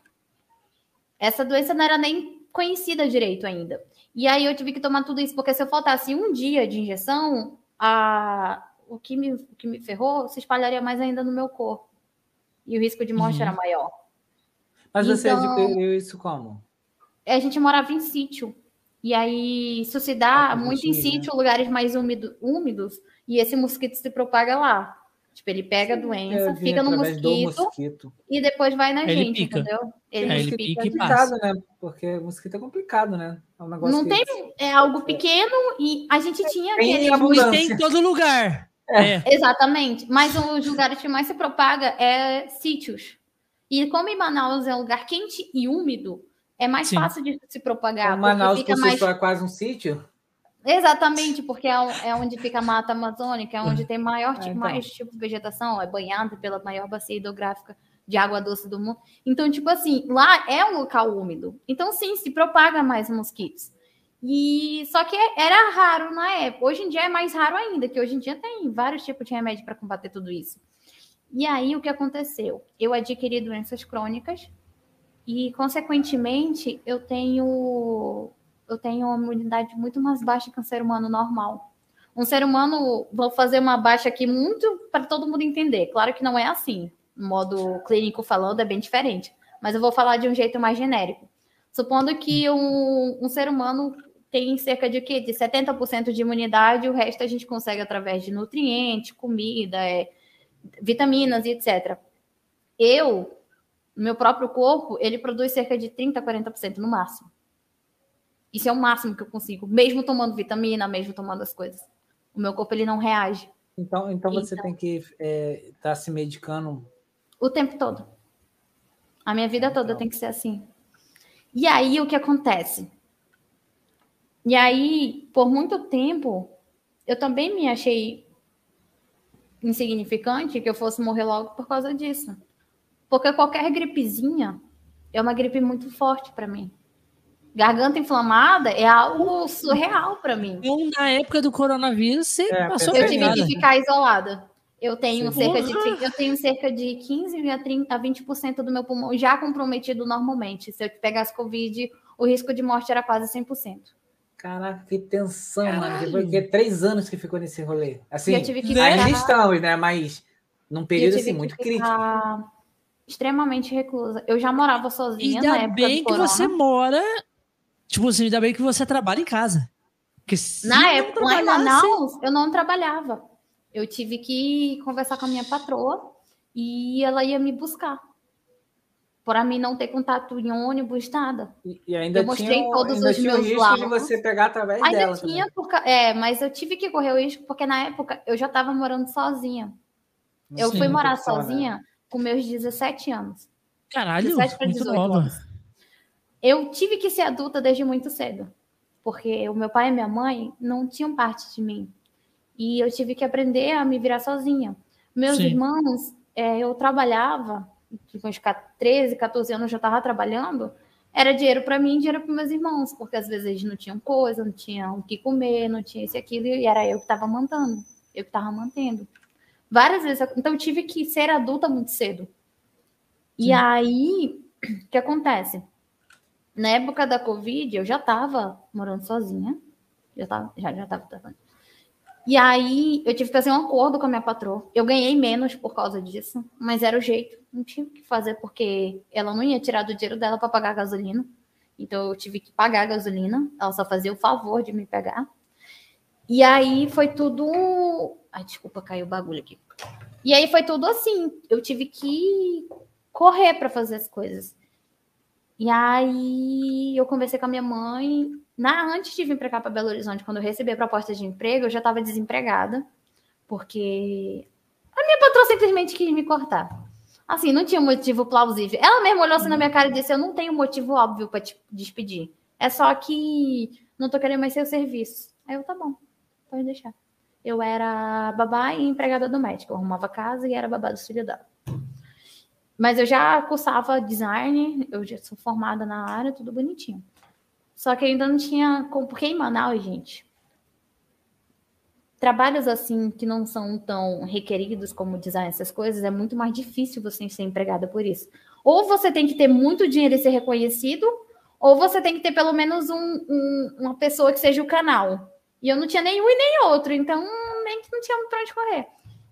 Essa doença não era nem conhecida direito ainda. E aí eu tive que tomar tudo isso, porque se eu faltasse um dia de injeção, a... o, que me, o que me ferrou se espalharia mais ainda no meu corpo. E o risco de morte uhum. era maior. Mas então, você adquiriu isso como? A gente morava em sítio. E aí, isso se dá ah, muito em sítio, né? lugares mais úmido, úmidos, e esse mosquito se propaga lá. Tipo, ele pega Sim, a doença, fica no mosquito, mosquito, e depois vai na ele gente, pica. entendeu? Ele, é, ele pica, pica e passa. né? Porque mosquito é complicado, né? É um negócio Não tem, é algo pequeno e a gente tinha tem aquele... Tem em todo lugar. É. é. Exatamente. Mas os lugares que mais se propaga é sítios. E como em Manaus é um lugar quente e úmido, é mais Sim. fácil de se propagar. Como Manaus fica mais... é quase um sítio? Exatamente, porque é, é, onde fica a mata amazônica, é onde tem maior tipo, é, então. mais tipo de vegetação, é banhado pela maior bacia hidrográfica de água doce do mundo. Então, tipo assim, lá é um local úmido. Então, sim, se propaga mais mosquitos. E só que era raro na época. Hoje em dia é mais raro ainda, que hoje em dia tem vários tipos de remédio para combater tudo isso. E aí o que aconteceu? Eu adquiri doenças crônicas E, consequentemente, eu tenho eu tenho uma imunidade muito mais baixa que um ser humano normal. Um ser humano, vou fazer uma baixa aqui muito para todo mundo entender. Claro que não é assim. No modo clínico falando, é bem diferente. Mas eu vou falar de um jeito mais genérico. Supondo que um, um ser humano tem cerca de quê? De 70% de imunidade, o resto a gente consegue através de nutrientes, comida, é, vitaminas e etc. Eu, meu próprio corpo, ele produz cerca de 30, 40% no máximo. Isso é o máximo que eu consigo, mesmo tomando vitamina, mesmo tomando as coisas. O meu corpo ele não reage. Então, então você então, tem que estar é, tá se medicando o tempo todo. A minha vida toda tem que ser assim. E aí o que acontece? E aí, por muito tempo, eu também me achei insignificante que eu fosse morrer logo por causa disso. Porque qualquer gripezinha é uma gripe muito forte para mim. Garganta inflamada é algo surreal para mim. Então, na época do coronavírus, você é, passou Eu tive que ficar isolada. Eu tenho, cerca de, eu tenho cerca de 15 a, 30, a 20% do meu pulmão já comprometido normalmente. Se eu pegasse Covid, o risco de morte era quase 100%. Caraca, que tensão, Caralho. mano. Depois de três anos que ficou nesse rolê. Assim, eu tive que ainda estamos, né? Mas num período assim, muito crítico. Extremamente reclusa. Eu já morava sozinha ainda na época bem que você mora. Tipo assim, ainda bem que você trabalha em casa. Porque na época, lá em Manaus, eu não trabalhava. Eu tive que conversar com a minha patroa e ela ia me buscar para mim não ter contato em ônibus, nada. E, e ainda eu mostrei tinha, todos ainda os tinha meus risco de você pegar através ainda dela. Tinha, porque, é, mas eu tive que correr o risco porque na época eu já estava morando sozinha. eu fui morar sozinha né? com meus 17 anos. Caralho, 17 para 18 nova. anos. Eu tive que ser adulta desde muito cedo, porque o meu pai e minha mãe não tinham parte de mim. E eu tive que aprender a me virar sozinha. Meus Sim. irmãos, é, eu trabalhava com uns 13, 14 anos já estava trabalhando, era dinheiro para mim e dinheiro para meus irmãos, porque às vezes eles não tinham coisa, não tinham o que comer, não tinha isso e aquilo, e era eu que estava mantendo, eu que estava mantendo. Várias vezes, então eu tive que ser adulta muito cedo. E Sim. aí, o que acontece? Na época da Covid, eu já estava morando sozinha, já estava já, já tava e aí eu tive que fazer um acordo com a minha patroa. Eu ganhei menos por causa disso, mas era o jeito. Não tinha o que fazer porque ela não ia tirar do dinheiro dela para pagar a gasolina. Então eu tive que pagar a gasolina. Ela só fazia o favor de me pegar. E aí foi tudo. Ai, desculpa, caiu o bagulho aqui. E aí foi tudo assim. Eu tive que correr para fazer as coisas. E aí eu conversei com a minha mãe na, antes de vir para cá, para Belo Horizonte, quando eu recebi a proposta de emprego, eu já estava desempregada, porque a minha patroa simplesmente quis me cortar. Assim, não tinha motivo plausível. Ela mesma olhou assim na minha cara e disse: Eu não tenho motivo óbvio para te despedir. É só que não tô querendo mais ser o serviço. Aí eu, tá bom, pode deixar. Eu era babá e empregada doméstica. Eu arrumava casa e era babá do filho dela. Mas eu já cursava design, eu já sou formada na área, tudo bonitinho. Só que ainda não tinha. Porque em Manaus, gente, trabalhos assim que não são tão requeridos como design, essas coisas, é muito mais difícil você ser empregada por isso. Ou você tem que ter muito dinheiro e ser reconhecido, ou você tem que ter pelo menos um, um, uma pessoa que seja o canal. E eu não tinha nenhum e nem outro, então nem que não tinha para onde correr.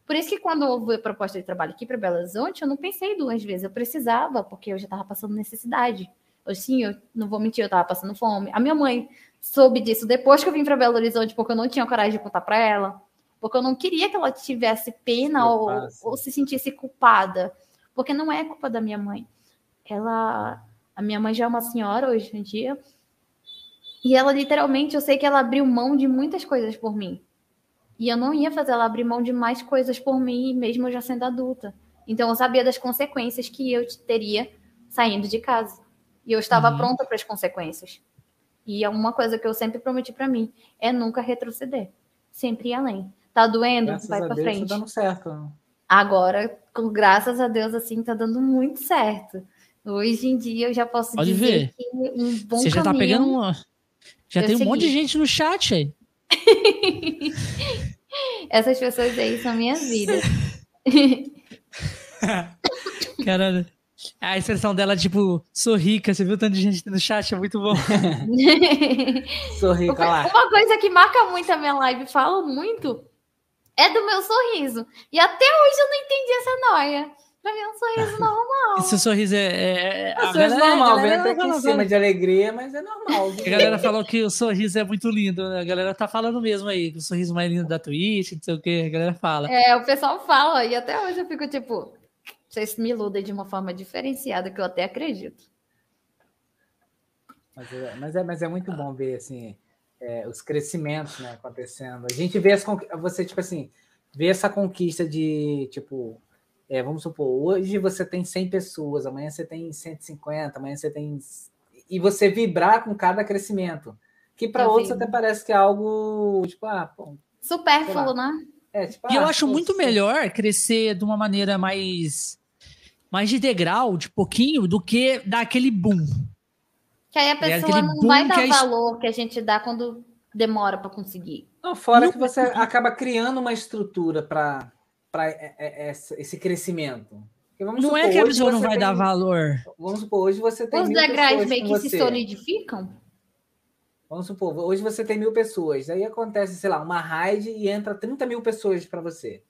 Por isso que quando houve a proposta de trabalho aqui para Belo Horizonte, eu não pensei duas vezes. Eu precisava, porque eu já estava passando necessidade. Sim, eu não vou mentir, eu tava passando fome. A minha mãe soube disso depois que eu vim para Belo Horizonte, porque eu não tinha coragem de contar para ela, porque eu não queria que ela tivesse pena ou, ou, se sentisse culpada, porque não é culpa da minha mãe. Ela, a minha mãe já é uma senhora hoje em dia, e ela literalmente, eu sei que ela abriu mão de muitas coisas por mim. E eu não ia fazer ela abrir mão de mais coisas por mim, mesmo eu já sendo adulta. Então eu sabia das consequências que eu teria saindo de casa. E eu estava uhum. pronta para as consequências. E é uma coisa que eu sempre prometi para mim, é nunca retroceder, sempre ir além. Tá doendo, graças vai para frente. Tá dando certo. Agora, com graças a Deus assim, tá dando muito certo. Hoje em dia eu já posso Pode dizer ver. que um bom Você já tá pegando uma Já tem um segui. monte de gente no chat aí. Essas pessoas aí são minhas vidas. Caralho. A expressão dela, tipo, sou rica. Você viu tanto de gente no chat? É muito bom. sou rica, lá. Uma coisa que marca muito a minha live, falo muito, é do meu sorriso. E até hoje eu não entendi essa noia. Pra mim é um sorriso normal. Esse sorriso é. é, é um sorriso normal, vem até aqui em cima de alegria, mas é normal. A galera falou que o sorriso é muito lindo, né? A galera tá falando mesmo aí, que o sorriso mais lindo da Twitch, não sei o que, a galera fala. É, o pessoal fala, e até hoje eu fico tipo, vocês me iludem de uma forma diferenciada, que eu até acredito. Mas é, mas é, mas é muito bom ver, assim, é, os crescimentos né, acontecendo. A gente vê as, você, tipo assim, vê essa conquista de, tipo, é, vamos supor, hoje você tem 100 pessoas, amanhã você tem 150, amanhã você tem. E você vibrar com cada crescimento. Que para outros até parece que é algo, tipo, ah, pô, Supérfluo, né? É, tipo, e ah, eu acho muito melhor crescer de uma maneira mais. mais de degrau, de pouquinho, do que dar aquele boom. Que aí a é pessoa é não vai dar que valor que a gente dá quando demora para conseguir. Não, fora não, que você acaba criando uma estrutura para para é, é, é, esse crescimento? não supor, é que a pessoa não vai tem, dar valor. Vamos supor, hoje você tem. Os degraus meio que se solidificam? Vamos supor, hoje você tem mil pessoas, aí acontece, sei lá, uma raid e entra 30 mil pessoas para você.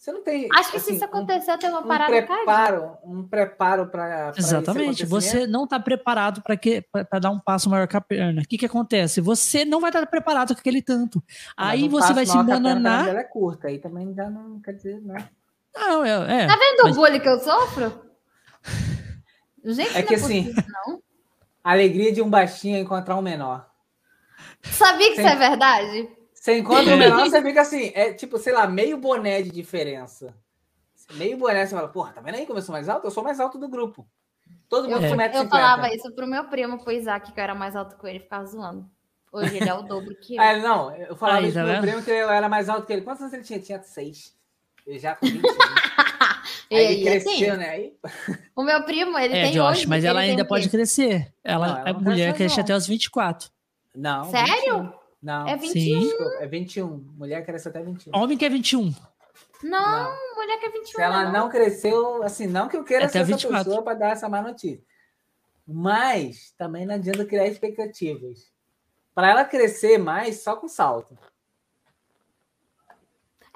Você não tem. Acho que assim, se isso acontecer, um, tem uma parada. Um preparo, um preparo para. Exatamente. Você não está preparado para dar um passo maior que a perna. O que, que acontece? Você não vai estar preparado com aquele tanto. Aí um você vai se bananar. Ela é curta, aí também já não quer dizer, né? Não, é. é tá vendo mas... o bullying que eu sofro? Gente, é que é assim. Não. A alegria de um baixinho é encontrar um menor. Sabia que Sem... isso é verdade? Você encontra o menor, você fica assim, é tipo, sei lá, meio boné de diferença. Meio boné, você fala, porra, tá vendo aí como eu sou mais alto? Eu sou mais alto do grupo. Todo mundo eu, é. eu falava isso pro meu primo, pro Isaac, que eu era mais alto que ele, ficava zoando. Hoje ele é o dobro que eu. Ah, não, eu falava aí, isso tá pro meu primo que eu era mais alto que ele. Quantos anos ele tinha? Tinha seis. Ele já com 20 anos. Aí ele cresceu, assim, né? Aí... O meu primo, ele é, tem Josh, hoje, mas ela ainda pode crescer. Ela, não, ela é mulher cresce até os 24. Não. Sério? 21. Não. É 21. Sim. É 21. Mulher cresce até 21. Homem que é 21. Não, não. mulher que é 21. Se ela não. não cresceu, assim, não que eu queira até ser 24. essa pessoa para dar essa má notícia. Mas também não adianta criar expectativas. Para ela crescer mais, só com salto.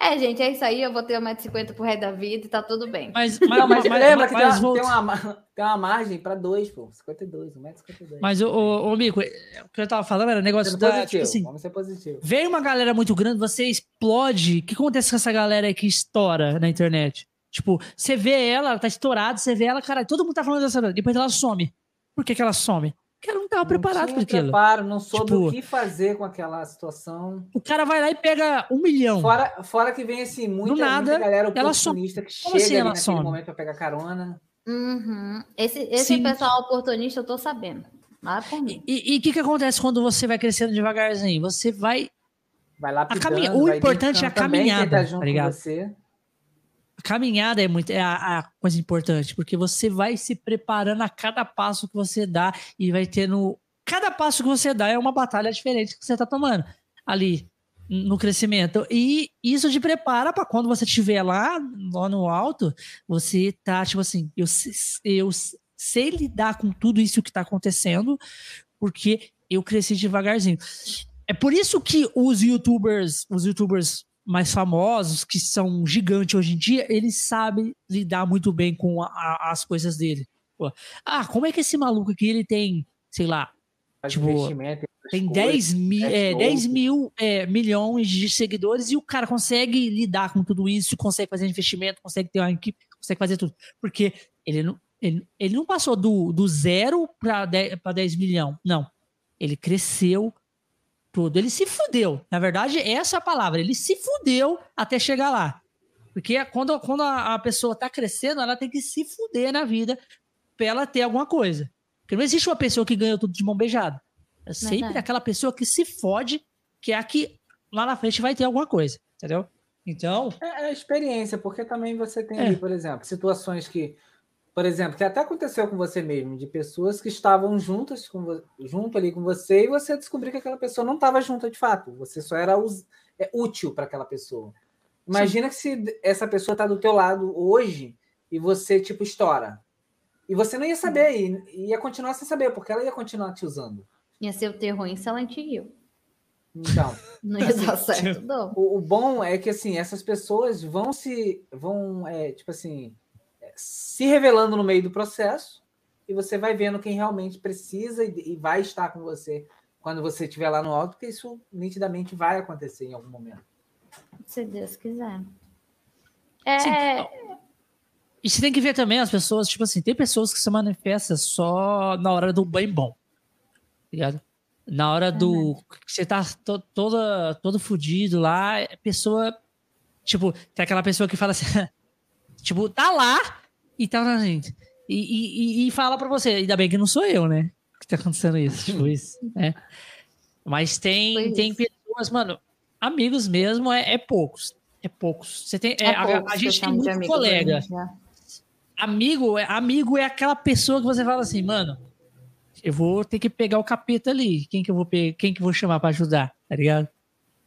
É, gente, é isso aí. Eu vou ter 1,50m pro resto da vida e tá tudo bem. Mas, mas, não, mas, mas lembra que mas, tem, uma, tem, uma, tem uma margem para dois, pô. 52, 1,52m. Mas, o, o Mico, o que eu tava falando era negócio da. Positivo, tipo assim, vamos ser positivo. Vem uma galera muito grande, você explode. O que acontece com essa galera aí que estoura na internet? Tipo, você vê ela, ela tá estourada, você vê ela, cara, todo mundo tá falando dessa. Depois ela some. Por que, que ela some? Cara não estava preparado para aquilo. Preparo, não soube tipo, o que fazer com aquela situação. O cara vai lá e pega um milhão. Fora, fora que vem assim, muita, nada, muita galera oportunista que chega assim ali naquele momento para pegar carona. Uhum. Esse, esse pessoal oportunista eu tô sabendo. E o que, que acontece quando você vai crescendo devagarzinho? Você vai. Vai lá O importante é a caminhada, tá ligado? Caminhada é muito é a, a, coisa importante, porque você vai se preparando a cada passo que você dá e vai tendo. Cada passo que você dá é uma batalha diferente que você tá tomando ali no crescimento. E isso te prepara para quando você estiver lá, lá no alto, você tá, tipo assim, eu, eu sei lidar com tudo isso que tá acontecendo, porque eu cresci devagarzinho. É por isso que os youtubers, os youtubers mais famosos, que são gigantes hoje em dia, eles sabem lidar muito bem com a, a, as coisas dele. Pô, ah, como é que esse maluco aqui ele tem, sei lá, tipo, tem 10 mil, é, 10 mil é, milhões de seguidores e o cara consegue lidar com tudo isso, consegue fazer investimento, consegue ter uma equipe, consegue fazer tudo. Porque ele não, ele, ele não passou do, do zero para 10, 10 milhões, não. Ele cresceu tudo. Ele se fudeu. Na verdade, essa é a palavra. Ele se fudeu até chegar lá. Porque quando, quando a, a pessoa tá crescendo, ela tem que se fuder na vida pra ela ter alguma coisa. Porque não existe uma pessoa que ganha tudo de mão beijada. É sempre Verdade. aquela pessoa que se fode, que é a que lá na frente vai ter alguma coisa. Entendeu? Então. É, é experiência, porque também você tem é. ali, por exemplo, situações que por exemplo, que até aconteceu com você mesmo, de pessoas que estavam juntas com, junto ali com você e você descobriu que aquela pessoa não estava junta de fato. Você só era é, útil para aquela pessoa. Imagina Sim. que se essa pessoa está do teu lado hoje e você tipo estoura. E você não ia saber, e ia continuar sem saber, porque ela ia continuar te usando. Ia ser o terror em Silent. Então. Não ia dar certo, não. O, o, bom é que, assim, essas pessoas vão se. vão, é, tipo assim, se revelando no meio do processo, e você vai vendo quem realmente precisa e, e vai estar com você quando você estiver lá no alto, porque isso nitidamente vai acontecer em algum momento. Se Deus quiser. É. Sim. E você tem que ver também as pessoas, tipo assim, tem pessoas que se manifestam só na hora do banho bom. Tá ligado? Na hora do. que você tá to, toda, todo fudido lá, a pessoa. Tipo, tem aquela pessoa que fala assim. tipo, tá lá e tá na gente. E, e, e, fala pra você, ainda bem que não sou eu, né? Que tá acontecendo isso. Tipo, isso. Né? Mas tem, tem pessoas, mano, amigos mesmo é, é poucos. É poucos. Você tem, é, é poucos, a, a, gente tem muito colega. Gente, né? Amigo, é, amigo é aquela pessoa que você fala assim, mano, eu vou ter que pegar o capeta ali. Quem que eu vou pegar, quem que eu vou chamar para ajudar, tá ligado?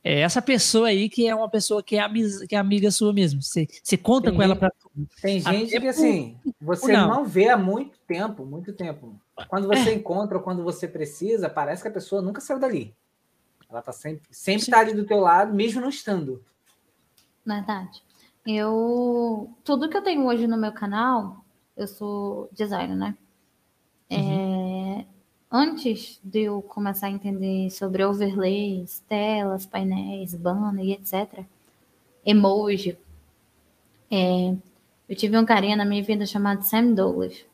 É essa pessoa aí que é uma pessoa que é, amiga, que é amiga sua mesmo. Você, você conta tem com ela para tudo. Tem gente Até que assim, você não. não. vê há muito tempo, muito tempo. Quando você é. encontra ou quando você precisa, parece que a pessoa nunca saiu dali. Ela tá sempre, sempre Sim. tá ali do teu lado, mesmo não estando. Verdade. Eu. Tudo que eu tenho hoje no meu canal, eu sou designer, né? Uhum. É, antes de eu começar a entender sobre overlays, telas, painéis, banner e etc., emoji, é, eu tive um carinha na minha vida chamado Sam Douglas.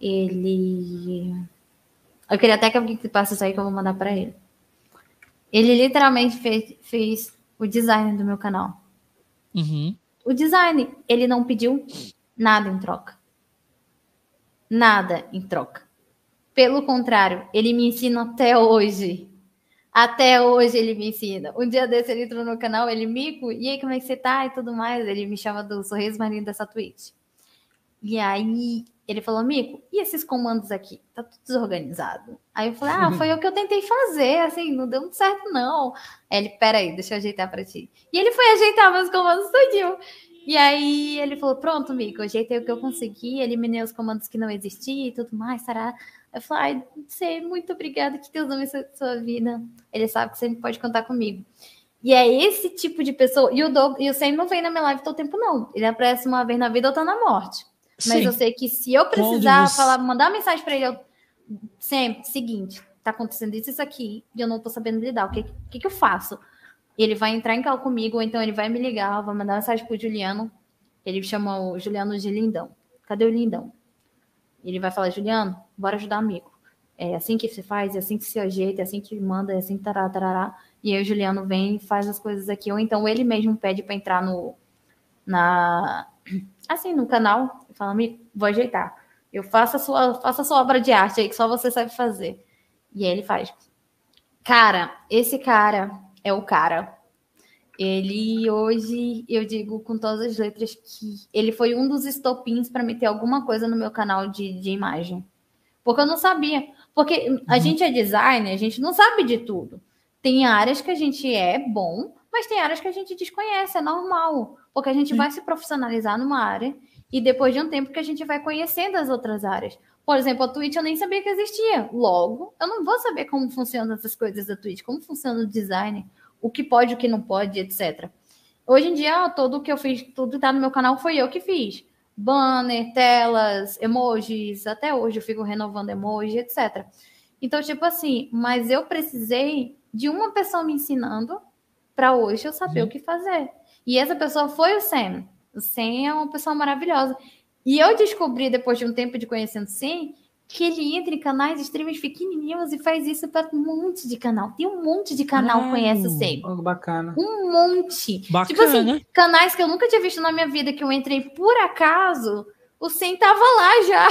Ele. Eu queria até que alguém que passe isso aí que eu vou mandar para ele. Ele literalmente fez, fez o design do meu canal. Uhum. O design, ele não pediu nada em troca. Nada em troca. Pelo contrário, ele me ensina até hoje. Até hoje ele me ensina. Um dia desse ele entrou no canal, ele, Mico, e aí como é que você tá? E tudo mais. Ele me chama do sorriso marinho dessa Twitch. E aí ele falou, Mico, e esses comandos aqui? Tá tudo desorganizado. Aí eu falei, ah, foi o que eu tentei fazer, assim, não deu muito certo, não. Aí ele, peraí, deixa eu ajeitar pra ti. E ele foi ajeitar meus comandos tudinho. E aí ele falou, pronto, Mico, ajeitei o que eu consegui, eliminei os comandos que não existiam e tudo mais, será? Eu falei, ai, sei, muito obrigada, que Deus abençoe a sua vida. Ele sabe que você pode contar comigo. E é esse tipo de pessoa. E o, Doug, e o Sam não vem na minha live todo tempo, não. Ele aparece uma vez na vida ou tá na morte. Mas Sim. eu sei que se eu precisar você... falar, mandar uma mensagem para ele, eu sempre, seguinte, tá acontecendo isso, isso aqui, e eu não tô sabendo lidar. O que, que, que eu faço? Ele vai entrar em cal comigo, ou então ele vai me ligar, vai mandar mensagem pro Juliano. Ele chama o Juliano de Lindão. Cadê o Lindão? Ele vai falar, Juliano, bora ajudar amigo. É assim que se faz, é assim que se ajeita, é assim que manda, é assim que tará, tarará. E aí o Juliano vem e faz as coisas aqui. Ou então ele mesmo pede para entrar no, na, assim, no canal, fala, amigo, vou ajeitar. Eu faço a sua, faço a sua obra de arte aí que só você sabe fazer. E aí ele faz. Cara, esse cara é o cara. Ele hoje, eu digo com todas as letras que ele foi um dos estopins para meter alguma coisa no meu canal de, de imagem. Porque eu não sabia. Porque a uhum. gente é designer, a gente não sabe de tudo. Tem áreas que a gente é bom, mas tem áreas que a gente desconhece, é normal. Porque a gente vai se profissionalizar numa área e depois de um tempo que a gente vai conhecendo as outras áreas. Por exemplo, a Twitch eu nem sabia que existia. Logo, eu não vou saber como funcionam essas coisas da Twitch, como funciona o design, o que pode, o que não pode, etc. Hoje em dia, tudo que eu fiz, tudo que tá no meu canal foi eu que fiz. Banner, telas, emojis, até hoje eu fico renovando emoji, etc. Então, tipo assim, mas eu precisei de uma pessoa me ensinando para hoje eu saber uhum. o que fazer. E essa pessoa foi o Sam. O Sam é uma pessoa maravilhosa. E eu descobri, depois de um tempo de conhecendo o Sam, que ele entra em canais extremamente pequenininhos e faz isso para um monte de canal. Tem um monte de canal que conhece o Sam. Bacana. Um monte. Bacana. Tipo assim, canais que eu nunca tinha visto na minha vida, que eu entrei por acaso, o Sam tava lá já.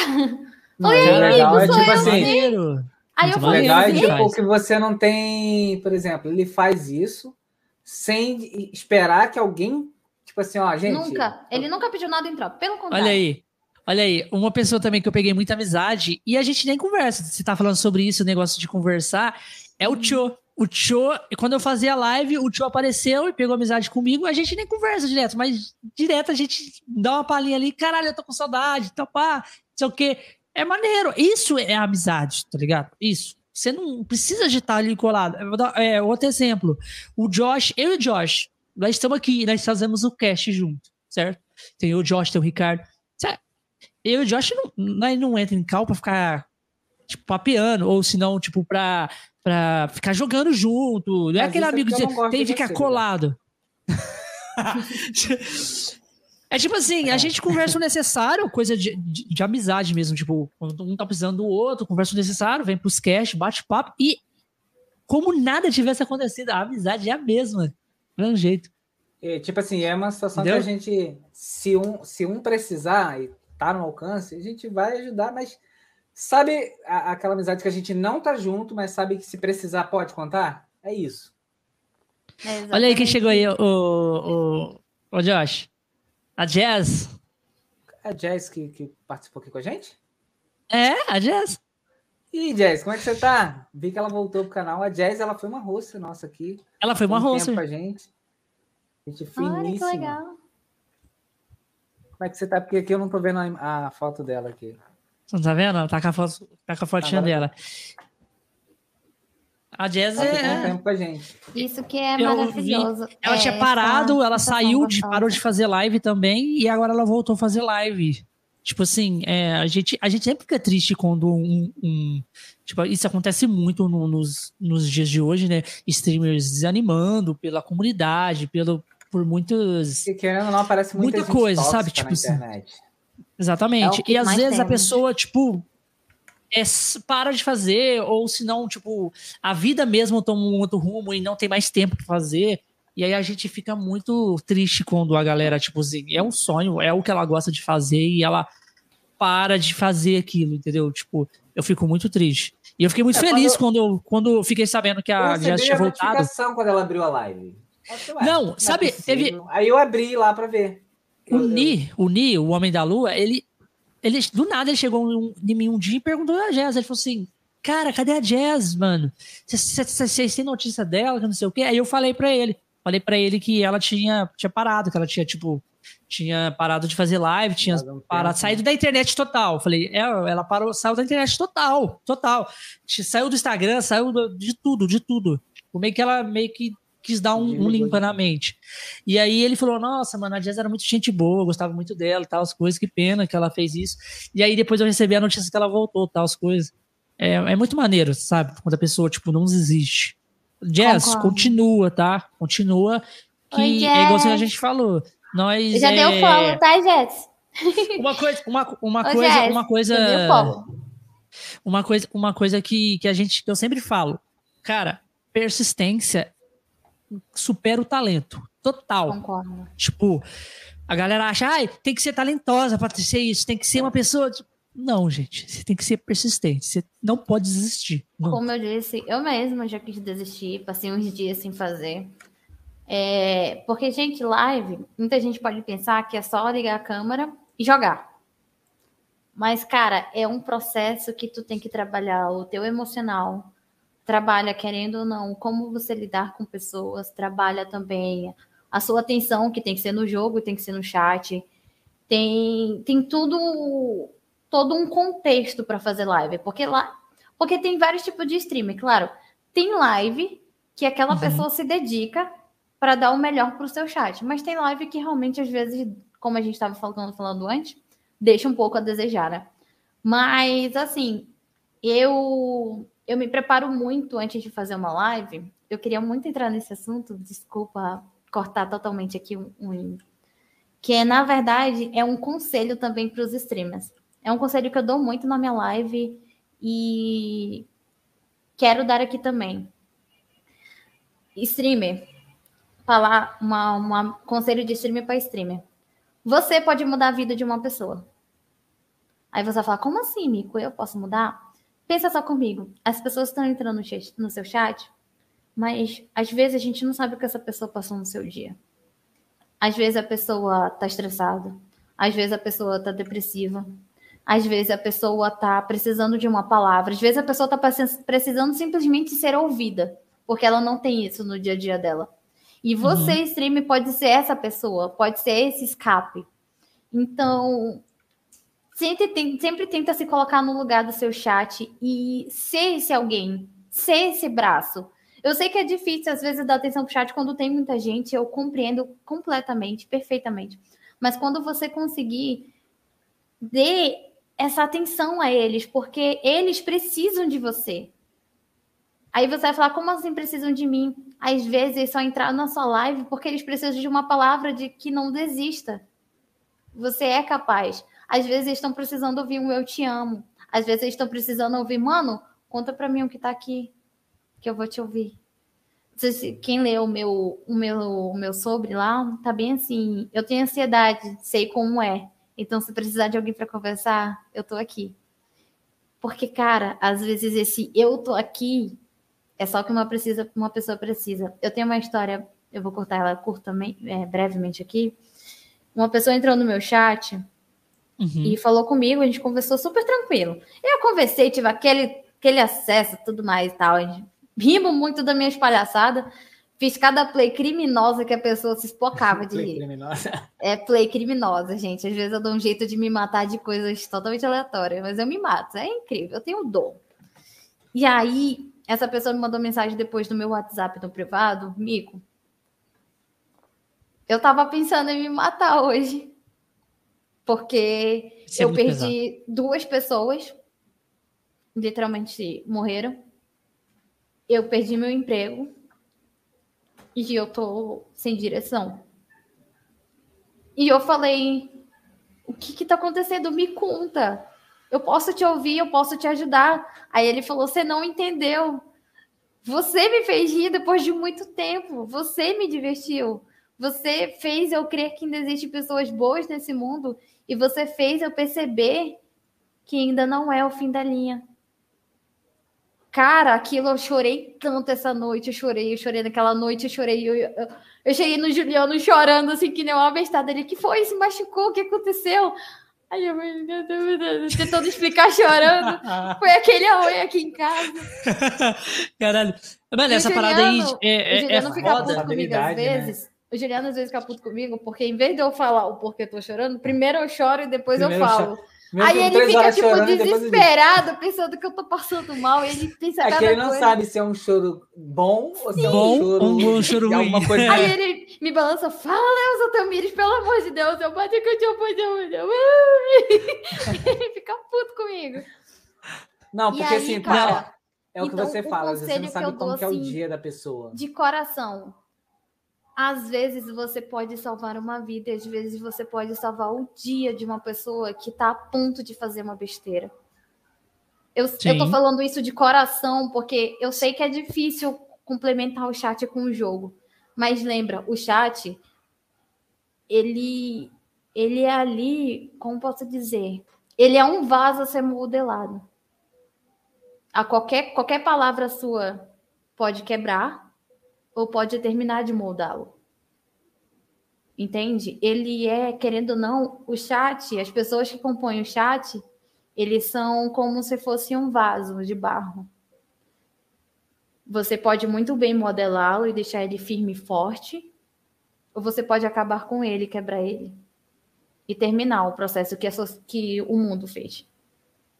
Falei, é legal, é tipo assim. Aí eu falei, legal é tipo que você não tem, por exemplo, ele faz isso sem esperar que alguém Tipo assim, ó, gente. Nunca. Ele nunca pediu nada em troca. Pelo contrário. Olha aí. Olha aí, uma pessoa também que eu peguei muita amizade e a gente nem conversa. Você tá falando sobre isso, o negócio de conversar, é o Tio. o Cho, quando eu fazia live, o Cho apareceu e pegou amizade comigo. A gente nem conversa direto, mas direto a gente dá uma palhinha ali. Caralho, eu tô com saudade, tá pá, não sei o quê. É maneiro. Isso é amizade, tá ligado? Isso. Você não precisa de estar ali colado. É, outro exemplo. O Josh, eu e o Josh, nós estamos aqui, nós fazemos o cast junto, certo? Tem o Josh, tem o Ricardo. Eu e o Josh não, nós não entra em cal pra ficar tipo, papeando, ou se não, tipo, pra pra ficar jogando junto. Não é aquele é amigo que tem que ficar você, colado. é tipo assim, a é. gente conversa o necessário, coisa de, de, de, amizade mesmo. Tipo, quando um tá precisando do outro, conversa o necessário, vem pros cash, bate papo. E como nada tivesse acontecido, a amizade é a mesma. Do mesmo jeito. E, tipo assim, é uma situação Entendeu? que a gente, se um, se um precisar e tá no alcance, a gente vai ajudar, mas Sabe a, aquela amizade que a gente não tá junto, mas sabe que se precisar pode contar? É isso. É Olha aí quem chegou aí, o, o, o Josh. A Jazz. A Jazz que, que participou aqui com a gente? É, a Jazz. E Jazz, como é que você tá? Vi que ela voltou pro canal. A Jazz, ela foi uma roça nossa aqui. Ela foi uma roça. com a gente. Gente finíssima. Olha que legal. Como é que você tá? Porque aqui eu não tô vendo a, a foto dela aqui. Você não tá vendo? Ela tá com a, foto, tá com a fotinha Agora dela. A Jazz é. Tempo com a gente. Isso que é maravilhoso. Vi, ela é, tinha parado, essa, ela saiu, de, parou de fazer live também, e agora ela voltou a fazer live. Tipo assim, é, a, gente, a gente sempre fica triste quando um. um tipo, isso acontece muito no, nos, nos dias de hoje, né? Streamers desanimando pela comunidade, pelo, por muitos. E querendo não, aparece muita, muita coisa, sabe? Tipo assim. Exatamente. É e às vezes tem, a pessoa, tipo, é, para de fazer, ou se não, tipo, a vida mesmo toma um outro rumo e não tem mais tempo para fazer. E aí a gente fica muito triste quando a galera, tipo assim, é um sonho, é o que ela gosta de fazer e ela para de fazer aquilo, entendeu? Tipo, eu fico muito triste. E eu fiquei muito é, feliz quando, quando, quando eu fiquei sabendo que a já tinha voltado. quando ela abriu a live. Não, é sabe, teve. Aí eu abri lá para ver. O Ni, o Ni, o Homem da Lua, ele, ele do nada ele chegou em mim um dia e perguntou a Jazz. Ele falou assim: Cara, cadê a Jazz, mano? Vocês têm notícia dela, que não sei o quê? Aí eu falei para ele. Falei para ele que ela tinha, tinha parado, que ela tinha, tipo, tinha parado de fazer live, tinha parado, saído da internet total. Falei, é, ela parou, saiu da internet total, total. Saiu do Instagram, saiu de tudo, de tudo. Meio que ela meio que quis dar um, um limpa na mente. E aí ele falou: Nossa, mano, a Jazz era muito gente boa, gostava muito dela, tal, as coisas, que pena que ela fez isso. E aí depois eu recebi a notícia que ela voltou, tal, as coisas. É, é muito maneiro, sabe? Quando a pessoa, tipo, não desiste. Jazz, Concordo. continua, tá? Continua. Que Oi, é igual a gente falou. Nós. Já é... deu follow, tá, Jess? Uma coisa, uma, uma Ô, coisa, Jess, uma coisa. Uma coisa, uma coisa que, que a gente, que eu sempre falo, cara, persistência supera o talento. Total. Concordo. Tipo, a galera acha, ai, tem que ser talentosa para ser isso, tem que ser uma pessoa. Não, gente, você tem que ser persistente, você não pode desistir. Não. Como eu disse, eu mesma já quis desistir, passei uns dias sem fazer. É, porque, gente, live, muita gente pode pensar que é só ligar a câmera e jogar. Mas, cara, é um processo que tu tem que trabalhar o teu emocional, trabalha, querendo ou não, como você lidar com pessoas, trabalha também a sua atenção, que tem que ser no jogo, tem que ser no chat. Tem, tem tudo, todo um contexto para fazer live, porque lá, porque tem vários tipos de streaming, claro. Tem live que aquela uhum. pessoa se dedica para dar o melhor para o seu chat, mas tem live que realmente às vezes, como a gente estava falando, falando antes, deixa um pouco a desejar, né? Mas assim, eu eu me preparo muito antes de fazer uma live. Eu queria muito entrar nesse assunto, desculpa cortar totalmente aqui um, um que é, na verdade, é um conselho também para os streamers. É um conselho que eu dou muito na minha live e quero dar aqui também. Streamer, falar uma, uma conselho de streamer para streamer. Você pode mudar a vida de uma pessoa. Aí você vai falar, como assim, Mico? Eu posso mudar? Pensa só comigo. As pessoas estão entrando no seu chat, mas às vezes a gente não sabe o que essa pessoa passou no seu dia. Às vezes a pessoa está estressada, às vezes a pessoa está depressiva, às vezes a pessoa está precisando de uma palavra, às vezes a pessoa está precisando simplesmente ser ouvida. porque ela não tem isso no dia a dia dela. E você, uhum. stream, pode ser essa pessoa, pode ser esse escape. Então, sempre, sempre tenta se colocar no lugar do seu chat e ser esse alguém, ser esse braço. Eu sei que é difícil, às vezes, dar atenção pro chat quando tem muita gente, eu compreendo completamente, perfeitamente. Mas quando você conseguir, dê essa atenção a eles, porque eles precisam de você. Aí você vai falar, como assim precisam de mim? Às vezes só entrar na sua live porque eles precisam de uma palavra de que não desista. Você é capaz. Às vezes estão precisando ouvir um eu te amo. Às vezes estão precisando ouvir, mano, conta pra mim o que tá aqui, que eu vou te ouvir. Quem leu o meu, o meu, o meu sobre lá, tá bem assim. Eu tenho ansiedade, sei como é. Então, se precisar de alguém para conversar, eu tô aqui. Porque, cara, às vezes esse eu tô aqui é só que uma, precisa, uma pessoa precisa. Eu tenho uma história, eu vou cortar ela curtamente, é, brevemente aqui. Uma pessoa entrou no meu chat uhum. e falou comigo, a gente conversou super tranquilo. Eu conversei, tive aquele, aquele acesso tudo mais e tal. A gente rimo muito da minha espalhaçada. Fiz cada play criminosa que a pessoa se espocava de rir. Criminosa. É play criminosa, gente. Às vezes eu dou um jeito de me matar de coisas totalmente aleatórias, mas eu me mato. É incrível, eu tenho dom. E aí, essa pessoa me mandou mensagem depois no meu WhatsApp no privado, Mico. Eu tava pensando em me matar hoje. Porque Isso é eu é perdi pesado. duas pessoas, literalmente morreram. Eu perdi meu emprego e eu tô sem direção. E eu falei: o que que tá acontecendo? Me conta. Eu posso te ouvir, eu posso te ajudar. Aí ele falou: Você não entendeu. Você me fez rir depois de muito tempo. Você me divertiu. Você fez eu crer que ainda existem pessoas boas nesse mundo. E você fez eu perceber que ainda não é o fim da linha. Cara, aquilo eu chorei tanto essa noite. Eu chorei, eu chorei naquela noite, eu chorei. Eu, eu, eu cheguei no Juliano chorando, assim, que nem uma bestada. Ele, que foi? Se machucou? O que aconteceu? Aí eu tentando explicar chorando. Foi aquele aoi aqui em casa. Caralho. Mano, essa parada aí é, é, o Juliano é fica foda. puto comigo às né? vezes. Né? O Juliano às vezes fica puto comigo, porque em vez de eu falar o porquê eu tô chorando, primeiro eu choro e depois primeiro eu falo. Aí ele fica, tipo, desesperado, pensando que eu tô passando mal. E ele pensa é que ele não coisa. sabe se é um choro bom ou se é um bom, choro, um choro ruim. Coisa... Aí ele me balança, fala, Elza Tamires, pelo amor de Deus, eu bati com o teu pai, Ele fica puto comigo. Não, porque aí, assim, cara, é o que então, você fala, você não sabe como dou, é o assim, dia da pessoa. De coração, às vezes você pode salvar uma vida, e às vezes você pode salvar o dia de uma pessoa que está a ponto de fazer uma besteira. Eu, eu tô falando isso de coração, porque eu sei que é difícil complementar o chat com o jogo. Mas lembra, o chat, ele, ele é ali, como posso dizer? Ele é um vaso a ser modelado. A qualquer, qualquer palavra sua pode quebrar, ou pode terminar de moldá-lo. Entende? Ele é, querendo ou não, o chat, as pessoas que compõem o chat, eles são como se fosse um vaso de barro. Você pode muito bem modelá-lo e deixar ele firme e forte, ou você pode acabar com ele, quebrar ele e terminar o processo que, que o mundo fez.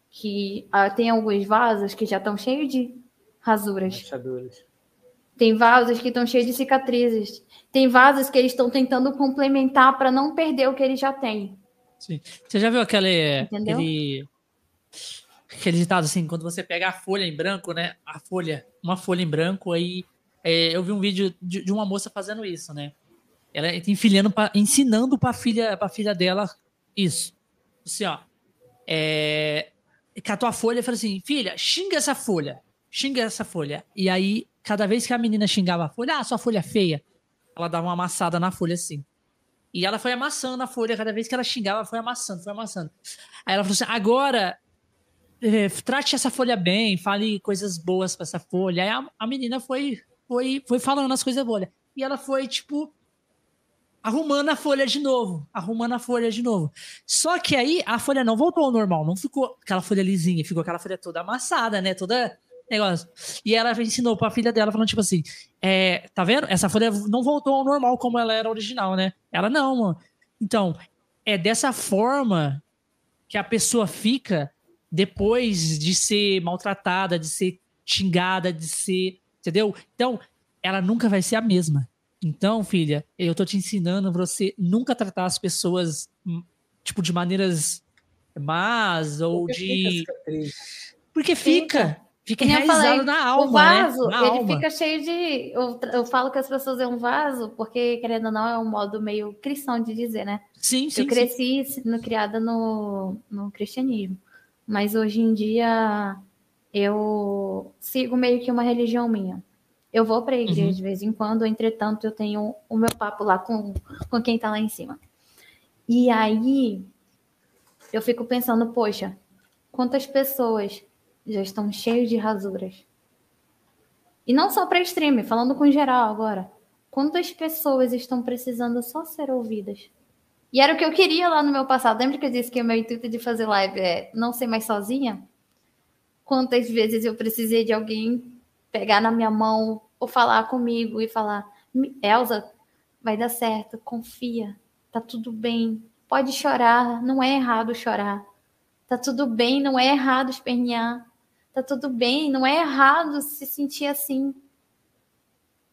Que ah, tem alguns vasos que já estão cheios de rasuras. Rachaduras. Tem vasos que estão cheios de cicatrizes. Tem vasos que eles estão tentando complementar para não perder o que eles já têm. Sim. Você já viu aquele, aquele aquele ditado assim, quando você pega a folha em branco, né? A folha, uma folha em branco, aí é, eu vi um vídeo de, de, uma moça fazendo isso, né? Ela enfilhando, pra, ensinando para filha, para filha dela isso. Assim, ó. É, catou a folha e falou assim: filha, xinga essa folha, xinga essa folha. E aí cada vez que a menina xingava a folha, ah, sua folha é feia, ela dava uma amassada na folha assim. E ela foi amassando a folha, cada vez que ela xingava, foi amassando, foi amassando. Aí ela falou assim: agora é, trate essa folha bem, fale coisas boas para essa folha. Aí a, a, menina foi, foi, foi falando as coisas boas. E ela foi, tipo, arrumando a folha de novo, arrumando a folha de novo. Só que aí a folha não voltou ao normal, não ficou aquela folha lisinha, ficou aquela folha toda amassada, né? Toda negócio. E ela ensinou pra filha dela, falando, tipo assim, é, tá vendo? Essa folha não voltou ao normal como ela era original, né? Ela, não, mano. Então, é dessa forma que a pessoa fica depois de ser maltratada, de ser xingada, de ser. Entendeu? Então, ela nunca vai ser a mesma. Então, filha, eu tô te ensinando você nunca tratar as pessoas, hum, tipo, de maneiras más ou Porque de. Fica Porque fica. Fica enraizado na alma. O vaso, né? ele alma. fica cheio de. Eu, eu, falo que as pessoas é um vaso, porque, querendo ou não, é um modo meio cristão de dizer, né? Sim, sim. Eu cresci sim. No, criada no, no cristianismo. Mas hoje em dia eu sigo meio que uma religião minha. Eu vou para a igreja uhum. de vez em quando, entretanto, eu tenho o meu papo lá com, com quem está lá em cima. E aí eu fico pensando, poxa, quantas pessoas já estão cheios de rasuras. E não só para stream, falando com geral agora. Quantas pessoas estão precisando só ser ouvidas? E era o que eu queria lá no meu passado. Lembra que eu disse que o meu intuito de fazer live é não ser mais sozinha? Quantas vezes eu precisei de alguém pegar na minha mão ou falar comigo e falar: Elza, vai dar certo, confia, tá tudo bem, pode chorar, não é errado chorar, tá tudo bem, não é errado espernear, Tá tudo bem, não é errado se sentir assim.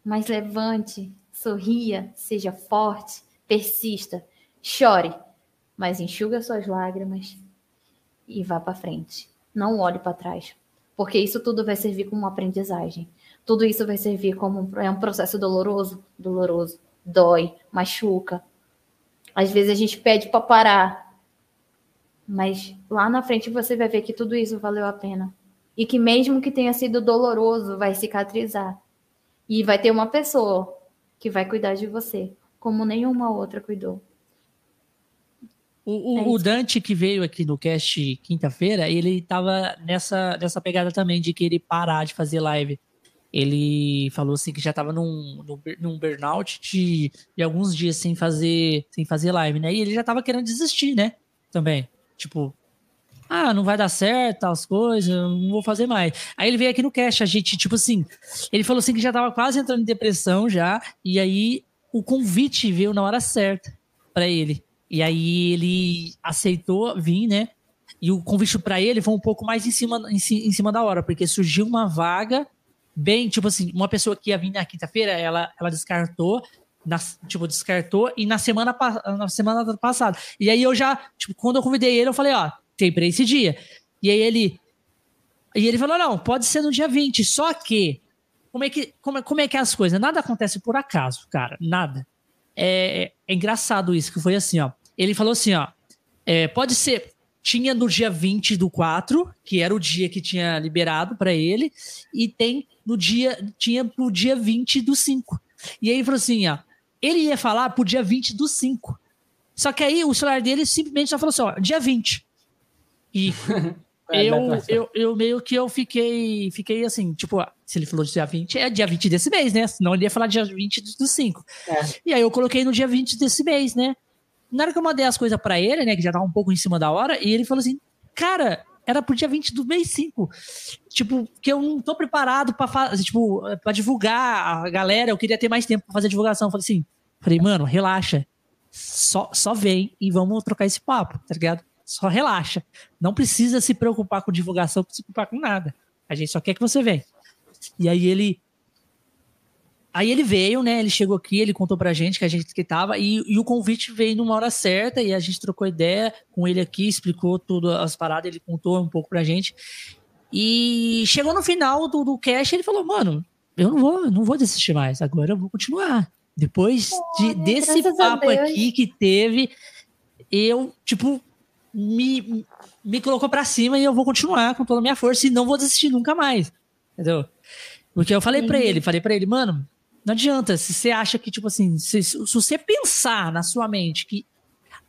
Mas levante, sorria, seja forte, persista, chore, mas enxuga suas lágrimas e vá para frente. Não olhe para trás, porque isso tudo vai servir como aprendizagem. Tudo isso vai servir como um, é um processo doloroso, doloroso, dói, machuca. Às vezes a gente pede para parar, mas lá na frente você vai ver que tudo isso valeu a pena e que mesmo que tenha sido doloroso, vai cicatrizar. E vai ter uma pessoa que vai cuidar de você, como nenhuma outra cuidou. O, o, é o Dante que veio aqui no cast quinta-feira, ele tava nessa, nessa pegada também de querer parar de fazer live. Ele falou assim que já tava num, num, burnout de, de alguns dias sem fazer, sem fazer live, né? E ele já tava querendo desistir, né? Também. Tipo, ah, não vai dar certo, as coisas, não vou fazer mais. Aí ele veio aqui no cast, a gente, tipo assim, ele falou assim que já tava quase entrando em depressão já, e aí o convite veio na hora certa para ele. E aí ele aceitou vir, né? E o convite para ele foi um pouco mais em cima, em, em, cima da hora, porque surgiu uma vaga bem, tipo assim, uma pessoa que ia vir na quinta-feira, ela, ela descartou, na, tipo, descartou, e na semana, na semana passada. E aí eu já, tipo, quando eu convidei ele, eu falei, ó, tem para esse dia. E aí ele. E ele falou: não, pode ser no dia 20, só que. Como é que, como, é, como é que é as coisas? Nada acontece por acaso, cara. Nada. É, é engraçado isso, que foi assim, ó. Ele falou assim, ó. É, pode ser. Tinha no dia 20 do 4, que era o dia que tinha liberado para ele, e tem no dia. Tinha pro dia 20 do 5. E aí ele falou assim, ó. Ele ia falar pro dia 20 do 5. Só que aí o celular dele simplesmente só falou assim, ó, dia 20. E é, eu, eu, eu meio que eu fiquei, fiquei assim, tipo, se ele falou dia 20, é dia 20 desse mês, né? Senão ele ia falar dia 20 do 5. É. E aí eu coloquei no dia 20 desse mês, né? Na hora que eu mandei as coisas para ele, né, que já tava um pouco em cima da hora, e ele falou assim, cara, era pro dia 20 do mês 5. Tipo, que eu não tô preparado para fazer, tipo, para divulgar a galera, eu queria ter mais tempo para fazer a divulgação. Eu falei assim, falei, mano, relaxa. Só, só vem e vamos trocar esse papo, tá ligado? Só relaxa. Não precisa se preocupar com divulgação, se preocupar com nada. A gente só quer que você venha. E aí ele. Aí ele veio, né? Ele chegou aqui, ele contou pra gente que a gente que tava, e, e o convite veio numa hora certa, e a gente trocou ideia com ele aqui, explicou tudo as paradas, ele contou um pouco pra gente. E chegou no final do, do cast, ele falou, mano, eu não vou, não vou desistir mais, agora eu vou continuar. Depois de, desse papo aqui que teve, eu, tipo, me, me colocou para cima e eu vou continuar com toda a minha força e não vou desistir nunca mais. Entendeu? Porque eu falei para ele, falei para ele, mano, não adianta, se você acha que, tipo assim, se, se você pensar na sua mente que,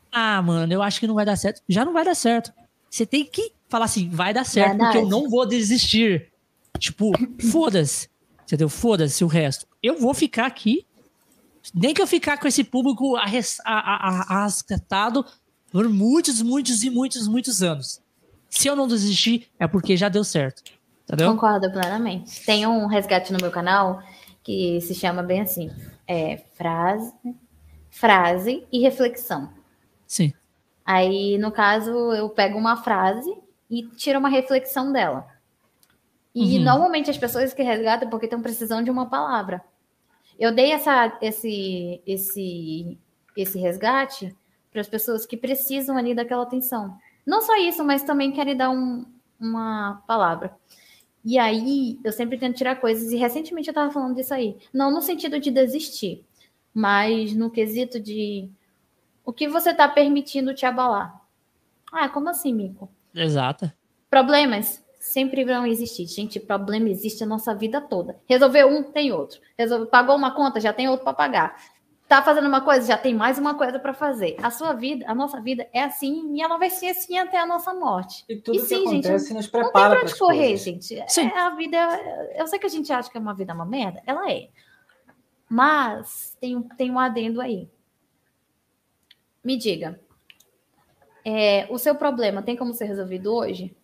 ah, mano, eu acho que não vai dar certo, já não vai dar certo. Você tem que falar assim, vai dar certo, Verdade. porque eu não vou desistir. Tipo, foda-se. Entendeu? Foda-se o resto. Eu vou ficar aqui. Nem que eu ficar com esse público arrastado por muitos, muitos e muitos, muitos anos. Se eu não desistir, é porque já deu certo. Entendeu? Concordo plenamente. Tem um resgate no meu canal que se chama bem assim: é, frase, frase e reflexão. Sim. Aí, no caso, eu pego uma frase e tiro uma reflexão dela. E uhum. normalmente as pessoas que resgatam é porque estão precisando de uma palavra. Eu dei essa, esse, esse, esse resgate para as pessoas que precisam ali daquela atenção. Não só isso, mas também querem dar um, uma palavra. E aí, eu sempre tento tirar coisas, e recentemente eu estava falando disso aí. Não no sentido de desistir, mas no quesito de o que você está permitindo te abalar. Ah, como assim, Mico? Exato. Problemas sempre vão existir. Gente, problema existe a nossa vida toda. Resolveu um, tem outro. Resolveu, pagou uma conta, já tem outro para pagar. Tá fazendo uma coisa, já tem mais uma coisa para fazer. A sua vida, a nossa vida é assim e ela vai ser assim até a nossa morte. E tudo e sim, que acontece gente, nos prepara não tem pra onde correr, coisas. gente. Sim. É, a vida, eu sei que a gente acha que é uma vida uma merda, ela é. Mas tem, tem um adendo aí. Me diga, é, o seu problema tem como ser resolvido hoje?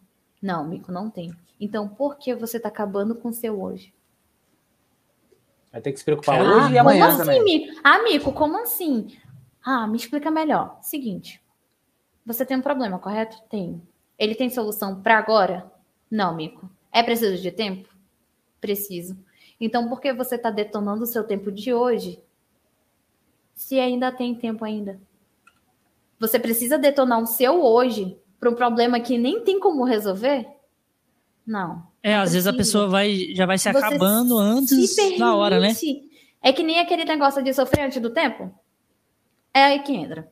Não, Mico, não tem. Então, por que você está acabando com o seu hoje? Vai ter que se preocupar ah, hoje e amanhã como também. Assim, Mico? Ah, Mico, como assim? Ah, me explica melhor. Seguinte, você tem um problema, correto? Tem. Ele tem solução para agora? Não, Mico. É preciso de tempo? Preciso. Então, por que você está detonando o seu tempo de hoje se ainda tem tempo ainda? Você precisa detonar o seu hoje para um problema que nem tem como resolver? Não. É, às vezes a pessoa vai, já vai se Você acabando antes permite, da hora, né? É que nem aquele negócio de sofrer antes do tempo. É aí que entra.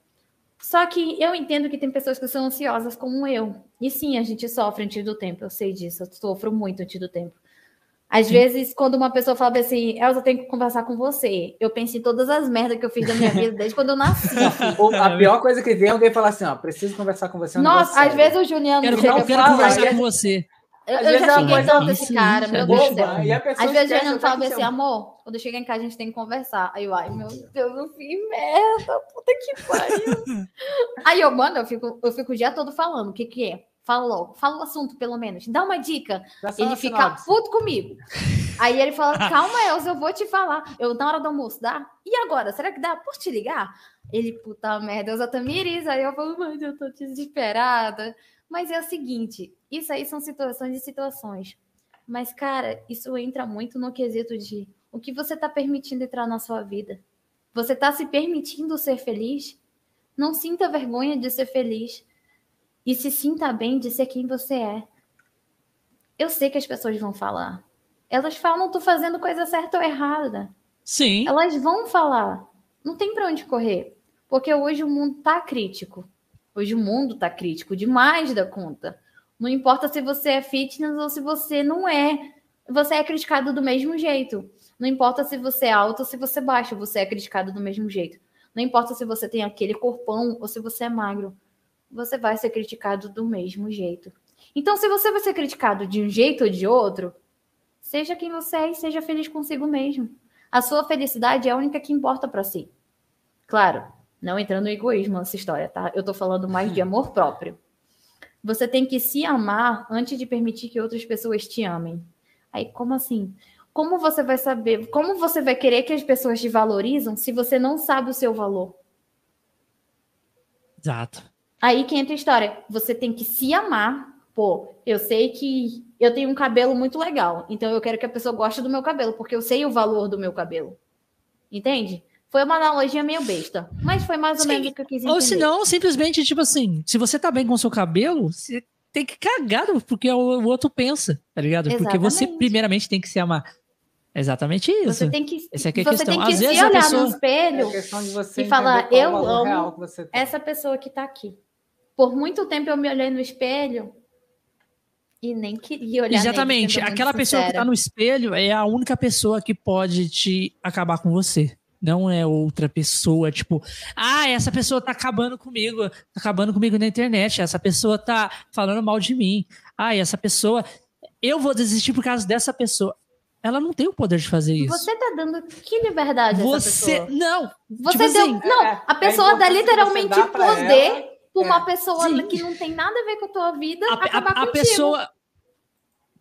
Só que eu entendo que tem pessoas que são ansiosas como eu. E sim, a gente sofre antes do tempo. Eu sei disso. Eu sofro muito antes do tempo. Às Sim. vezes, quando uma pessoa fala assim, Elza, eu tenho que conversar com você, eu penso em todas as merdas que eu fiz da minha vida desde quando eu nasci. a pior coisa que tem é alguém falar assim, ó, preciso conversar com você. Nossa, às vezes o Juliano quero, chega quero conversar com você. Eu, eu já xinguei tanto esse cara, meu Deus do céu. Às vezes o Juliano fala assim, amor, quando eu chegar em casa a gente tem que conversar. Aí eu, ai, meu Deus, eu fiz merda, puta que pariu. Aí eu, mano, eu fico, eu fico o dia todo falando, o que que é? Fala logo, fala o assunto, pelo menos. Dá uma dica. Ele fica sinopse. puto comigo. Aí ele fala: calma, Elza, eu vou te falar. Eu, na hora do almoço, dá? E agora? Será que dá? Por te ligar? Ele, puta merda, Elza Tamires. Aí eu falo, mas eu tô desesperada. Mas é o seguinte: isso aí são situações e situações. Mas, cara, isso entra muito no quesito de o que você tá permitindo entrar na sua vida. Você tá se permitindo ser feliz? Não sinta vergonha de ser feliz e se sinta bem de ser quem você é. Eu sei que as pessoas vão falar. Elas falam, tô fazendo coisa certa ou errada. Sim. Elas vão falar. Não tem para onde correr. Porque hoje o mundo tá crítico. Hoje o mundo tá crítico demais da conta. Não importa se você é fitness ou se você não é. Você é criticado do mesmo jeito. Não importa se você é alto ou se você é baixo, você é criticado do mesmo jeito. Não importa se você tem aquele corpão ou se você é magro você vai ser criticado do mesmo jeito. Então, se você vai ser criticado de um jeito ou de outro, seja quem você é e seja feliz consigo mesmo. A sua felicidade é a única que importa para si. Claro, não entrando no egoísmo nessa história, tá? Eu tô falando mais de amor próprio. Você tem que se amar antes de permitir que outras pessoas te amem. Aí, como assim? Como você vai saber? Como você vai querer que as pessoas te valorizam se você não sabe o seu valor? Exato. Aí que entra a história. Você tem que se amar. Pô, eu sei que eu tenho um cabelo muito legal, então eu quero que a pessoa goste do meu cabelo, porque eu sei o valor do meu cabelo. Entende? Foi uma analogia meio besta, mas foi mais ou Sim. menos o que eu quis entender. Ou se não, simplesmente, tipo assim, se você tá bem com o seu cabelo, você tem que cagar porque o outro pensa, tá ligado? Exatamente. Porque você primeiramente tem que se amar. Exatamente isso. Você tem que, Essa é, é a questão. Tem que Às se vezes olhar pessoa... no espelho é e falar, eu amo essa pessoa que tá aqui. Por muito tempo eu me olhei no espelho e nem queria olhar Exatamente. Nele, Aquela pessoa que tá no espelho é a única pessoa que pode te acabar com você. Não é outra pessoa, tipo, ah, essa pessoa tá acabando comigo, tá acabando comigo na internet, essa pessoa tá falando mal de mim. Ah, essa pessoa, eu vou desistir por causa dessa pessoa ela não tem o poder de fazer isso. Você tá dando que liberdade você, a essa pessoa? Não. Você tipo deu, assim, não, é, a pessoa é dá literalmente poder para uma é. pessoa Sim. que não tem nada a ver com a tua vida a, acabar a, a pessoa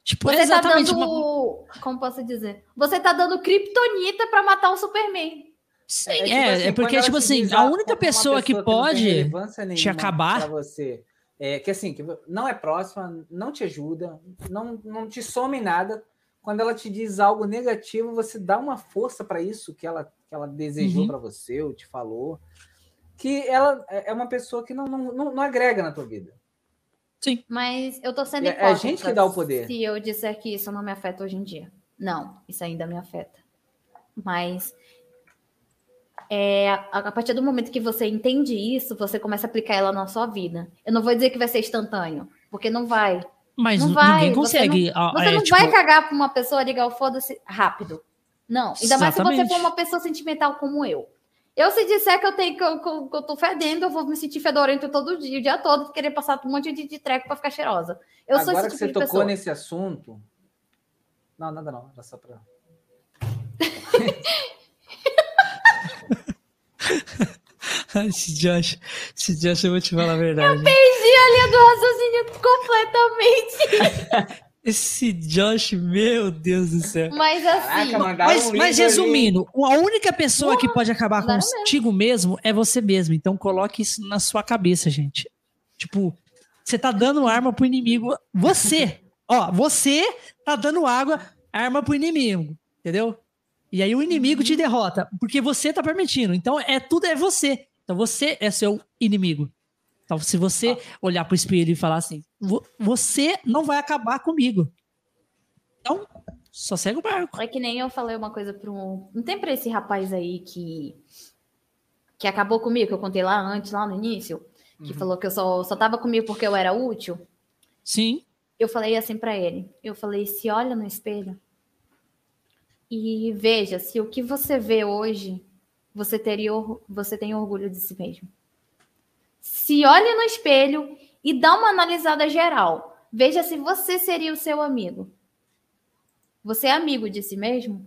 Tipo, você tá dando. Uma... Como posso dizer? Você tá dando kryptonita para matar o Superman. Sim, é, é, tipo assim, é porque, tipo assim, a única pessoa, pessoa que pode que te acabar. você, é, que assim, que não é próxima, não te ajuda, não, não te some em nada. Quando ela te diz algo negativo, você dá uma força para isso que ela, que ela desejou uhum. para você ou te falou. Que ela é, é uma pessoa que não, não, não, não agrega na tua vida. Sim. Mas eu tô sendo hipócrita. É a gente que dá o poder. Se eu disser que isso não me afeta hoje em dia. Não, isso ainda me afeta. Mas é, a partir do momento que você entende isso, você começa a aplicar ela na sua vida. Eu não vou dizer que vai ser instantâneo, porque não vai. Mas não vai. ninguém consegue. Você não, você é, não tipo... vai cagar pra uma pessoa ligar o foda-se rápido. Não. Ainda mais se você for uma pessoa sentimental como eu. Eu, se disser que eu tenho que eu, que eu, que eu tô fedendo, eu vou me sentir fedorento todo dia, o dia todo, querer passar um monte de, de treco para ficar cheirosa. Eu Agora sou esse tipo que você tocou pessoa. nesse assunto. Não, nada não, era só pra. esse Josh, esse Josh, eu vou te falar a verdade. Eu perdi a linha do raciocínio completamente. Esse Josh, meu Deus do céu. Mas assim. Caraca, mas, um mas resumindo, ali. a única pessoa que pode acabar contigo mesmo. mesmo é você mesmo. Então coloque isso na sua cabeça, gente. Tipo, você tá dando arma pro inimigo. Você, ó, você tá dando água, arma pro inimigo. Entendeu? E aí o inimigo te derrota, porque você tá permitindo. Então é tudo é você. Então você é seu inimigo. Então, se você ah. olhar pro espelho e falar assim, você não vai acabar comigo. Então, só segue o barco. É que nem eu falei uma coisa para um. Não tem para esse rapaz aí que que acabou comigo, que eu contei lá antes, lá no início, que uhum. falou que eu só, só tava comigo porque eu era útil. Sim. Eu falei assim para ele. Eu falei: se olha no espelho e veja se o que você vê hoje você teria você tem orgulho de si mesmo se olhe no espelho e dá uma analisada geral. Veja se você seria o seu amigo. Você é amigo de si mesmo?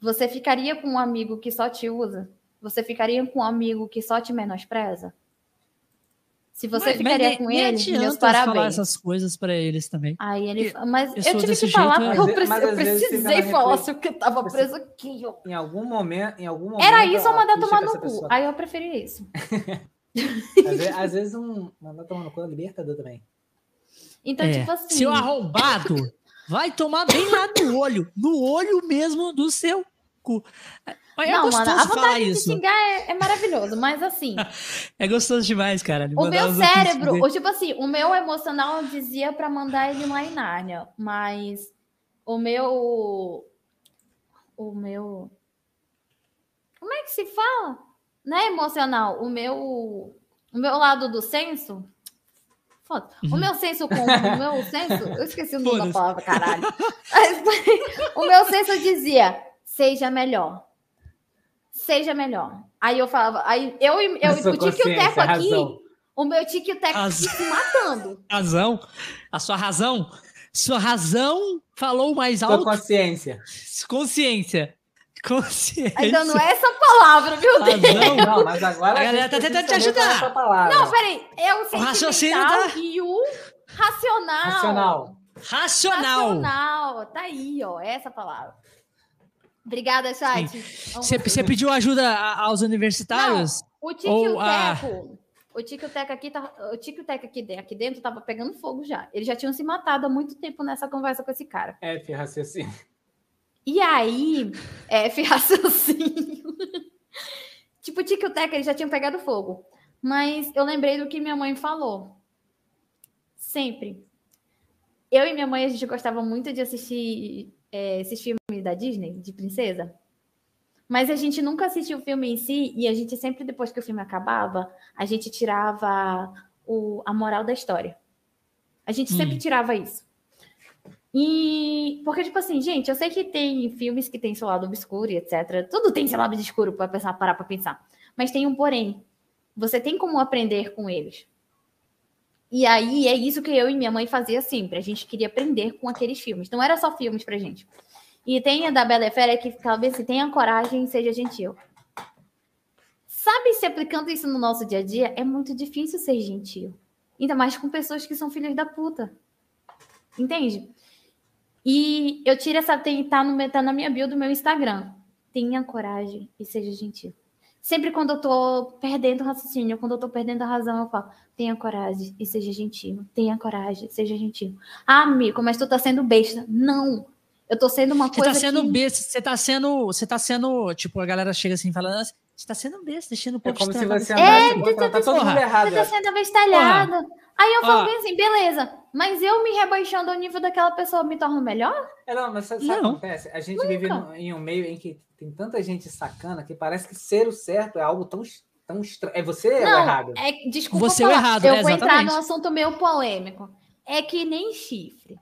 Você ficaria com um amigo que só te usa? Você ficaria com um amigo que só te menospreza? Se você mas, ficaria mas, com ele, meus parabéns. falar essas coisas para eles também. Aí ele, mas eu, eu tive que falar jeito, porque eu, preci, eu precisei falar se porque tava preso aqui. Ó. Em algum momento, em algum momento. Era isso ou mandar tomar no cu. Pessoa... Aí eu preferi isso. às, vezes, às vezes um mandar tomar no cu é libertador também. Então, é. tipo assim. Seu arrombado vai tomar bem lá no olho. No olho mesmo do seu cu. Mas é não, mano, a vontade de isso. xingar é, é, maravilhoso, mas assim. é gostoso demais, cara. O meu cérebro, ou, tipo assim, o meu emocional dizia para mandar ele lá em Nárnia, mas o meu. O meu. Como é que se fala? Não é emocional. O meu. O meu lado do senso. O meu senso com o meu senso. Eu esqueci o nome da palavra, caralho. o meu senso dizia: seja melhor seja melhor. Aí eu falava, aí eu, eu, eu o tique e o teco aqui, o meu tique e o teco aqui se matando. Razão, a sua razão, sua razão falou mais alto. Sua consciência. Consciência. Consciência. Ainda não é essa palavra, meu Deus. Razão. Não, mas agora a galera tá tentando te ajudar. Não, peraí. É o sentimental tá... e o racional. Racional. Racional. Racional. Tá aí, ó. Essa palavra. Obrigada, chat. Você pediu ajuda aos universitários? Não, o Tico e o Teco. O Tico e o Teco aqui, tá, o Tico aqui, aqui dentro tava pegando fogo já. Eles já tinham se matado há muito tempo nessa conversa com esse cara. F raciocínio. E aí, F raciocínio. tipo, o Tico e o Teco, eles já tinham pegado fogo. Mas eu lembrei do que minha mãe falou. Sempre. Eu e minha mãe, a gente gostava muito de assistir é, esses filmes da Disney, de princesa. Mas a gente nunca assistiu o filme em si e a gente sempre, depois que o filme acabava, a gente tirava o, a moral da história. A gente hum. sempre tirava isso. E porque, tipo assim, gente, eu sei que tem filmes que tem seu lado obscuro e etc. Tudo tem seu lado escuro para pensar, parar para pensar. Mas tem um porém. Você tem como aprender com eles. E aí é isso que eu e minha mãe fazia sempre. A gente queria aprender com aqueles filmes. Não era só filmes pra gente. E tem a da Bela e Fera que talvez se tenha coragem, seja gentil. Sabe, se aplicando isso no nosso dia a dia, é muito difícil ser gentil. Ainda mais com pessoas que são filhas da puta. Entende? E eu tiro essa tá, no, tá na minha bio do meu Instagram. Tenha coragem e seja gentil. Sempre quando eu tô perdendo o raciocínio, quando eu tô perdendo a razão, eu falo: tenha coragem e seja gentil. Tenha coragem, seja gentil. Ah, amigo, mas tu tá sendo besta. Não. Eu tô sendo uma você coisa. Você tá sendo que... besta, você tá sendo. Você tá sendo. Tipo, a galera chega assim falando assim, você tá sendo besta, deixando o povo É como se você É, andasse, tá, tá todo mundo errado. Você tá é. sendo abestalhado. Aí eu falo bem assim, beleza, mas eu me rebaixando ao nível daquela pessoa me torna melhor? É, não, mas sabe, o que acontece? A gente vive num- em um meio em que tem tanta gente sacana que parece que ser o certo é algo tão, tão estranho. É você ou Não, errado? é, desculpa Você é o falar, errado, eu é, vou entrar num assunto meio polêmico. É que nem chifre.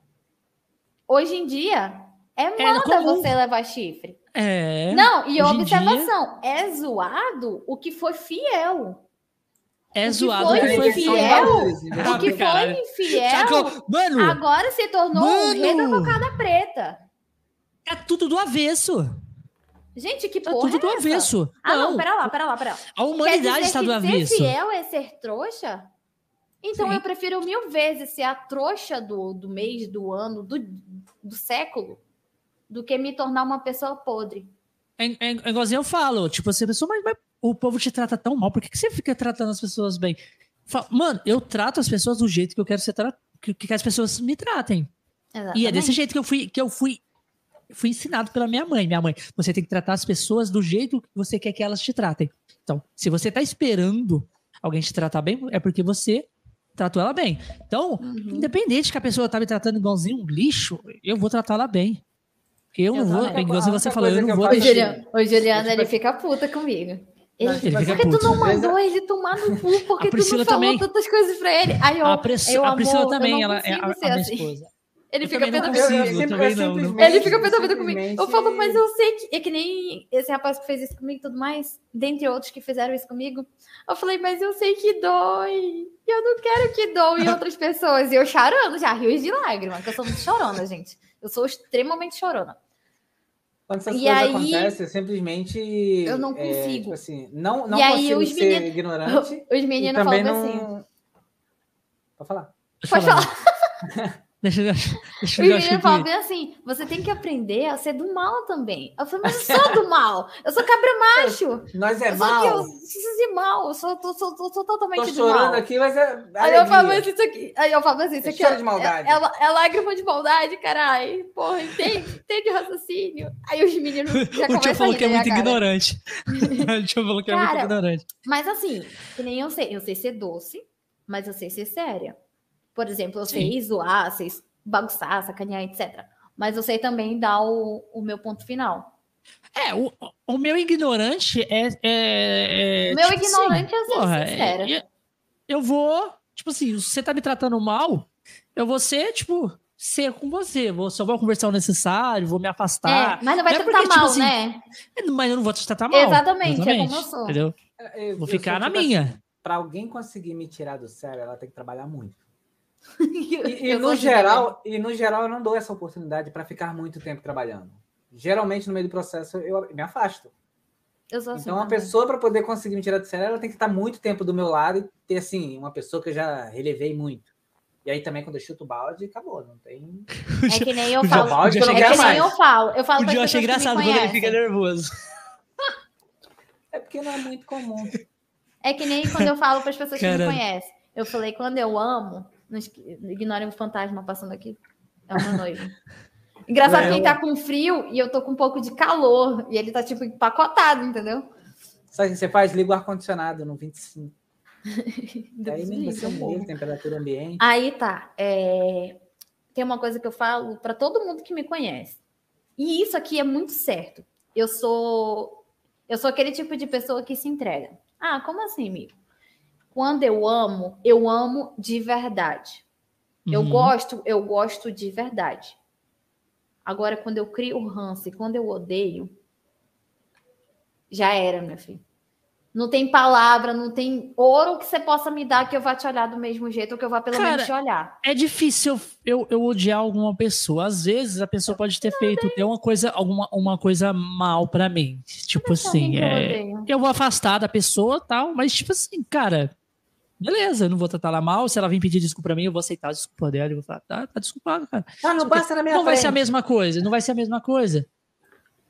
Hoje em dia, é moda comum. você levar chifre. É. Não, e observação, é zoado o que foi fiel. É zoado. foi que É foi fiel, O que foi infiel, Mano, agora se tornou o rei da Mano! cocada preta. é tudo do avesso. Gente, que Tá porra tudo do é essa? avesso. Ah, não, não, pera lá, pera lá, pera lá. a humanidade está do avesso. Ser fiel é ser trouxa? Então Sim. eu prefiro mil vezes ser a trouxa do, do mês, do ano, do, do século, do que me tornar uma pessoa podre. É, é, é igualzinho eu falo, tipo assim, a pessoa, mas, mas o povo te trata tão mal, por que, que você fica tratando as pessoas bem? Fala, Mano, eu trato as pessoas do jeito que eu quero ser tra- que, que as pessoas me tratem. E é desse jeito que eu fui, que eu fui, fui ensinado pela minha mãe. Minha mãe, você tem que tratar as pessoas do jeito que você quer que elas te tratem. Então, se você tá esperando alguém te tratar bem, é porque você tratou ela bem. Então, Uhum. independente que a pessoa tá me tratando igualzinho um lixo, eu vou tratar ela bem. Porque eu não vou, A você única falou, eu não vou O. Juliano, o Juliano ele fica puta comigo. Ele, Ele fica porque tu não mandou ele tomar no cu, porque tu não falou também. tantas coisas pra ele. Aí eu, A, Pris- eu a Priscila amor, também, ela é a, a minha assim. esposa. ele eu fica pé da vida não. simplesmente- Ele fica pé da vida comigo. Eu falo, mas eu sei que. É que nem esse rapaz que fez isso comigo e tudo mais, dentre outros que fizeram isso comigo. Eu falei, mas eu sei que dói. E eu não quero que doe em outras pessoas. E eu chorando já, rios de lágrimas, que eu sou muito chorona, gente. Eu sou extremamente chorona. Quando essas E coisas aí- acontecem, simplesmente. Eu não é, consigo. tipo assim, não, não E aí consigo os ser meninos- ignorante. Os meninos falam não. assim. Pode falar. Pode Deixa eu, deixa eu, eu falam bem assim: você tem que aprender a ser do mal também. Eu falei, mas eu sou do mal. Eu sou cabra macho. Nós é eu sou mal. que eu preciso de mal. Eu sou, tô, sou, tô, sou totalmente Tô do chorando mal. aqui, mas é. Aí eu falo assim, isso aqui. Aí eu falo assim, isso É aqui é, de maldade. é, é, é lágrima de maldade, caralho. Porra, entende? Entende o raciocínio? Aí os meninos já O tio falou que é muito cara. ignorante. o tio falou que é muito Cara, ignorante. Mas assim, que nem eu sei. Eu sei ser doce, mas eu sei ser séria. Por exemplo, eu Sim. sei zoar, sei bagunçar, sacanear, etc. Mas eu sei também dar o, o meu ponto final. É, o, o meu ignorante é. é, é O meu tipo ignorante é ser porra, sincera. é- eu vou. Tipo assim, se você tá me tratando mal, eu vou ser, tipo, ser com você. Vou, só vou conversar o necessário, vou me afastar. é, mas não vai não é tratar porque, tipo mal, assim, né? Mas eu não vou te tratar mal. Exatamente, é como eu sou. Entendeu? Eu- Vou eu ficar sou na tipo assim, minha. Pra alguém conseguir me tirar do sério, ela tem que trabalhar muito. E, e no geral, e no geral, eu não dou essa oportunidade para ficar muito tempo trabalhando. Geralmente, no meio do processo, eu me afasto. Eu sou assim Então, uma também. pessoa, para poder conseguir me tirar do sério, ela tem que estar muito tempo do meu lado e ter, assim, uma pessoa que eu já relevei muito. E aí também, quando eu chuto o balde, acabou. Não tem. É que nem eu O falo. balde que É que nem mais. eu falo. Eu falo O as achei pessoas que me engraçado quando ele fica nervoso. É porque não é muito comum. É que nem quando eu falo para as pessoas que Caramba. me conhecem. Eu falei, quando eu amo, não ignorem o fantasma passando aqui. É o meu noivo. Engraçado É, que ele tá com frio e eu tô com um pouco de calor. E ele tá, tipo, empacotado, entendeu? Sabe o que você faz? Liga o ar-condicionado no 25. Deus aí livre, você liga, temperatura ambiente. Aí tá. é, Tem uma coisa que eu falo para todo mundo que me conhece. E isso aqui é muito certo. Eu sou eu sou aquele tipo de pessoa que se entrega. Ah, como assim, amigo? Quando eu amo, eu amo de verdade. Eu Uhum. gosto, eu gosto de verdade. Agora, quando eu crio ranço e quando eu odeio, já era, meu filho. Não tem palavra, não tem ouro que você possa me dar que eu vá te olhar do mesmo jeito ou que eu vá pelo Cara, menos te olhar. É difícil eu, eu, eu odiar alguma pessoa. Às vezes a pessoa pode ter feito uma coisa, alguma uma coisa mal pra mim. Tipo assim, eu é, odeio. eu vou afastar da pessoa tal, mas tipo assim, cara, beleza, eu não vou tratar ela mal. Se ela vir pedir desculpa pra mim, eu vou aceitar a desculpa dela. Eu vou falar, tá, tá desculpado, cara. Ah, não passa na minha Não frente. vai ser a mesma coisa, não vai ser a mesma coisa.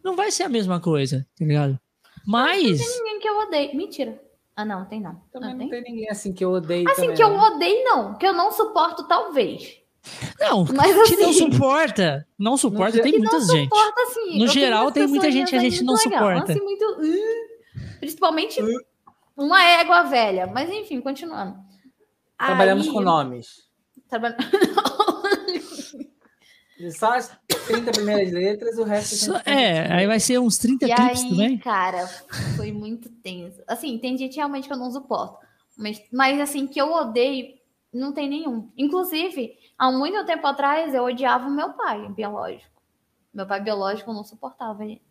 Não vai ser a mesma coisa, tá ligado? Mas. Não tem ninguém que eu odeio. Mentira. Ah, não, tem não. Também Ah, não tem? tem ninguém assim que eu odeio. Assim, também, que eu odeio, não. Que eu não suporto, talvez. Não, Mas que não assim- suporta. Não suporta, tem muita não gente. suporta, assim. No geral, tem muita gente que a gente não legal, suporta. Assim, muito... uh, principalmente uma égua velha. Mas enfim, continuando. Trabalhamos Aí- com nomes. Traba- Só as 30 primeiras letras, o resto Só- é, aí vai ser uns 30 E clipes aí, também. cara, foi muito tenso. Assim, tem gente realmente que eu não suporto. Mas, mas assim, que eu odeio, não tem nenhum. Inclusive, há muito tempo atrás, eu odiava o meu pai biológico. Meu pai biológico eu não suportava ele.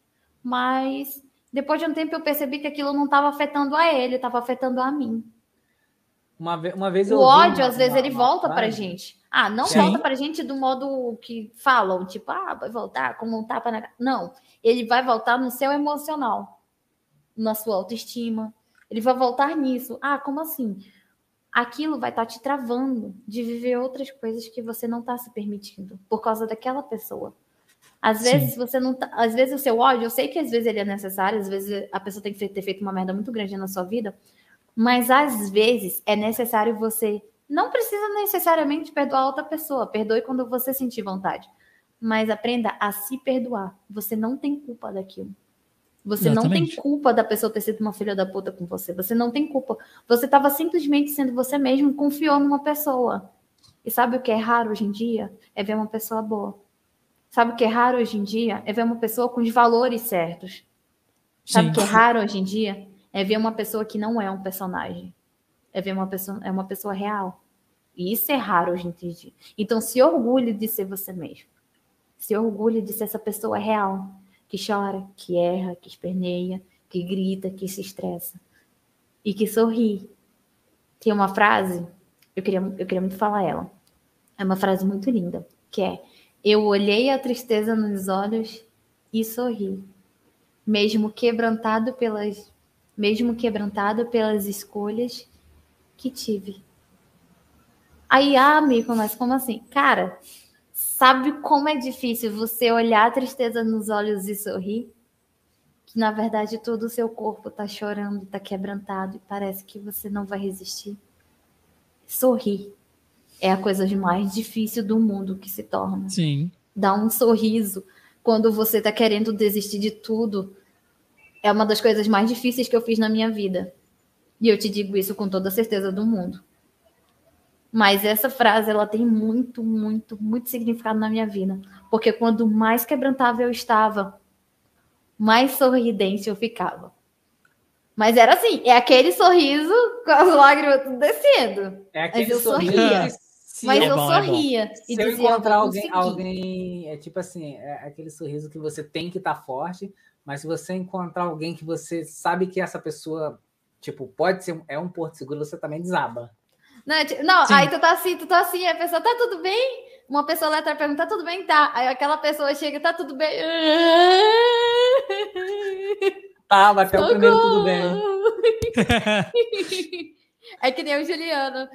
Mas depois de um tempo eu percebi que aquilo não estava afetando a ele, estava afetando a mim. Uma, ve- uma vez eu O ódio, uma- às vezes, uma- ele volta pra frase- gente. Ah, não Sim. volta pra gente do modo que falam, tipo, ah, vai voltar como um tapa na cara. Não, ele vai voltar no seu emocional, na sua autoestima. Ele vai voltar nisso. Ah, como assim? Aquilo vai estar te travando de viver outras coisas que você não está se permitindo por causa daquela pessoa. Às Sim. vezes você não tá, às vezes o seu ódio, eu sei que às vezes ele é necessário, às vezes a pessoa tem que ter feito uma merda muito grande na sua vida, mas às vezes é necessário você. Não precisa necessariamente perdoar outra pessoa. Perdoe quando você sentir vontade. Mas aprenda a se perdoar. Você não tem culpa daquilo. Você não Exatamente. tem culpa da pessoa ter sido uma filha da puta com você. Você não tem culpa. Você estava simplesmente sendo você mesmo, confiou numa pessoa. E sabe o que é raro hoje em dia? É ver uma pessoa boa. Sabe o que é raro hoje em dia? É ver uma pessoa com os valores certos. Sabe o que é raro hoje em dia? É ver uma pessoa que não é um personagem. É ver uma pessoa, é uma pessoa real. E isso é raro hoje em dia. Então se orgulhe de ser você mesmo. Se orgulhe de ser essa pessoa real, que chora, que erra, que esperneia, que grita, que se estressa e que sorri. Tem uma frase, eu queria, eu queria muito falar ela. É uma frase muito linda, que é: Eu olhei a tristeza nos olhos e sorri, mesmo quebrantado pelas mesmo quebrantado pelas escolhas que tive. Aí, ah, amigo, mas como assim? Cara, sabe como é difícil você olhar a tristeza nos olhos e sorrir? Que na verdade todo o seu corpo tá chorando, tá quebrantado e parece que você não vai resistir. Sorrir é a coisa mais difícil do mundo que se torna Sim. dar um sorriso quando você tá querendo desistir de tudo é uma das coisas mais difíceis que eu fiz na minha vida. E eu te digo isso com toda a certeza do mundo. Mas essa frase ela tem muito, muito, muito significado na minha vida, porque quando mais quebrantável eu estava, mais sorridente eu ficava. Mas era assim, é aquele sorriso com as lágrimas descendo. É aquele eu sorriso sorria. Se Mas É eu bom, é sorria e Se eu encontrar "Eu alguém, conseguir." alguém, é tipo assim, é aquele sorriso que você tem que estar forte, mas se você encontrar alguém que você sabe que essa pessoa, tipo, pode ser, é um porto seguro, você também desaba. Não, tipo, não, Sim. aí tu tá assim, tu tá assim, a pessoa, tá tudo bem? Uma pessoa lá pergunta, tá tudo bem? Tá. Aí aquela pessoa chega, tá tudo bem? Tá, mas até o primeiro tudo bem. É que nem o Juliano.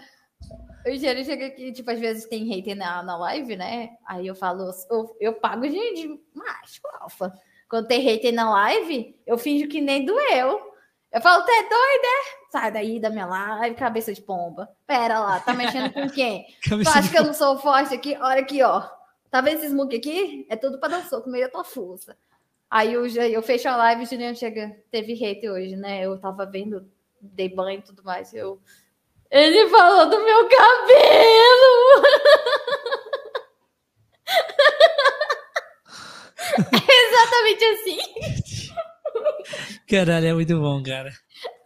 O Juliano chega aqui, tipo, às vezes tem hater na, na live, né? Aí eu falo, eu, eu pago de, de macho, alfa. Quando tem hater na live, eu finjo que nem doeu. Eu falo, tu é doida? Sai daí da minha live, cabeça de pomba. Pera lá, tá mexendo com quem? Tu acha que eu não sou forte aqui? Olha aqui, ó. Tá vendo esse smoke aqui? É tudo pra dar um soco meio da tua força. Aí eu, eu fecho a live e o Juliano chega. Teve hate hoje, né? Eu tava vendo, dei banho e tudo mais. Eu... Ele falou do meu cabelo! É Exatamente assim. Caralho, é muito bom, cara.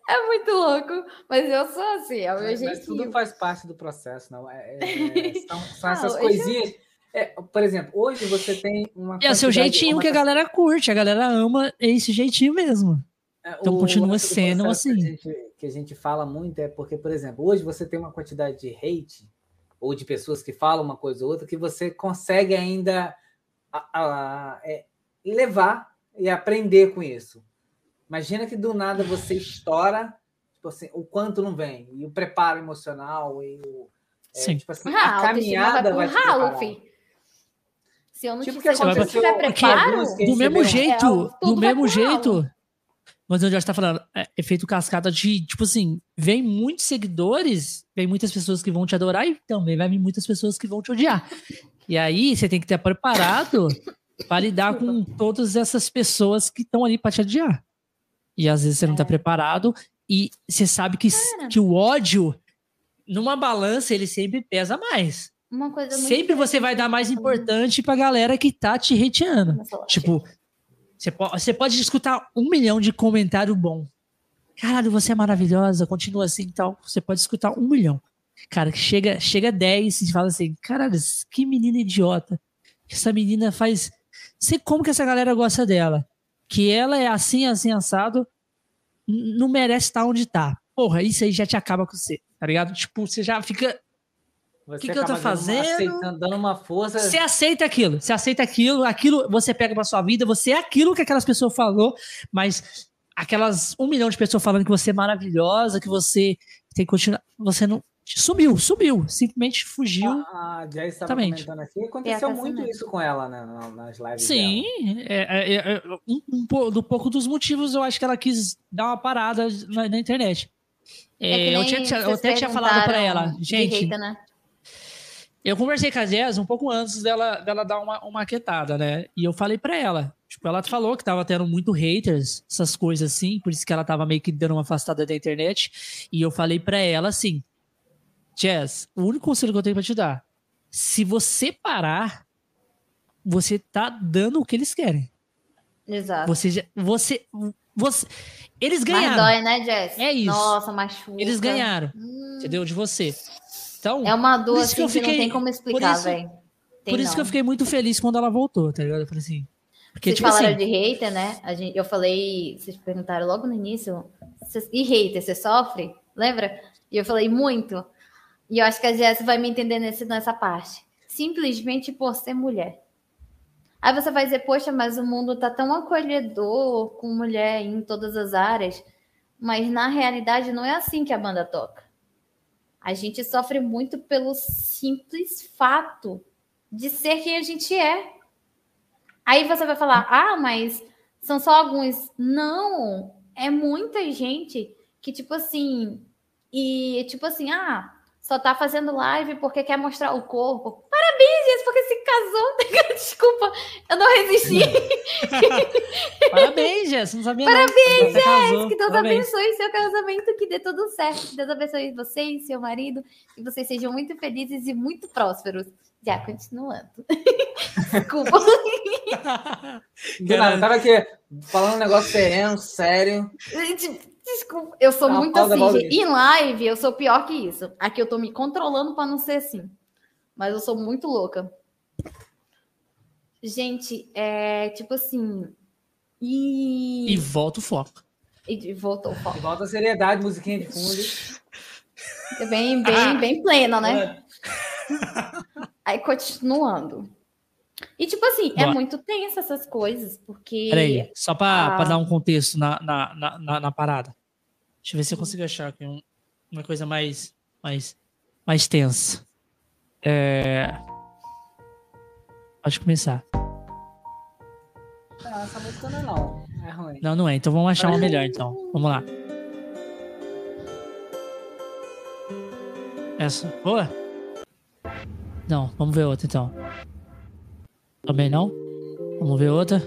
É muito louco. Mas eu sou assim, é o meu jeitinho. tudo faz parte do processo, não. É, é- são, são essas Não, coisinhas. É, por exemplo, hoje você tem uma. É o seu jeitinho uma- que a galera curte, a galera ama esse jeitinho mesmo. É, Então o continua sendo assim. Que a, gente, que a gente fala muito é porque, por exemplo, hoje você tem uma quantidade de hate ou de pessoas que falam uma coisa ou outra que você consegue ainda a- a- é, levar e aprender com isso. Imagina que do nada você estoura, Tipo assim, o quanto não vem, e o preparo emocional, e o. É, Sim. Tipo assim, ah, a caminhada vai, vai ralo, filho. Se eu não tipo tiver preparo, do mesmo jeito, é, do mesmo jeito, mas onde já está falando, é efeito cascata de, tipo assim, vem muitos seguidores, vem muitas pessoas que vão te adorar e também vai vir muitas pessoas que vão te odiar. E aí você tem que estar preparado para lidar com todas essas pessoas que estão ali para te odiar. E às vezes você não está é. preparado e você sabe que, que o ódio, numa balança, ele sempre pesa mais. sempre você vai dar mais importante para a galera que tá te hateando. Tipo, você pode, você pode escutar um milhão de comentário bom. Caralho, você é maravilhosa, continua assim e tal. Você pode escutar um milhão. Cara, chega, chega 10 e fala assim: caralho, que menina idiota. Essa menina faz. Sei como que essa galera gosta dela. Que ela é assim, assim, assado. Não merece estar onde tá. Porra, isso aí já te acaba com você, tá ligado? Tipo, você já fica. O que, que eu tô fazendo? Aceitando, dando uma força. Você aceita aquilo, você aceita aquilo, aquilo você pega pra sua vida, você é aquilo que aquelas pessoas falou, mas aquelas um milhão de pessoas falando que você é maravilhosa, que você tem que continuar. Você não. Subiu, subiu, simplesmente fugiu. Ah, a Jay estava comentando aqui. Aconteceu é, muito isso com ela né, nas lives. Sim, é, é, é, um, um, do pouco dos motivos eu acho que ela quis dar uma parada na, na internet. É, eu, tinha, eu até tinha falado para ela, gente. né? Eu conversei com a Jazz um pouco antes dela, dela dar uma, uma quietada, né? E eu falei para ela. Tipo, ela falou que tava tendo muito haters, essas coisas assim, por isso que ela tava meio que dando uma afastada da internet. E eu falei para ela assim: Jazz, o único conselho que eu tenho pra te dar, se você parar, você tá dando o que eles querem. Exato. Você já, você, você, eles ganharam. Mas dói, né, Jess? É isso. Nossa, machuca. Eles ganharam. Hum. Entendeu? De você. Então, é uma dor assim, que, eu fiquei, que não tem como explicar, velho. Por isso não. que eu fiquei muito feliz quando ela voltou, tá ligado? Eu falei assim. Porque, vocês tipo falaram assim, de hater, né? A gente, eu falei, vocês perguntaram logo no início, e hater, você sofre? Lembra? E eu falei muito. E eu acho que a Jess vai me entender nesse, nessa parte. Simplesmente por ser mulher. Aí você vai dizer, poxa, mas o mundo tá tão acolhedor com mulher em todas as áreas. Mas na realidade não é assim que a banda toca. A gente sofre muito pelo simples fato de ser quem a gente é. Aí você vai falar, ah, mas são só alguns. Não, é muita gente que, tipo assim, e tipo assim, ah, só tá fazendo live porque quer mostrar o corpo. Parabéns, gente, porque se casou. Desculpa, eu não resisti. Parabéns, Jess, não sabia Parabéns, Jess, que Deus Parabéns. abençoe seu casamento, que dê tudo certo. Que Deus abençoe você e seu marido, que vocês sejam muito felizes e muito prósperos. Já, continuando. Desculpa. Cara, tava aqui falando um negócio sereno, sério. Desculpa, eu sou não, muito assim. Em live, eu sou pior que isso. Aqui eu tô me controlando para não ser assim. Mas eu sou muito louca. Gente, é tipo assim. E. E volta o foco. E voltou o foco. E volta a seriedade, musiquinha de fundo. É bem, bem, ah. bem plena, né? Aí continuando. E, tipo assim, é Boa. é muito tenso essas coisas, porque. Peraí, só para a... dar um contexto na, na, na, na, parada. Deixa eu ver se eu consigo achar aqui um, uma coisa mais, mais, mais tensa. É... Pode começar. Não, essa música não é não. É ruim. Não, não é. Então vamos achar uma melhor, então. Vamos lá. Essa. Boa? Não, vamos ver outra então. Também não? Vamos ver outra.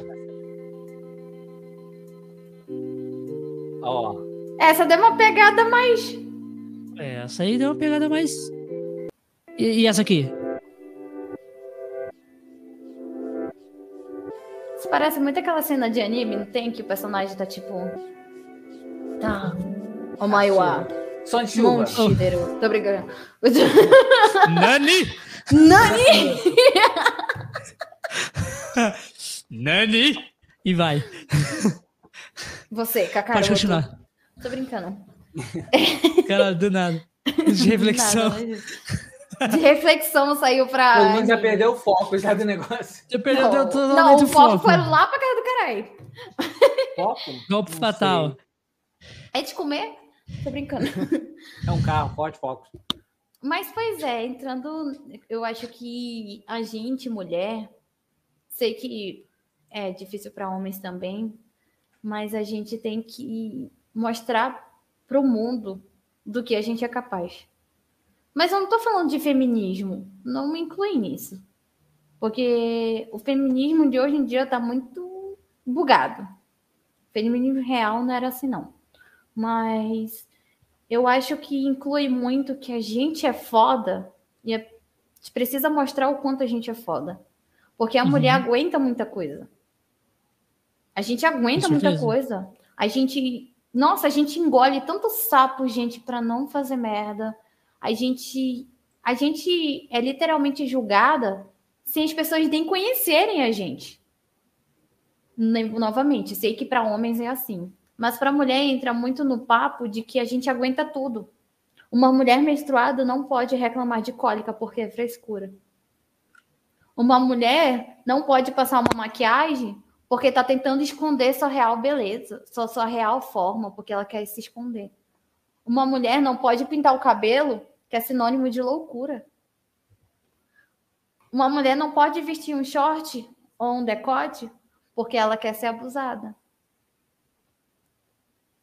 Ó. Essa deu uma pegada mais. É, essa aí deu uma pegada mais. E, e essa aqui? Isso parece muito aquela cena de anime, não tem? Que o personagem tá tipo. Tá. O Maiwa. Só de chuva. Monshidero. Tô brincando. Nani? Nani? Nani? E vai. Você, Cacá. Pode continuar. Tô brincando. Cara, do nada. De reflexão. Nada, de reflexão saiu pra. Todo mundo já perdeu o foco já do negócio. Já perdeu não, todo Não, o foco, foco foi lá pra casa do caralho. Foco? Golpe não fatal. Sei. É de comer? Tô brincando. É um carro, Ford Focus. Mas, pois é, entrando, eu acho que a gente, mulher, sei que é difícil para homens também, mas a gente tem que mostrar para o mundo do que a gente é capaz. Mas eu não estou falando de feminismo, não me inclui nisso. Porque o feminismo de hoje em dia está muito bugado. O feminismo real não era assim, não. Mas eu acho que inclui muito que a gente é foda e a gente precisa mostrar o quanto a gente é foda. Porque a uhum. mulher aguenta muita coisa. A gente aguenta muita coisa. A gente. Nossa, a gente engole tanto sapo, gente, para não fazer merda. A gente. A gente é literalmente julgada sem as pessoas nem conhecerem a gente. Novamente, sei que para homens é assim. Mas para mulher entra muito no papo de que a gente aguenta tudo. Uma mulher menstruada não pode reclamar de cólica porque é frescura. Uma mulher não pode passar uma maquiagem porque está tentando esconder sua real beleza, sua, sua real forma, porque ela quer se esconder. Uma mulher não pode pintar o cabelo, que é sinônimo de loucura. Uma mulher não pode vestir um short ou um decote porque ela quer ser abusada.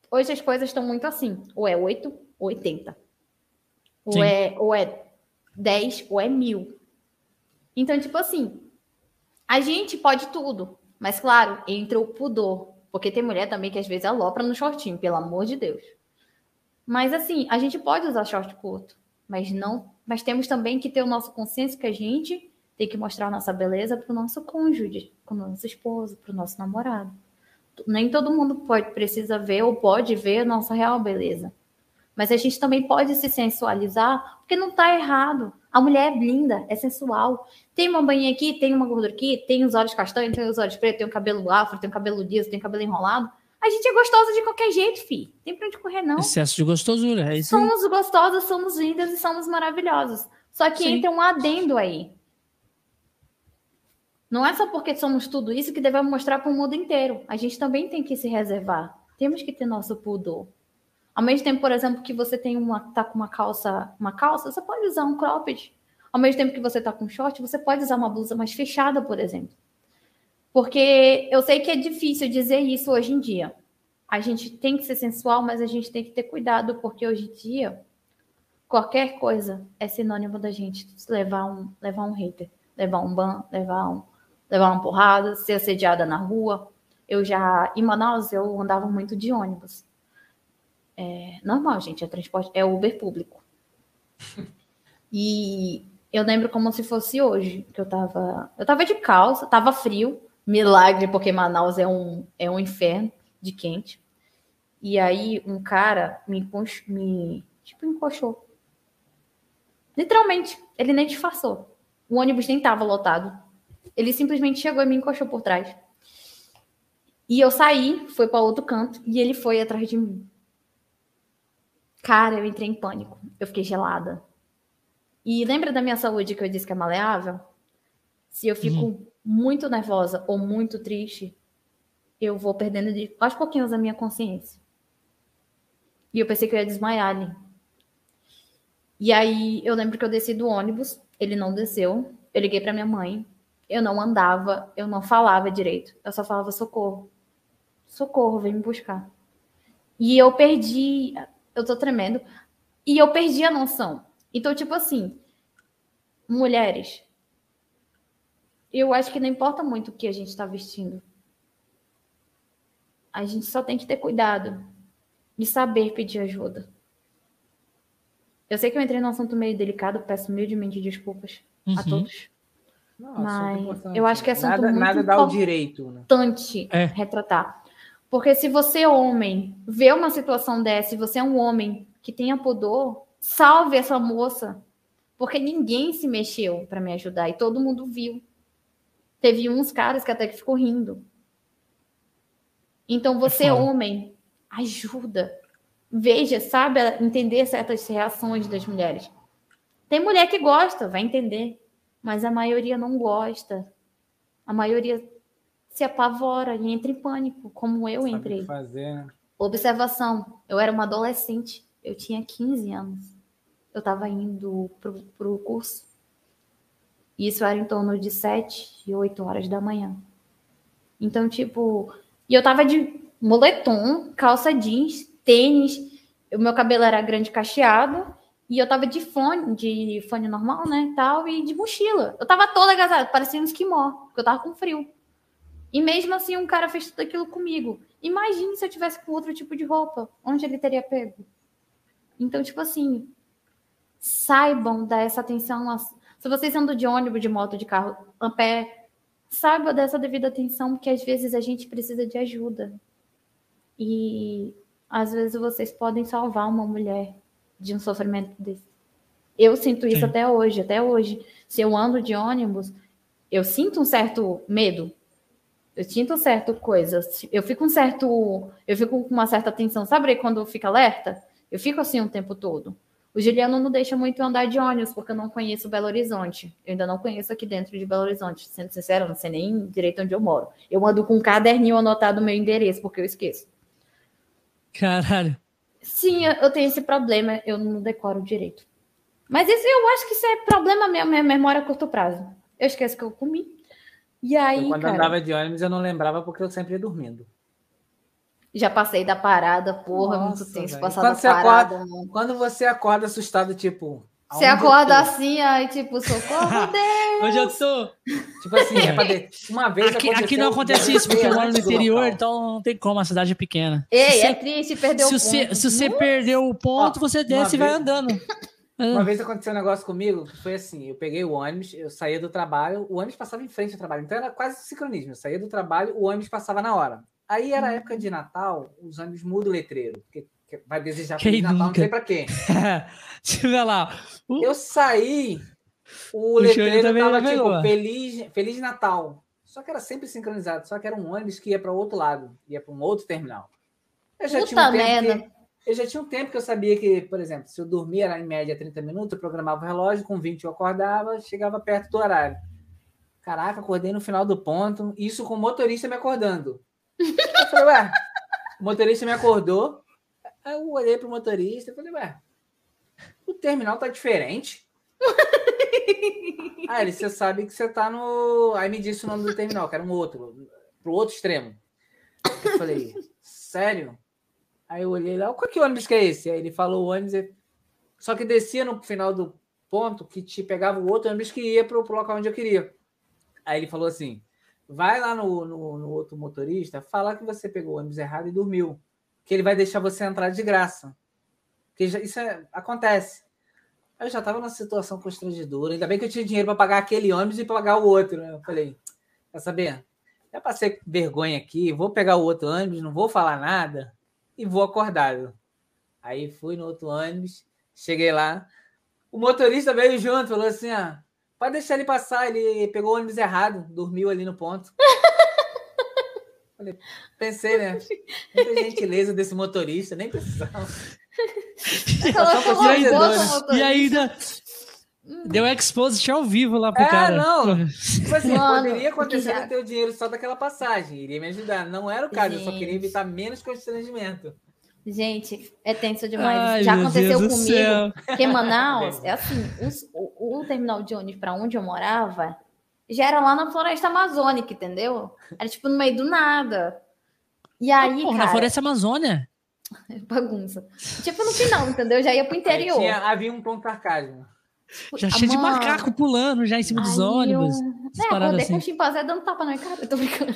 Hoje as coisas estão muito assim. Ou é 8 ou 80. Ou é, ou é 10 ou é mil. Então, tipo assim, a gente pode tudo. Mas, claro, entra o pudor. Porque tem mulher também que às vezes alopra no shortinho, pelo amor de Deus. Mas assim, a gente pode usar short curto, mas não, mas temos também que ter o nosso consciência que a gente tem que mostrar nossa beleza para o nosso cônjuge, para o nosso esposo, para o nosso namorado nem todo mundo pode precisa ver ou pode ver a nossa real beleza. Mas a gente também pode se sensualizar, porque não está errado. A mulher é linda, é sensual. Tem uma banhinha aqui, tem uma gordura aqui, tem os olhos castanhos, tem os olhos pretos, tem o cabelo afro, tem o cabelo liso, tem o cabelo enrolado. A gente é gostosa de qualquer jeito, fi. Tem pra onde correr, não. Excesso de gostosura, é isso Somos gostosas, somos lindas e somos maravilhosas. Só que Sim. entra um adendo aí. Não é só porque somos tudo isso que devemos mostrar para o mundo inteiro. A gente também tem que se reservar. Temos que ter nosso pudor. Ao mesmo tempo, por exemplo, que você tem uma tá com uma calça, uma calça, você pode usar um cropped. Ao mesmo tempo que você tá com short, você pode usar uma blusa mais fechada, por exemplo. Porque eu sei que é difícil dizer isso hoje em dia. A gente tem que ser sensual, mas a gente tem que ter cuidado, porque hoje em dia qualquer coisa é sinônimo da gente levar um, levar um hater, levar um ban, levar um, levar uma porrada, ser assediada na rua. Eu já, em Manaus, eu andava muito de ônibus. É normal, gente, é transporte, é Uber público. E eu lembro como se fosse hoje, que eu tava, eu tava de calça, tava frio, milagre, porque Manaus é um, é um inferno de quente. E aí um cara me, me tipo, encoxou. Literalmente, ele nem disfarçou. O ônibus nem tava lotado. Ele simplesmente chegou e me encoxou por trás. E eu saí, fui para outro canto e ele foi atrás de mim. Cara, eu entrei em pânico. Eu fiquei gelada. E lembra da minha saúde que eu disse que é maleável? Se eu fico uhum. Muito nervosa ou muito triste, eu vou perdendo de, aos pouquinhos a minha consciência. E eu pensei que eu ia desmaiar ali. E aí eu lembro que eu desci do ônibus, ele não desceu. Eu liguei para minha mãe, eu não andava, eu não falava direito. Eu só falava socorro. Socorro, vem me buscar. E eu perdi, eu tô tremendo. E eu perdi a noção. Então, tipo assim, mulheres, eu acho que não importa muito o que a gente está vestindo. A gente só tem que ter cuidado e saber pedir ajuda. Eu sei que eu entrei num assunto meio delicado, peço humildemente desculpas uhum. a todos. Não, Mas eu acho que é assunto nada, muito nada dá o direito, né? importante é. retratar. Porque se você, homem, vê uma situação dessa, e você é um homem que tenha pudor, salve essa moça. Porque ninguém se mexeu para me ajudar e todo mundo viu. Teve uns caras que até que ficou rindo. Então você, é homem, ajuda. Veja, sabe entender certas reações das mulheres. Tem mulher que gosta, vai entender mas a maioria não gosta. A maioria se apavora e entra em pânico, como eu entrei. Fazer, né? Observação: eu era uma adolescente, eu tinha 15 anos. Eu estava indo para o curso. Isso era em torno de 7 e 8 horas da manhã. Então, tipo, e eu tava de moletom, calça jeans, tênis, o meu cabelo era grande cacheado, e eu tava de fone, de fone normal, né, tal, e de mochila. Eu tava toda agasalhada, parecia um esquimó, porque eu tava com frio. E mesmo assim, um cara fez tudo aquilo comigo. Imagine se eu tivesse com outro tipo de roupa, onde ele teria pego. Então, tipo assim, saibam dar essa atenção. Se vocês andam de ônibus, de moto, de carro, a pé, saiba dessa devida atenção, porque às vezes a gente precisa de ajuda. E às vezes vocês podem salvar uma mulher de um sofrimento desse. Eu sinto isso Sim. até hoje, até hoje. Se eu ando de ônibus, eu sinto um certo medo. Eu sinto certo coisa. Eu fico um certo. Eu fico com uma certa tensão. Sabe quando fica alerta? Eu fico assim o tempo todo. O Juliano não deixa muito andar de ônibus, porque eu não conheço Belo Horizonte. Eu ainda não conheço aqui dentro de Belo Horizonte. Sendo sincero, não sei nem direito onde eu moro. Eu ando com um caderninho anotado o meu endereço, porque eu esqueço. Caralho. Sim, eu tenho esse problema, eu não decoro direito. Mas isso eu acho que isso é problema mesmo, minha memória a curto prazo. Eu esqueço que eu comi. E aí. Eu, quando cara, andava de ônibus, eu não lembrava porque eu sempre ia dormindo. Já passei da parada, porra, Nossa, muito tempo passado quando você parada. Acorda, quando você acorda assustado, tipo. Você acorda assim, aí, tipo, socorro, Deus! Onde eu tô? Tipo assim, é pra de... uma vez. Aqui, aqui não acontece isso, porque eu moro no interior, então não tem como, a cidade é pequena. Ei, se é você, triste perder o ponto. Você, se você perdeu o ponto, você desce e vai andando. Uma vez aconteceu um negócio comigo, que foi assim, eu peguei o ônibus, eu saía do trabalho, o ônibus passava em frente ao trabalho, então era quase sincronismo, eu saía do trabalho, o ônibus passava na hora. Aí era época de Natal, os ônibus mudam o letreiro, porque vai desejar Feliz Natal, não sei pra quem. Deixa eu lá. Uh, eu saí, o, o letreiro tava tipo, Feliz, Feliz Natal. Só que era sempre sincronizado, só que era um ônibus que ia para o outro lado, ia para um outro terminal. Eu já Puta tinha um merda. Que, eu já tinha um tempo que eu sabia que, por exemplo, se eu dormia era em média 30 minutos, eu programava o relógio, com 20 eu acordava, chegava perto do horário. Caraca, acordei no final do ponto, isso com o motorista me acordando. Eu falei, ué, o motorista me acordou, aí eu olhei pro motorista e falei, ué, o terminal tá diferente. Aí ele, você sabe que você tá no. Aí me disse o nome do terminal, que era um outro, pro outro extremo. Eu falei, sério? Aí eu olhei lá, qual que ônibus que é esse? Aí ele falou o ônibus, só que descia no final do ponto que te pegava o outro ônibus que ia para o local onde eu queria. Aí ele falou assim: vai lá no, no, no, outro motorista, fala que você pegou o ônibus errado e dormiu, que ele vai deixar você entrar de graça. Porque já, isso é, acontece. Eu já estava numa situação constrangedora, ainda bem que eu tinha dinheiro para pagar aquele ônibus e pagar o outro. Né? Eu falei: quer saber? Já passei vergonha aqui, vou pegar o outro ônibus, não vou falar nada e vou acordado. Aí fui no outro ônibus, cheguei lá. O motorista veio junto, falou assim: ah, pode deixar ele passar, ele pegou o ônibus errado, dormiu ali no ponto. Falei, pensei, né? Muita gentileza desse motorista, nem precisava. e ainda deu exposit ao vivo lá pro é, cara. não. Tipo assim, Mano, poderia acontecer de ter o dinheiro só daquela passagem. Iria me ajudar. Não era o caso, Gente. eu só queria evitar menos constrangimento. Gente, é tenso demais. Ai, Já aconteceu comigo. Porque Manaus, é assim, os, o, o, terminal de ônibus para onde eu morava já era lá na floresta amazônica, entendeu? Era tipo no meio do nada. E aí, Pô, cara, na floresta amazônia? Bagunça. Tipo no final, entendeu? Já ia pro interior. Tinha, havia um ponto arcádio. Já cheio de macaco pulando já em cima dos ônibus. Eu... É, acordei assim. com o chimpanzé dando tapa na cara, eu tô brincando.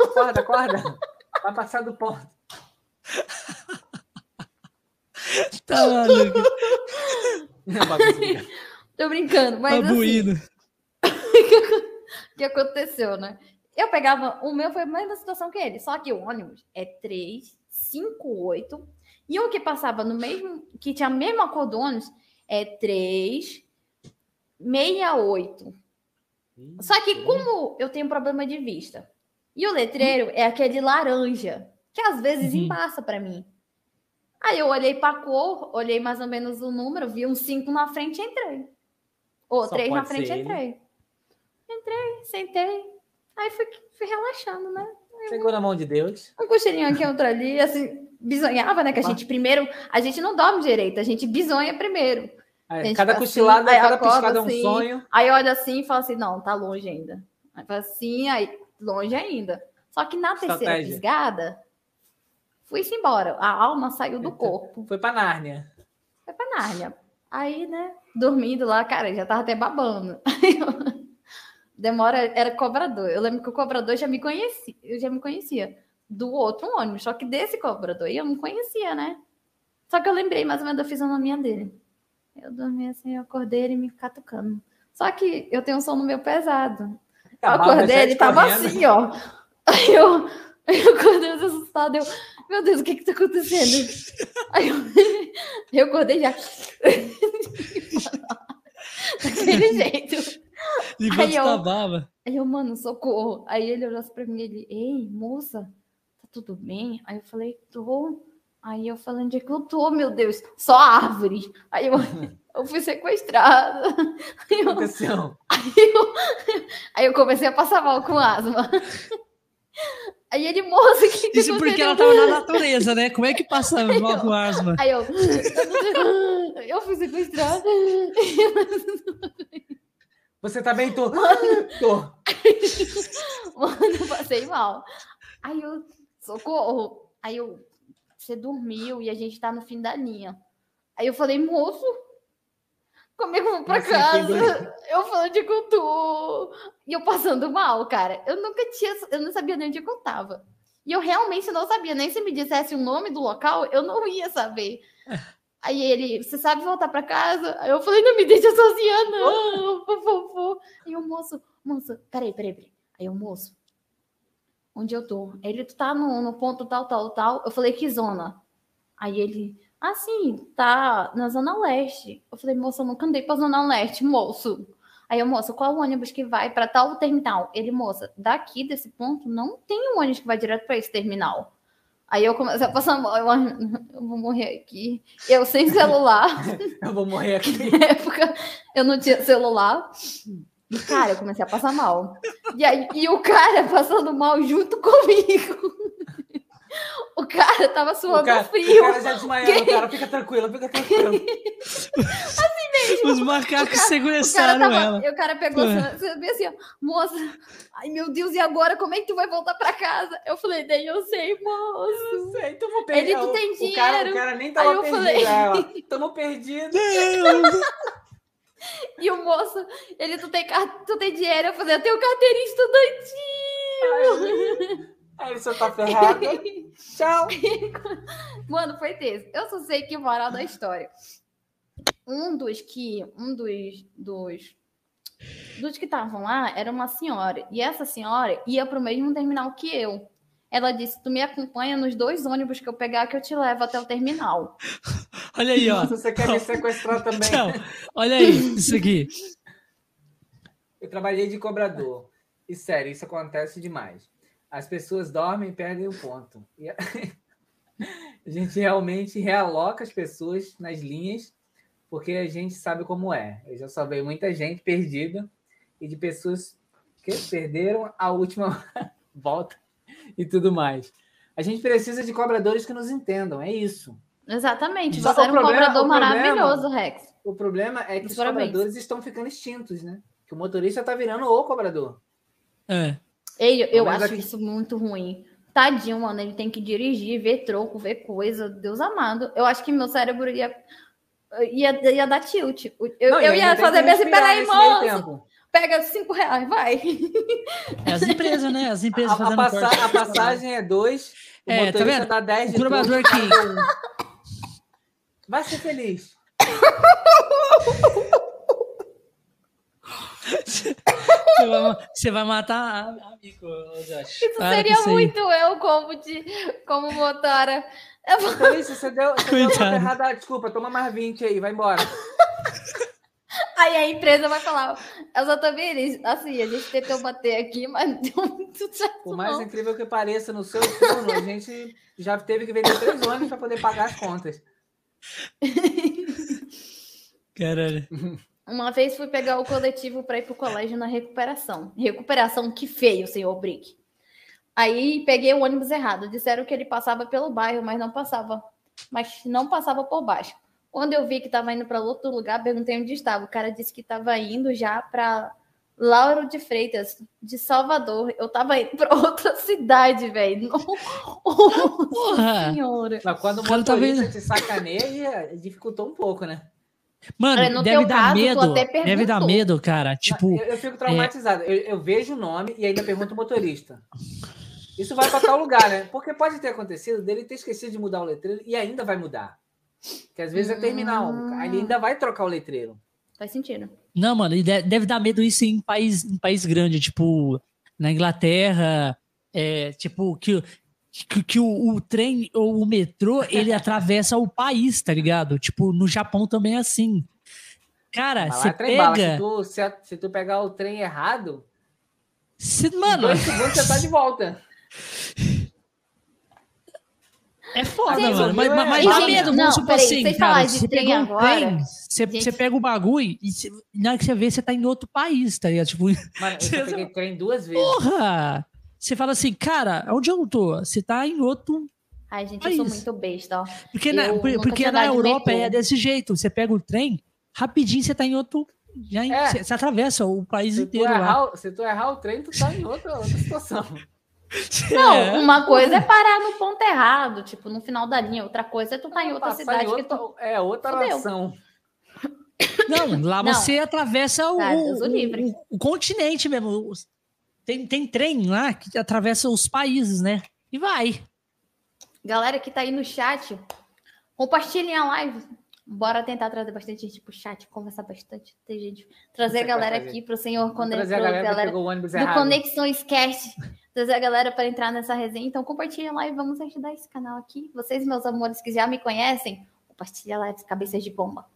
Acorda, acorda. Vai passar do ponto. tá maluco. tô brincando, mas tá assim... o que aconteceu, né? Eu pegava, o meu foi a mesma situação que ele, só que o ônibus é 3, 5, 8, e o que passava no mesmo, que tinha a mesma cor do ônibus, é 3, 68. Só que como eu tenho problema de vista, e o letreiro é aquele laranja, que às vezes uhum. embaça para mim. Aí eu olhei para a cor, olhei mais ou menos o número, vi um 5 na frente e entrei. Ou 3 na frente e entrei. Entrei, sentei. Aí fui, fui relaxando, né? Pegou na mão de Deus. Um cochilinho aqui, outro ali, assim. bisonhava, né? Que a gente primeiro, a gente não dorme direito, a gente bisonha primeiro. É, cada cochilada, assim, cada piscada é um assim, sonho. Aí olha assim e fala assim: não, tá longe ainda. Aí fala assim, aí longe ainda. Só que na terceira Estratégia. pisgada, fui-se embora. A alma saiu do corpo. Foi pra Nárnia. Foi pra Nárnia. Aí, né, dormindo lá, cara, já tava até babando. Demora, era cobrador. Eu lembro que o cobrador já me conhecia, eu já me conhecia do outro ônibus, só que desse cobrador eu não conhecia, né? Só que eu lembrei mais ou menos da fisionomia dele. Eu dormi assim, eu acordei ele me catucando. Só que eu tenho um sono meio pesado. Eu acordei, ele tava correndo. assim, ó. Aí eu, eu acordei assustado. Eu, meu Deus, o que que tá acontecendo? Aí eu, eu acordei já. Daquele jeito. Enquanto aí eu, baba. Aí eu, mano, socorro. Aí ele olhou assim pra mim ele, ei, moça, tá tudo bem? Aí eu falei, tô. Aí eu falei, onde é que eu tô, meu Deus? Só árvore. Aí eu, eu fui sequestrada. Aí eu, aí eu, aí eu comecei a passar mal com asma. Aí ele, moça, que, que Isso porque ela tava na natureza, né? Como é que passa mal com asma? Aí eu, eu fui sequestrada. Você tá bem? Tô. Tô. Mano, eu passei mal. Aí eu, socorro. Aí eu, você dormiu e a gente tá no fim da linha. Aí eu falei, moço, eu vou pra casa? Eu falando de cultura. E eu passando mal, cara. Eu nunca tinha. Eu não sabia nem onde eu tava. E eu realmente não sabia. Nem se me dissesse o nome do local, eu não ia saber. Aí ele, você sabe voltar para casa? Aí eu falei, não me deixa sozinha, não, por favor. Aí o moço, moço, peraí, peraí, peraí. Aí o moço, onde eu tô? Ele, tu tá no, no ponto tal, tal, tal. Eu falei, que zona? Aí ele, ah, sim, tá na Zona Leste. Eu falei, moço, eu nunca andei pra Zona Leste, moço. Aí eu, moça, qual o ônibus que vai para tal terminal? Ele, moça, daqui desse ponto não tem um ônibus que vai direto para esse terminal. Aí eu comecei a passar mal, eu, eu vou morrer aqui. Eu sem celular. eu vou morrer aqui. Na época eu não tinha celular. E, cara, eu comecei a passar mal. E, aí, e o cara passando mal junto comigo. O cara tava suando cara, frio. O cara já desmaiando, o cara fica tranquilo, fica tranquilo. assim mesmo. Os macacos sequestraram ela. E o cara pegou assim, assim, ó, moça, ai meu Deus, e agora como é que tu vai voltar pra casa? Eu falei, nem eu sei, moço. Eu sei, tamo perdido. Ele, tu tem dinheiro. O cara, o cara nem tava aí eu perdido, falei... ela. Tamo perdido. e o moço, ele, tu tem, tu tem dinheiro? Eu falei, eu tenho carteirinha estudantil. Aí você tá ferrado. Tchau. Mano, foi desse. Eu só sei que moral da história. Um dos que. Um dos. Dos, dos que estavam lá era uma senhora. E essa senhora ia pro mesmo terminal que eu. Ela disse: Tu me acompanha nos dois ônibus que eu pegar, que eu te levo até o terminal. Olha aí, ó. Você quer me sequestrar também? Não, olha aí, isso aqui. Eu trabalhei de cobrador. E sério, isso acontece demais as pessoas dormem e perdem o ponto. E a... a gente realmente realoca as pessoas nas linhas, porque a gente sabe como é. Eu já salvei muita gente perdida e de pessoas que perderam a última volta e tudo mais. A gente precisa de cobradores que nos entendam, é isso. Exatamente. Você era um problema, cobrador maravilhoso, Rex. O problema é que os, os cobradores estão ficando extintos, né? Que o motorista está virando o cobrador. É. Eu, eu acho aqui... isso muito ruim. Tadinho, mano, ele tem que dirigir, ver troco, ver coisa. Deus amado. Eu acho que meu cérebro ia, ia, ia dar tilt. Eu, Não, eu ia fazer bem assim, peraí, moço. Pega cinco reais, vai. É as empresas, né? As empresas a, fazendo a, passa, a passagem é dois, o é, tá vendo? dá dez de o provador aqui. Vai ser feliz. Você vai, você vai matar amigo, Josh. Isso Para seria muito eu como, de, como motora. Eu vou... Então, isso, você deu, você deu uma errada. Desculpa, toma mais 20 aí, vai embora. Aí a empresa vai falar, exatamente, assim, a gente tentou bater aqui, mas deu muito certo. Por mais não. incrível que pareça, no seu turno, a gente já teve que vender três ônibus para poder pagar as contas. Caralho. Uma vez fui pegar o coletivo para ir para o colégio na recuperação. Recuperação, que feio, senhor Brick. Aí peguei o ônibus errado. Disseram que ele passava pelo bairro, mas não passava. Mas não passava por baixo. Quando eu vi que estava indo para outro lugar, perguntei onde estava. O cara disse que estava indo já para Lauro de Freitas, de Salvador. Eu tava indo para outra cidade, velho. Porra! Senhora. Mas quando o motorista tá vendo... te sacaneia, dificultou um pouco, né? Mano, deve dar caso, medo. Deve dar medo, cara. Tipo, eu, eu fico traumatizado. É... Eu, eu, vejo o nome e ainda pergunto o motorista. Isso vai para tal lugar, né? Porque pode ter acontecido dele ter esquecido de mudar o letreiro e ainda vai mudar. Que às vezes é terminal. Aí ele ainda vai trocar o letreiro. Faz sentido. Não, mano, deve dar medo isso em país, em país grande, tipo, na Inglaterra, é, tipo, que, que, que o, o, trem ou o metrô, ele atravessa o país, tá ligado? Tipo, no Japão também é assim. Cara, você pega... Se tu, se, se, tu pegar o trem errado, se, mano... dois segundos você tá de volta. É foda, gente, mano. Mas, mas, mas dá medo, vamos supor assim, cara. Você pega um agora, trem, você, você pega o bagulho e você, na hora que você vê, você tá em outro país, tá ligado? Tipo, mano, eu peguei trem duas vezes. Porra! Você fala assim, cara, onde eu tô? Você tá em outro Ai, gente, país. eu sou muito besta, ó. Porque na, porque na Europa é desse jeito. Você pega o trem, rapidinho você tá em outro já é. você, você, atravessa o país se inteiro. Errar, lá. Se tu errar o trem, tu tá em outra, outra situação. Não, é. uma coisa é parar no ponto errado, tipo, no final da linha. Outra coisa é tu tá em outra cidade. Em outra, que tu... É outra Fudeu. nação. Não, lá Não. você atravessa o, o, o, o, continente mesmo. Tem, tem trem lá que atravessa os países, né? E vai. Galera que tá aí no chat, compartilhem a live. Bora tentar trazer bastante gente pro chat, conversar bastante. Tem gente. Trazer a galera aqui pro senhor quando trazer a galera, galera do Conexões Cast trazer a galera para entrar nessa resenha. Então, compartilha lá e vamos ajudar esse canal aqui. Vocês, meus amores que já me conhecem, compartilha lá as cabeças de bomba.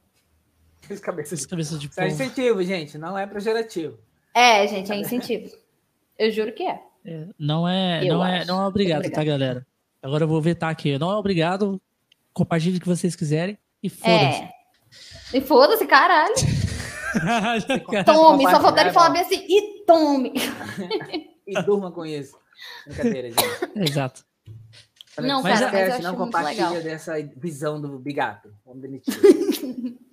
As cabeças de, cabeças de pomba. Isso é incentivo, gente, não é projetativo. É, gente, é incentivo. Eu juro que é. é não é, não é, não é obrigado, obrigado, tá, galera? Agora eu vou vetar aqui. Não é obrigado. Compartilhe o que vocês quiserem e foda-se. É. E foda-se, caralho. tome, só faltaram falar bem assim, e tome. e durma com isso. Brincadeira, gente. Exato. Não, mas, cara, mas não compartilha dessa visão do bigato. Vamos demitir.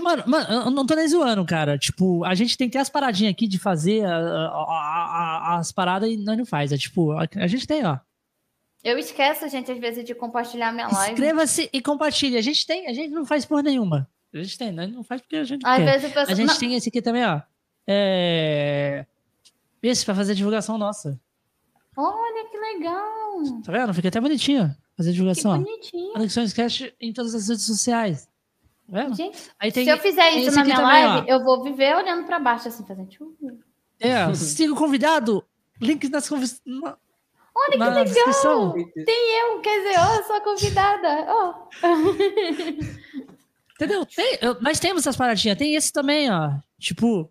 Mano, mano, eu não tô nem zoando, cara. Tipo, a gente tem que ter as paradinhas aqui de fazer a, a, a, as paradas e nós não faz. É tipo, a, gente tem, ó. Eu esqueço, gente, às vezes, de compartilhar minha live. Inscreva-se e compartilhe. A gente tem, a gente não faz por nenhuma. A gente tem, nós não faz porque a gente às quer. Vezes A gente não... tem esse aqui também, ó. É... Esse para fazer a divulgação nossa. Olha que legal! Tá vendo? Fica até bonitinho fazer a divulgação. Que bonitinho. Conexões Cast em todas as redes sociais. Vendo? Gente, tem, se eu fizer isso na minha live, eu vou viver olhando para baixo, assim, fazendo. É, siga o convidado. Link nas conversas. Olha que legal! Descrição. Tem eu, quer dizer, eu sou a convidada. Oh. Entendeu? Tem, eu, nós temos essas paradinhas. Tem esse também, ó. Tipo,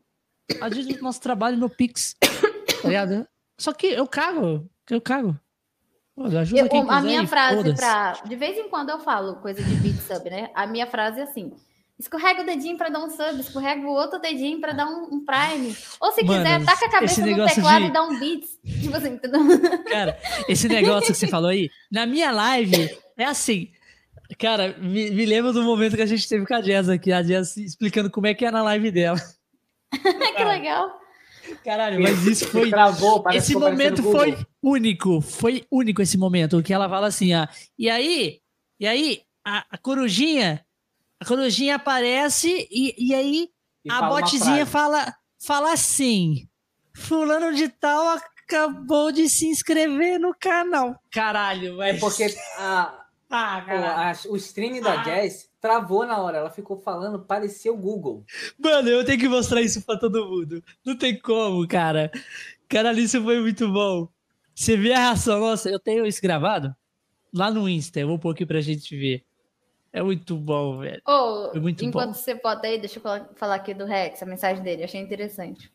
a gente do nosso trabalho no Pix. Tá ligado? Só que eu cago. Eu cago. Ajuda eu, quem a minha frase pra. De vez em quando eu falo coisa de beat sub, né? A minha frase é assim. Escorrega o dedinho para dar um sub, escorrega o outro dedinho para dar um, um, prime. Ou se Mano, quiser, taca a cabeça no teclado de... e dá um beat. Tipo assim, entendeu? Cara, esse negócio que você falou aí, na minha live, é assim. Cara, me, me lembro do momento que a gente teve com a Jazz aqui, a Jazz explicando como é que é na live dela. que legal. Caralho, mas isso foi. Travou, esse momento foi único. Foi único esse momento. Que ela fala assim, ó. E aí, e aí, a, a corujinha, a corujinha aparece e, e aí e a botezinha fala, fala assim: Fulano de tal acabou de se inscrever no canal. Caralho, mas. É porque a ah, Pô, a, o stream da ah. Jazz travou na hora. Ela ficou falando, parecia o Google. Mano, eu tenho que mostrar isso pra todo mundo. Não tem como, cara. Caralho, isso foi muito bom. Você vê a reação. Nossa, eu tenho isso gravado lá no Insta. Eu vou pôr aqui pra gente ver. É muito bom, velho. Oh, muito enquanto bom. você bota aí, deixa eu falar aqui do Rex, a mensagem dele. achei interessante.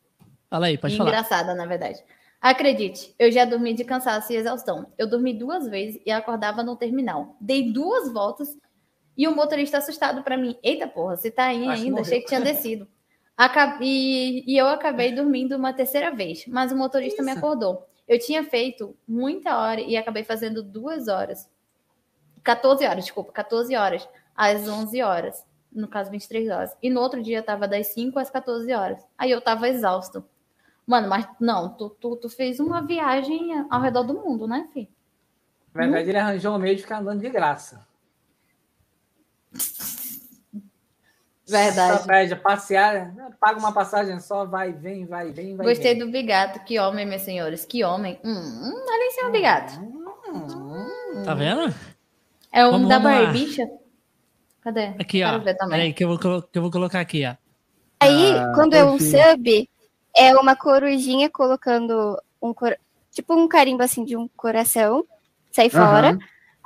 Fala aí, pode e falar. Engraçada, na verdade. Acredite, eu já dormi de cansaço e exaustão. Eu dormi duas vezes e acordava no terminal. Dei duas voltas e o motorista assustado para mim. Eita porra, você tá aí Acho ainda? Achei que tinha descido. E, e, eu acabei dormindo uma terceira vez, mas o motorista Isso. me acordou. Eu tinha feito muita hora e acabei fazendo duas horas. 14 horas, desculpa, 14 horas às 11 horas. No caso, 23 horas. E no outro dia tava das 5 às 14 horas. Aí eu tava exausto. Mano, mas não, tu, tu, tu fez uma viagem ao redor do mundo, né, filho? Na verdade, hum? ele arranjou um meio de ficar andando de graça. Verdade. Estratégia, passear, paga uma passagem só, vai, vem, vai, vem, vai. Gostei vem. do bigato. Que homem, meus senhores. Que homem. Hum, olha em cima, bigato. Hum, tá vendo? É um vamos, da barbicha. Cadê? Aqui, ó. Peraí, que eu, vou, que eu vou colocar aqui, ó. Aí, ah, quando é um sub, é uma corujinha colocando um cor... tipo um carimbo assim de um coração, sai fora.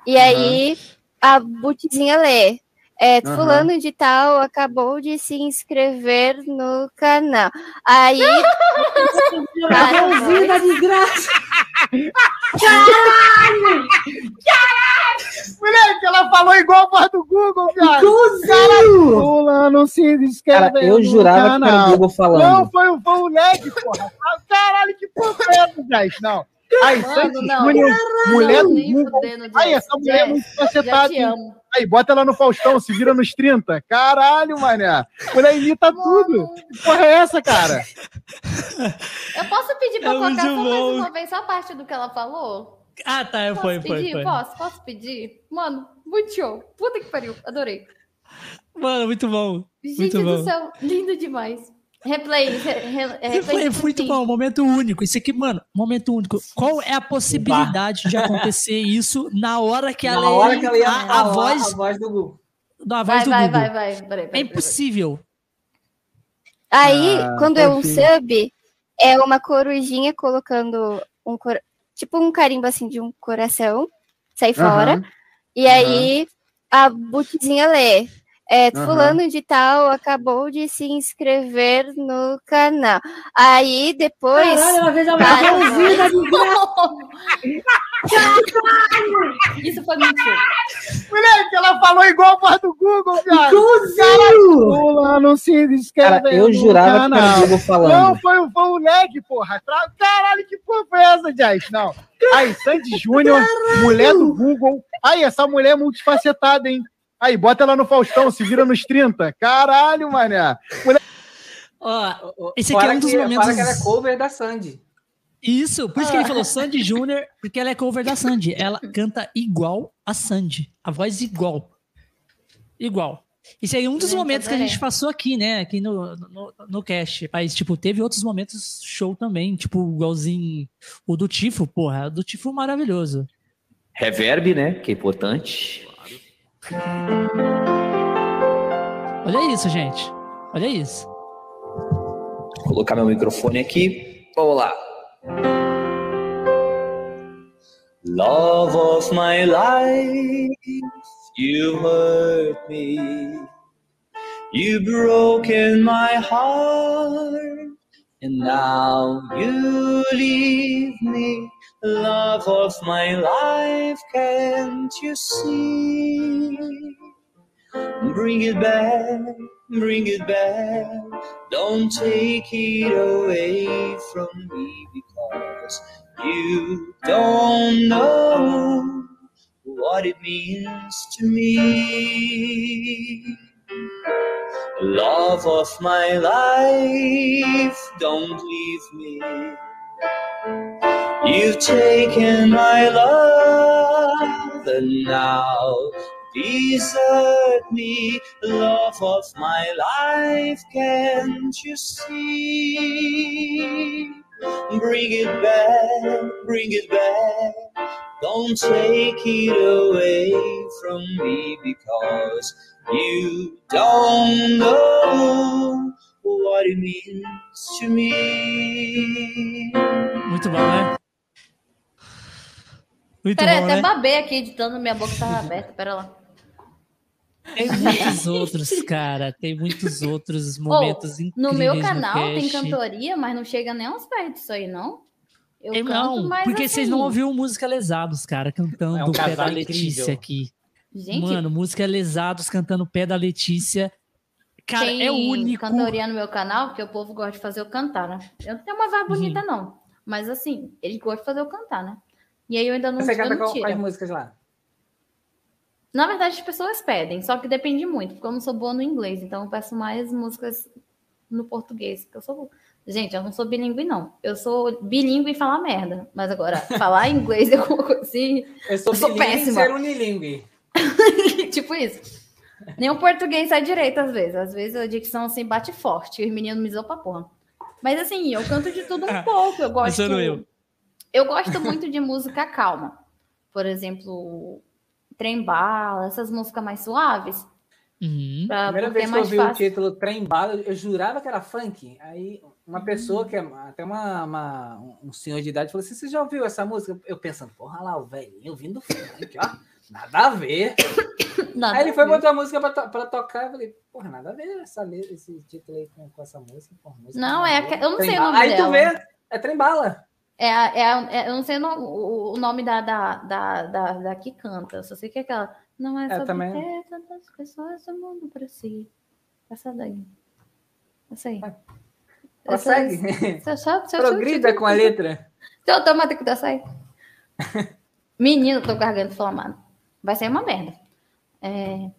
E aí a butizinha lê. É, fulano uhum. de tal acabou de se inscrever no canal. Aí. Caralho! da desgraça! Caralho! Caralho! Moleque, ela falou igual a voz do Google, cara. Igualzinho! Fulano se inscreve cara, eu jurava canal. que era o Google falando. Não, foi, foi o Leg, porra. Caralho, que porra é essa, gente? Não. Ai, Mano, não. Mulher. Ai, essa mulher é muito facetada. Aí, bota ela no Faustão, se vira nos 30. Caralho, mané. Mulher imita Mano. tudo. Que porra é essa, cara? Eu posso pedir pra é colocar só mais uma vez só a parte do que ela falou? Ah, tá, posso foi, pedir? foi, foi. Posso? Posso pedir? Mano, muito show. Puta que pariu. Adorei. Mano, muito bom. Gente muito do bom. céu, lindo demais. Replay, re, re, replay. Foi muito bom, momento único. Isso aqui, mano, momento único. Qual é a possibilidade de acontecer isso na hora que ela, na hora que ela ia a, a voz, a voz do Google? Da voz vai, do vai, Google. vai, vai, vai, É impossível. Aí, ah, quando é um sub, é uma corujinha colocando um cor... tipo um carimbo assim de um coração, sai fora. E aí a butizinha lê. É, uhum. fulano de tal acabou de se inscrever no canal. Aí depois. Caralho, ela fez a cara... Caralho! Isso foi mentira. Moleque, ela falou igual a voz do Google, cara. Igualzinho! Fulano se inscreve cara, eu jurava canal. que era o Google falando. Não, foi, foi o leg, porra. Caralho, que porra foi essa, Jess? Não. Aí, Sandy Júnior, mulher do Google. Aí, essa mulher é multifacetada, hein? Aí, bota ela no Faustão, se vira nos 30. Caralho, mané. Mulher... Ó, esse aqui é um dos que, momentos. Fala que ela é cover da Sandy. Isso, por isso que ele falou Sandy Júnior, porque ela é cover da Sandy. Ela canta igual a Sandy. A voz igual. Igual. Esse aí é um dos momentos que a gente passou aqui, né? Aqui no, no, no cast. Mas, tipo, teve outros momentos show também. Tipo, igualzinho o do Tifo, porra. O do Tifo maravilhoso. Reverb, né? Que é importante. Olha isso, gente. Olha isso. Vou colocar meu microfone aqui. Vamos lá. Love of my life, you hurt me. You broken my heart, and now you leave me. Love of my life, can't you see? Bring it back, bring it back, don't take it away from me because you don't know what it means to me. Love of my life, don't leave me. You've taken my love and now desert me, love of my life. Can't you see? Bring it back, bring it back. Don't take it away from me because you don't know what it means to me. Muito bom, né? Muito Peraí, bom, até né? babei aqui editando, minha boca tava aberta. Pera lá. Tem muitos outros, cara. Tem muitos outros momentos oh, incríveis. No meu canal no tem cantoria, mas não chega nem aos pés disso aí, não? Eu é, não, porque assim. vocês não ouviram música Lesados, cara, cantando é um Pé da Letícia aqui. Gente, Mano, música Lesados cantando Pé da Letícia. Cara, tem é único. cantoria no meu canal, porque o povo gosta de fazer eu cantar, né? Eu não tenho uma voz bonita, Sim. não. Mas assim, ele gosta de fazer eu cantar, né? E aí eu ainda não Você canta qual, quais músicas lá? Na verdade, as pessoas pedem, só que depende muito, porque eu não sou boa no inglês, então eu peço mais músicas no português, que eu sou Gente, eu não sou bilíngue, não. Eu sou bilíngue e falar merda. Mas agora, falar inglês eu assim. Eu sou, eu sou péssima. e ser unilingue. tipo isso. Nem o português sai direito, às vezes. Às vezes a dicção assim bate forte. E os meninos me zoam pra porra. Mas assim, eu canto de tudo um pouco. Eu gosto. Eu. Eu gosto muito de música calma. Por exemplo, Trem Bala, essas músicas mais suaves. Uhum. Pra, Primeira vez é que eu vi fácil. o título Trem Bala, eu jurava que era funk. Aí uma uhum. pessoa que é até uma, uma, um senhor de idade falou assim: Você já ouviu essa música? Eu pensando, porra lá, o velhinho ouvindo funk, ó. Nada a ver. Nada aí ele foi botar a música pra, to pra tocar. Eu falei, porra, nada a ver essa, esse título aí com, com essa música. Porra, música não, é. Eu não sei o nome aí dela. Aí tu vê, é trem bala. É, é, é, eu não sei o, o nome da, da, da, da, da que canta, só sei que é aquela. Não é, é sobre também... ter tantas pessoas do mundo para si. Essa daí. Essa aí. Consegue? Progrida com a letra. Seu automático da sai. Menino, tô garganta inflamado. Vai ser uma merda. É...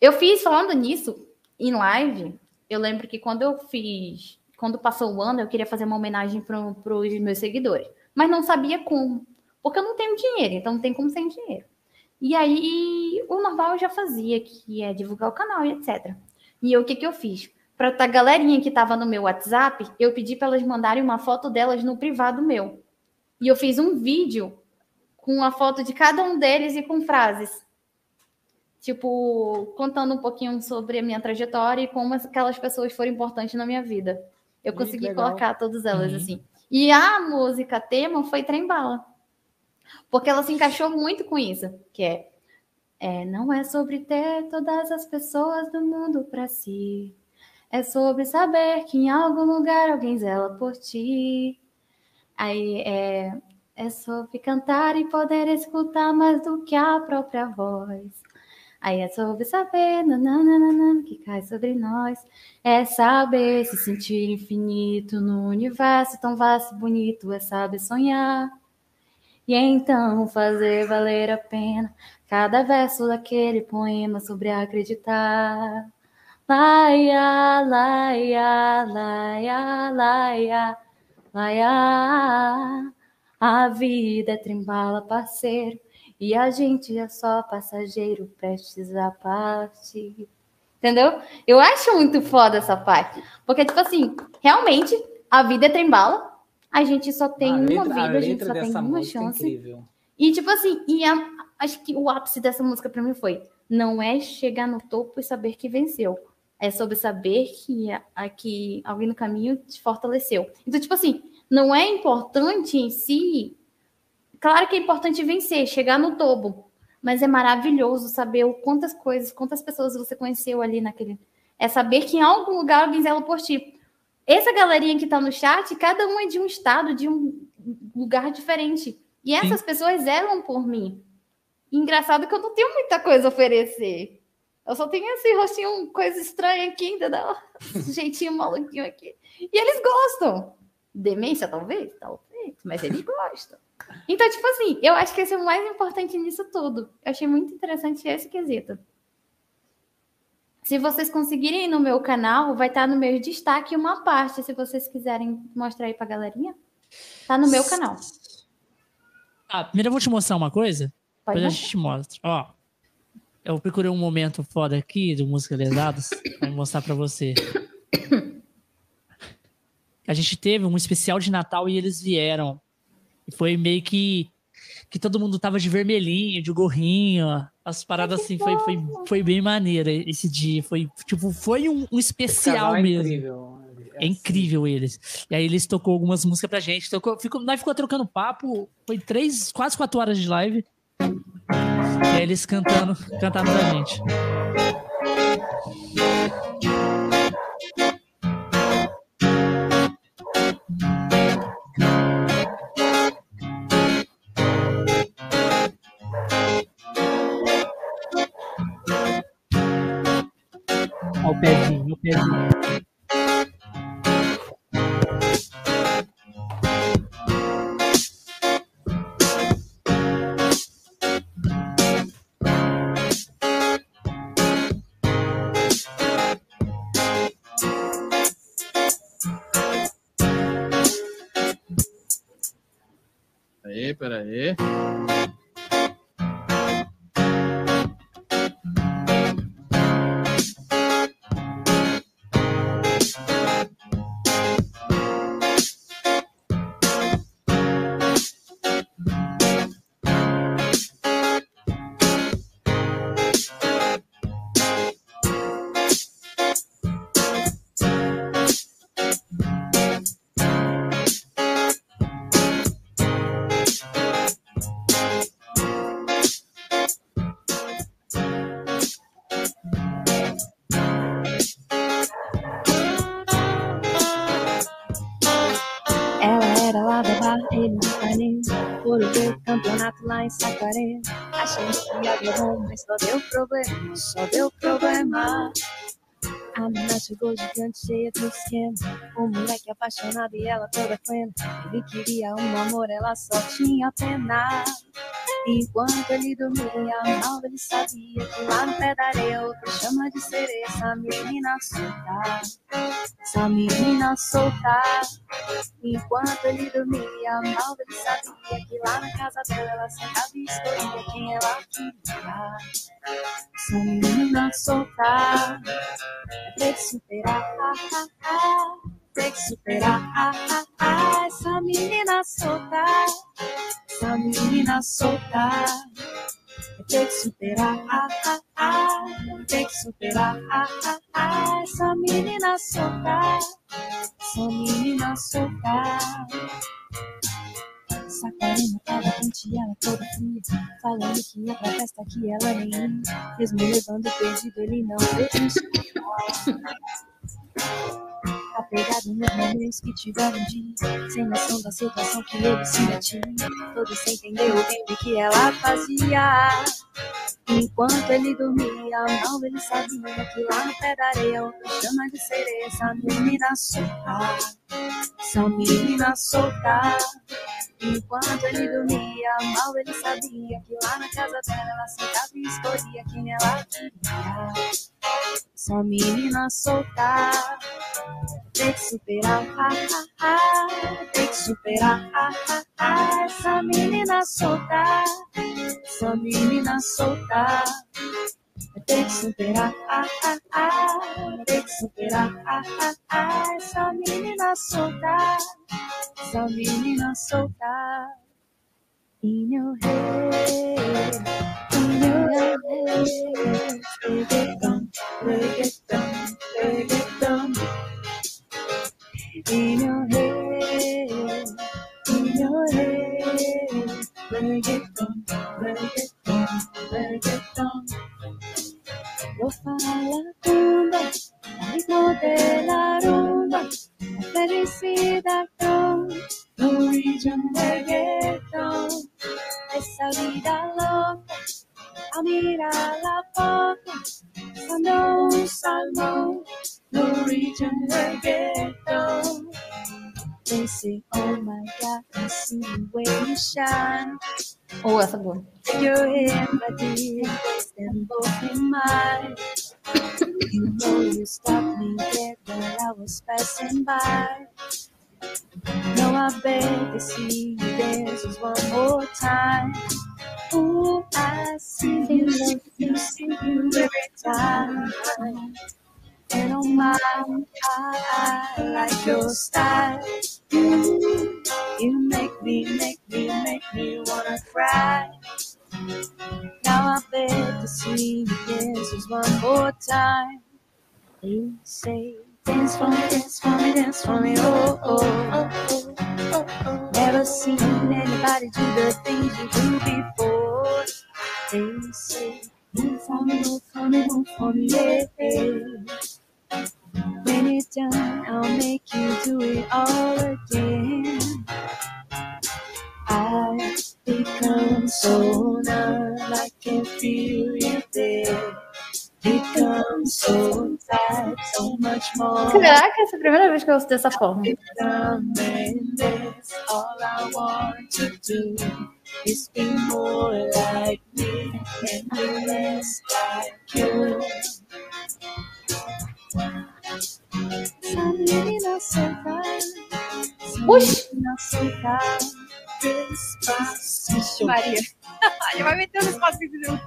Eu fiz, falando nisso, em live, eu lembro que quando eu fiz quando passou o ano, eu queria fazer uma homenagem para os meus seguidores, mas não sabia como, porque eu não tenho dinheiro, então não tem como sem dinheiro. E aí, o normal eu já fazia, que é divulgar o canal e etc. E o que, que eu fiz? Para a galerinha que estava no meu WhatsApp, eu pedi para elas mandarem uma foto delas no privado meu. E eu fiz um vídeo com a foto de cada um deles e com frases. Tipo, contando um pouquinho sobre a minha trajetória e como aquelas pessoas foram importantes na minha vida. Eu consegui legal. colocar todas elas uhum. assim. E a música tema foi Trem Bala. Porque ela se encaixou muito com isso, que é, é não é sobre ter todas as pessoas do mundo para si. É sobre saber que em algum lugar alguém zela por ti. Aí é, é sobre cantar e poder escutar mais do que a própria voz. Aí é sobre saber nananana, que cai sobre nós. É saber se sentir infinito no universo tão vasto e bonito. É saber sonhar. E então fazer valer a pena cada verso daquele poema sobre acreditar. Laia, laia, laia, laia, laia. A vida é trembala, parceiro. E a gente é só passageiro prestes a partir. Entendeu? Eu acho muito foda essa parte. Porque, tipo assim, realmente, a vida é trembala. A gente só tem a uma letra, vida, a, a gente só tem uma é chance. É e, tipo assim, e a, acho que o ápice dessa música para mim foi: não é chegar no topo e saber que venceu. É sobre saber que, a, que alguém no caminho te fortaleceu. Então, tipo assim, não é importante em si Claro que é importante vencer, chegar no topo, mas é maravilhoso saber quantas coisas, quantas pessoas você conheceu ali naquele. É saber que em algum lugar alguém zela por ti. Essa galerinha que está no chat, cada um é de um estado, de um lugar diferente. E essas Sim. pessoas zelam por mim. E engraçado que eu não tenho muita coisa a oferecer. Eu só tenho esse rostinho, coisa estranha aqui, entendeu? Esse jeitinho maluquinho aqui. E eles gostam. Demência, talvez? Talvez. Mas eles gostam. Então, tipo assim, eu acho que esse é o mais importante nisso tudo. Eu achei muito interessante esse quesito. Se vocês conseguirem ir no meu canal, vai estar no meu destaque uma parte, se vocês quiserem mostrar aí pra galerinha. Tá no meu canal. Ah, primeiro eu vou te mostrar uma coisa. Pode depois a gente te mostra. Ó, eu procurei um momento foda aqui do Música Lesados pra mostrar pra você. A gente teve um especial de Natal e eles vieram foi meio que que todo mundo tava de vermelhinho, de gorrinho, as paradas assim, foi, foi, foi bem maneira esse dia, foi tipo, foi um, um especial é mesmo. Incrível. É, é incrível eles. E aí eles tocou algumas músicas pra gente, tocou, ficou, nós ficou trocando papo, foi três, quase quatro horas de live. E aí eles cantando, cantando pra gente. Yeah. Só deu problema, só deu problema. A menina chegou gigante, cheia do esquema. O moleque apaixonado e ela toda plena. Ele queria um amor, ela só tinha pena. Enquanto ele dormia mal, ele sabia que lá no pé da areia outra chama de sereia. Essa menina solta, essa menina solta. Enquanto ele dormia mal, ele sabia que lá na casa dela ela sentava e escolhia quem ela queria. Essa menina solta, tem que superar, ah, ah, ah, tem que superar, ah, ah, essa menina solta. Essa menina solta. Tem que superar, ah, ah, ah, tem que superar, ah, ah, ah, essa menina solta, essa menina solta. Sacarina tava quente ela toda fria, falando que ia pra festa que ela nem ia, mesmo levando perdido ele não desistiu apegado nos momentos que tiveram um dia, sem noção da situação que ele se metia. Todos sem entender o bem que ela fazia. Enquanto ele dormia, mal ele sabia que lá no pé da areia outra chama de sereia, essa menina solta, essa menina solta. Enquanto ele dormia, mal ele sabia que lá na casa dela ela sentava e escolhia quem ela queria. Essa menina solta, tem que superar, ha, ha, ha, tem que superar, ha, ha, ha, essa menina solta, essa menina solta. Tem que superar, ah, ah, ah, tem que superar, ah, ah, ah, essa menina solta, Só menina solta em meu head, in your head. Reggaeton, reggaeton, reggaeton. In your head, in your head. Reggaeton, reggaeton, reggaeton. Vou falar com você. Ritmo de la rumba, felicidad con Norwegian reggaeton. Esa vida loca, a mirar la boca, cuando un salmón, Norwegian reggaeton. They say, oh my God, I see the way you shine. Oh, essa é boa. Your head, my dear, place them both in mine. You know you stopped me dead while I was passing by. No, I beg to see you dance one more time. Ooh, I see you, love you, see you every time. And oh my, I, I like your style. You, you make me, make me, make me wanna cry. Now I beg to see you dance just one more time. You say, dance for me, dance for me, dance for me, oh, oh, oh, oh, oh. Never seen anybody do the things you do before. They say, move for me, move for me, move for me, yeah. yeah. When it's done, I'll make you do it all again. I become so feel you there. Become so so much more. Caraca, essa é a primeira vez que eu ouço dessa forma. All I want to do is be more like me and less like you. Despacio. Maria. Ele vai meter o Despacito junto.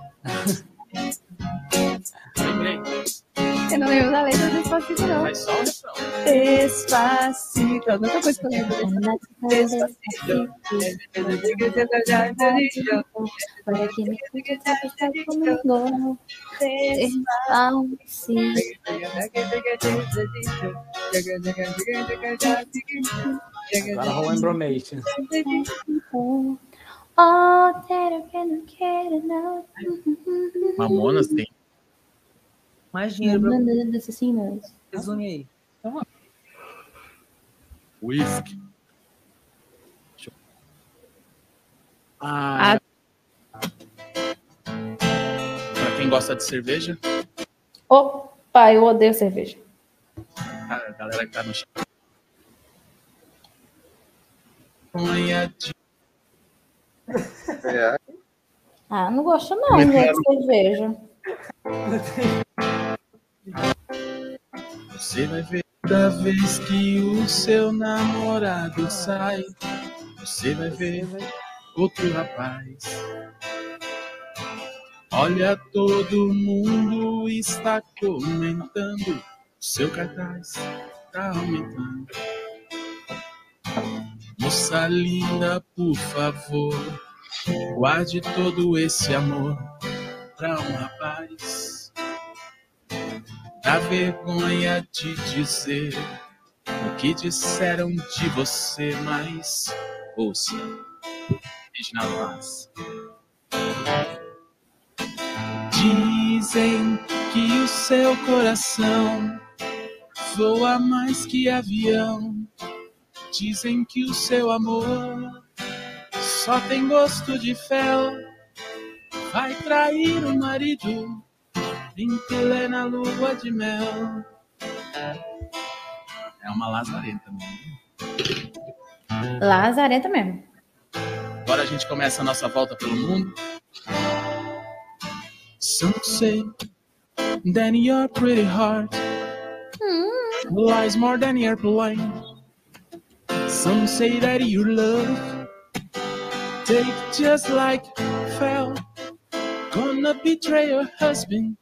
Eu não lembro da letra do Despacito, não. Mas só o refrão. Despacito. Outra coisa que eu lembro. Despacito. Para que me comigo. Agora rola Embromation. Oh, quero que não quero, não. Mamonas tem. Mais dinheiro pra Assassinos. resume aí. Whisky. Ah, Pra quem gosta de cerveja, Opa, eu odeio cerveja. a galera que tá no chat. Maconha de É. Ah, não gosto não, gente, de cerveja. Você vai ver toda vez que o seu namorado sai. Você vai ver outro rapaz. Olha, todo mundo está comentando. O seu cartaz está aumentando. Moça linda, por favor, guarde todo esse amor pra um rapaz. Dá vergonha de dizer o que disseram de você, mas ouça. Reginaldo Vaz. Dizem que o seu coração voa mais que avião. Dizem que o seu amor só tem gosto de fel. Vai trair o marido em plena lua de mel. É uma lazarenta mesmo. Lazarenta mesmo. Agora a gente começa a nossa volta pelo mundo. Some say that your pretty heart lies more than airplane. Some say that your love take just like fell. Gonna betray your husband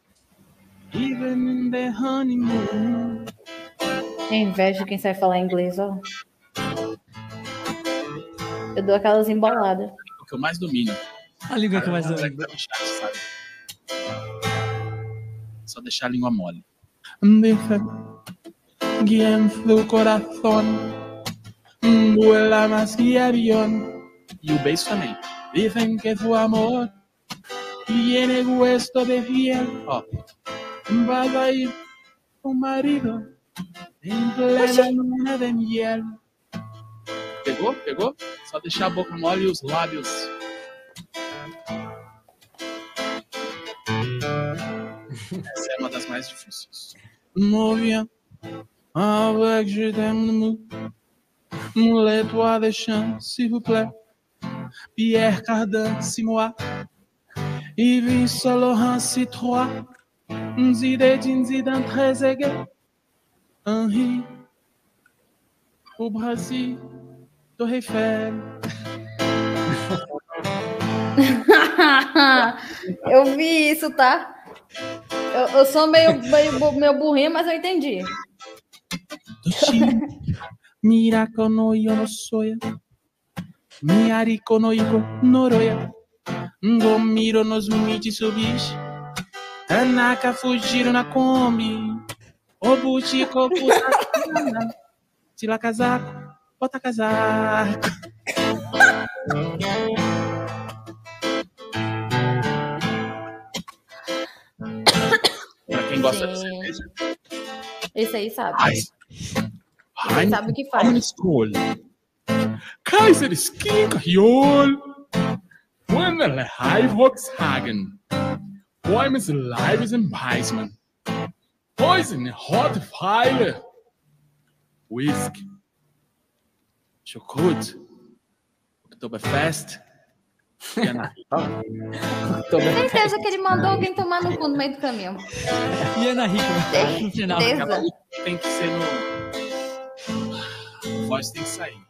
even in the honeymoon. Tem inveja de quem sabe falar inglês, ó. Eu dou aquelas emboladas. O que eu mais domino. a língua que mais Galera domina. que tá no chat, sabe? Só deixar a língua mole. En tu corazón vuela más que avión. E o beijo também. Dicen que tu amor tiene hueso de fiel. Ó. Vas a ir con marido en plena luna de miel. Pegou? Pegou? Só deixar a boca mole e os lábios Essa é uma das mais difíceis. Movia avec je t'aime Moulez-toi des champs, s'il vous plaît. Pierre Cardin, Simoa. Yves Saint Laurent, Citroën. Zinedine Zidane, Trezeguet. Henri. O Brasil, Torre Eiffel. eu vi isso, tá? Eu, eu sou meio, meio, meio burrinha, mas eu entendi. Mirako no Yonosoya. Miyariko no Iko Noroya. Ngomiro nos Mitsubishi. Tanaka fugiram na Kombi. Obuchiko puta Tira casaco, bota casaco. pra quem gosta de Sim. cerveja. Esse aí sabe. Ai, Ele sabe o que faz. Kaiser Skin Hyol. Wendele High Volkshagen. Bäumes Leibes im Weismann. Poison Hot Pfeile. Whisky. Chocot. Oktoberfest. Jana. Certeza que ele mandou alguém tomar no cu no meio do caminho. E Ana Hickman, no final. Certeza. Tem que ser no. Voz tem que sair.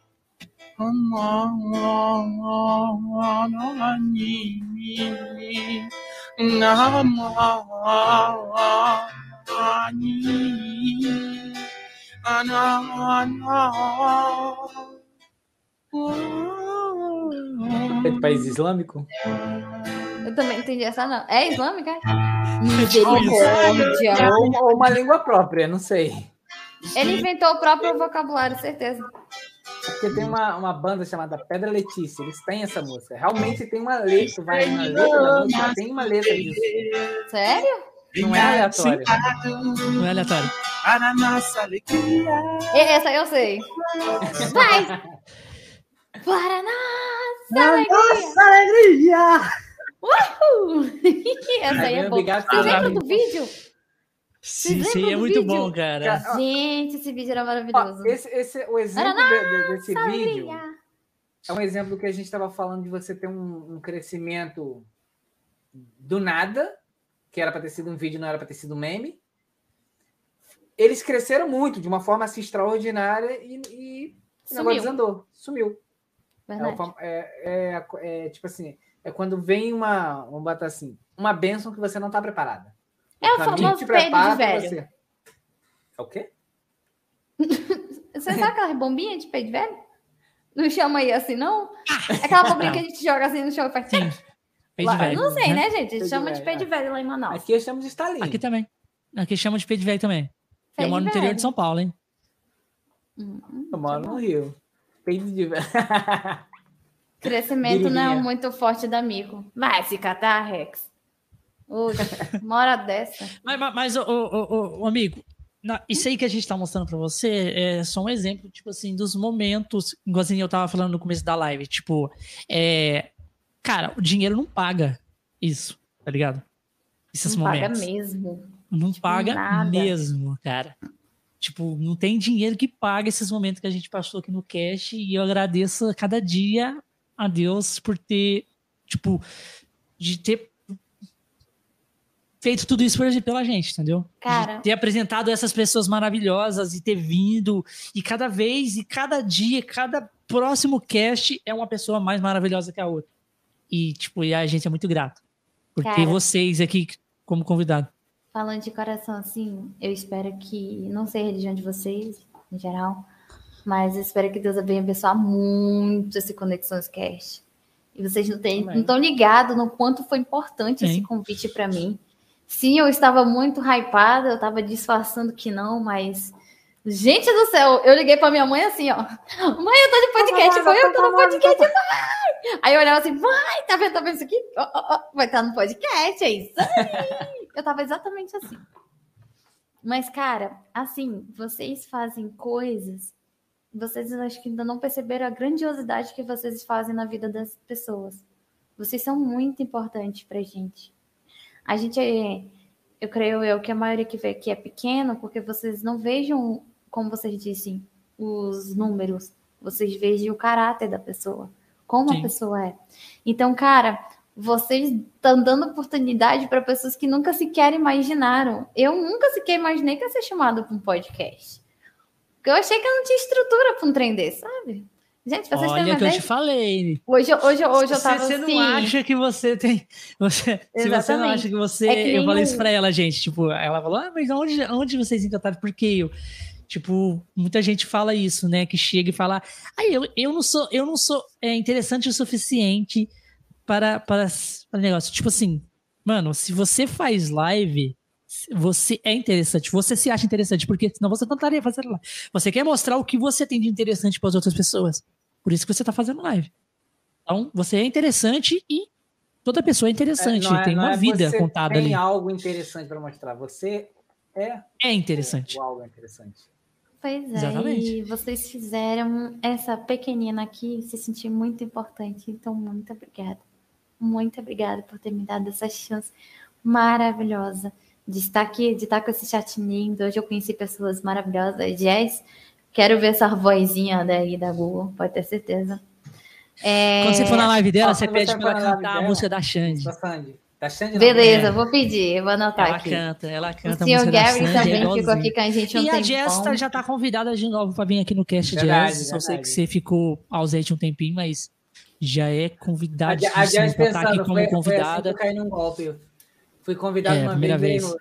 É de país islâmico? Eu também entendi essa, não. É islâmica? Misericórdia. Ou, ou uma língua própria, não sei. Ele inventou o próprio vocabulário, certeza. Porque tem uma, uma banda chamada Pedra Letícia, eles têm essa música. Realmente tem uma letra, vai na letra da música, tem uma letra disso. Sério? Não é aleatório. Não é aleatório. Para nossa alegria. Essa eu sei. Vai! Para nossa alegria! Nossa alegria! Uhul! Essa aí é boa. Obrigado, Vocês cara. lembram do vídeo? Sim, sim, é muito vídeo? bom, cara. Gente, esse vídeo era Ó, maravilhoso. esse, esse, o exemplo Para de- de- desse vídeo é um exemplo que a gente estava falando de você ter um, um crescimento do nada, que era para ter sido um vídeo, não era para ter sido um meme. Eles cresceram muito, de uma forma assim, extraordinária, e, e o negócio Sumiu. desandou, sumiu. É, é, é- é, tipo assim, é quando vem uma, vamos botar assim, uma bênção que você não está preparada. É o famoso peido de velho. você. É o quê? Você sabe aquela bombinha de peito de velho? Não chama aí assim, não? É aquela bombinha que a gente joga assim no chão e faz. Sim. Peito Lá- velho. Não sei, né, gente? A gente chama de peito de é. velho lá em Manaus. Aqui eu chamo de estalinho. Aqui também. Aqui chama de peito de velho também. Eu Peito moro no interior de São Paulo, hein? Hum, Eu moro no Rio. Peito de velho. Crescimento não é muito forte da amigo. Vai se catar, Rex. Hoje, uma hora dessa. Mas, mas, mas, ô, ô, amigo, na- isso aí que a gente tá mostrando pra você é só um exemplo, tipo assim, dos momentos, igualzinho eu tava falando no começo da live, tipo, é, cara, o dinheiro não paga isso, tá ligado? Esses Não paga momentos. mesmo. Não Tipo, paga nada. mesmo, cara. Tipo, não tem dinheiro que pague esses momentos que a gente passou aqui no cash e eu agradeço a cada dia a Deus por ter, tipo, de ter feito tudo isso pela gente, entendeu? Cara. De ter apresentado essas pessoas maravilhosas e ter vindo e cada vez e cada dia, cada próximo cast é uma pessoa mais maravilhosa que a outra. E, tipo, e a gente é muito grato por ter Cara. vocês aqui como convidado. Falando de coração, assim, eu espero que, não sei a religião de vocês, em geral, mas eu espero que Deus venha abençoar muito esse Conexões Cast. E vocês não estão ligados no quanto foi importante esse Sim. convite para mim. Sim, eu estava muito hypada, eu estava disfarçando que não, mas. Gente do céu, eu liguei para minha mãe assim, ó. Mãe, eu tô de podcast, foi eu tô no podcast, vai! Aí eu olhava assim, vai, tá vendo, tá vendo isso aqui? Ó, ó, ó, vai estar no podcast, é isso aí. Eu tava exatamente assim. Mas, cara, assim, vocês fazem coisas. Vocês acho que ainda não perceberam a grandiosidade que vocês fazem na vida das pessoas. Vocês são muito importantes pra gente. A gente. Eu creio eu que a maioria que vê aqui é pequeno, porque vocês não vejam, como vocês dizem, os números. Vocês vejam o caráter da pessoa. Como Sim. a pessoa é. Então, cara, vocês estão dando oportunidade para pessoas que nunca sequer imaginaram. Eu nunca sequer imaginei que ia ser chamado para um podcast. Porque eu achei que eu não tinha estrutura para um trem desse, sabe? Gente, vocês Olha uma que eu te falei. hoje, hoje, hoje eu tava você assim. não acha que você tem. Você, se você não acha que você. É eu falei isso pra ela, gente. Tipo, ela falou: Ah, mas onde, onde vocês encantaram? Por que eu? Tipo, muita gente fala isso, né? Que chega e fala: Ah, eu, eu não sou, eu não sou é, interessante o suficiente para, para, para negócio. Tipo assim, mano, se você faz live, você é interessante, você se acha interessante, porque senão você não estaria fazendo live. Você quer mostrar o que você tem de interessante para as outras pessoas. Por isso que você tá fazendo live. Então, você é interessante e toda pessoa é interessante. É, é- tem uma é vida você contada tem ali. algo interessante para mostrar. Você é É interessante. algo interessante. Pois é, Exatamente. e vocês fizeram essa pequenina aqui se sentir muito importante. Então, muito obrigada. Muito obrigada por ter me dado essa chance maravilhosa de estar aqui, de estar com esse chat lindo. Hoje eu conheci pessoas maravilhosas. Jess, quero ver essa vozinha daí da Google, pode ter certeza. É, Quando você for na live dela, Ah, você pede pra ela cantar a dela, música da Xande. Da Sandy. Tá Beleza, vou pedir, vou anotar ela aqui. Ela canta, ela canta. O senhor Gary também é ficou aqui com a gente um E a Jessica já tá convidada de novo para vir aqui no cast verdade, Jazz. Só sei que você ficou ausente um tempinho, mas já é convidada para estar aqui como foi, convidada. Foi assim num golpe. Fui convidado é, uma primeira vez. vez.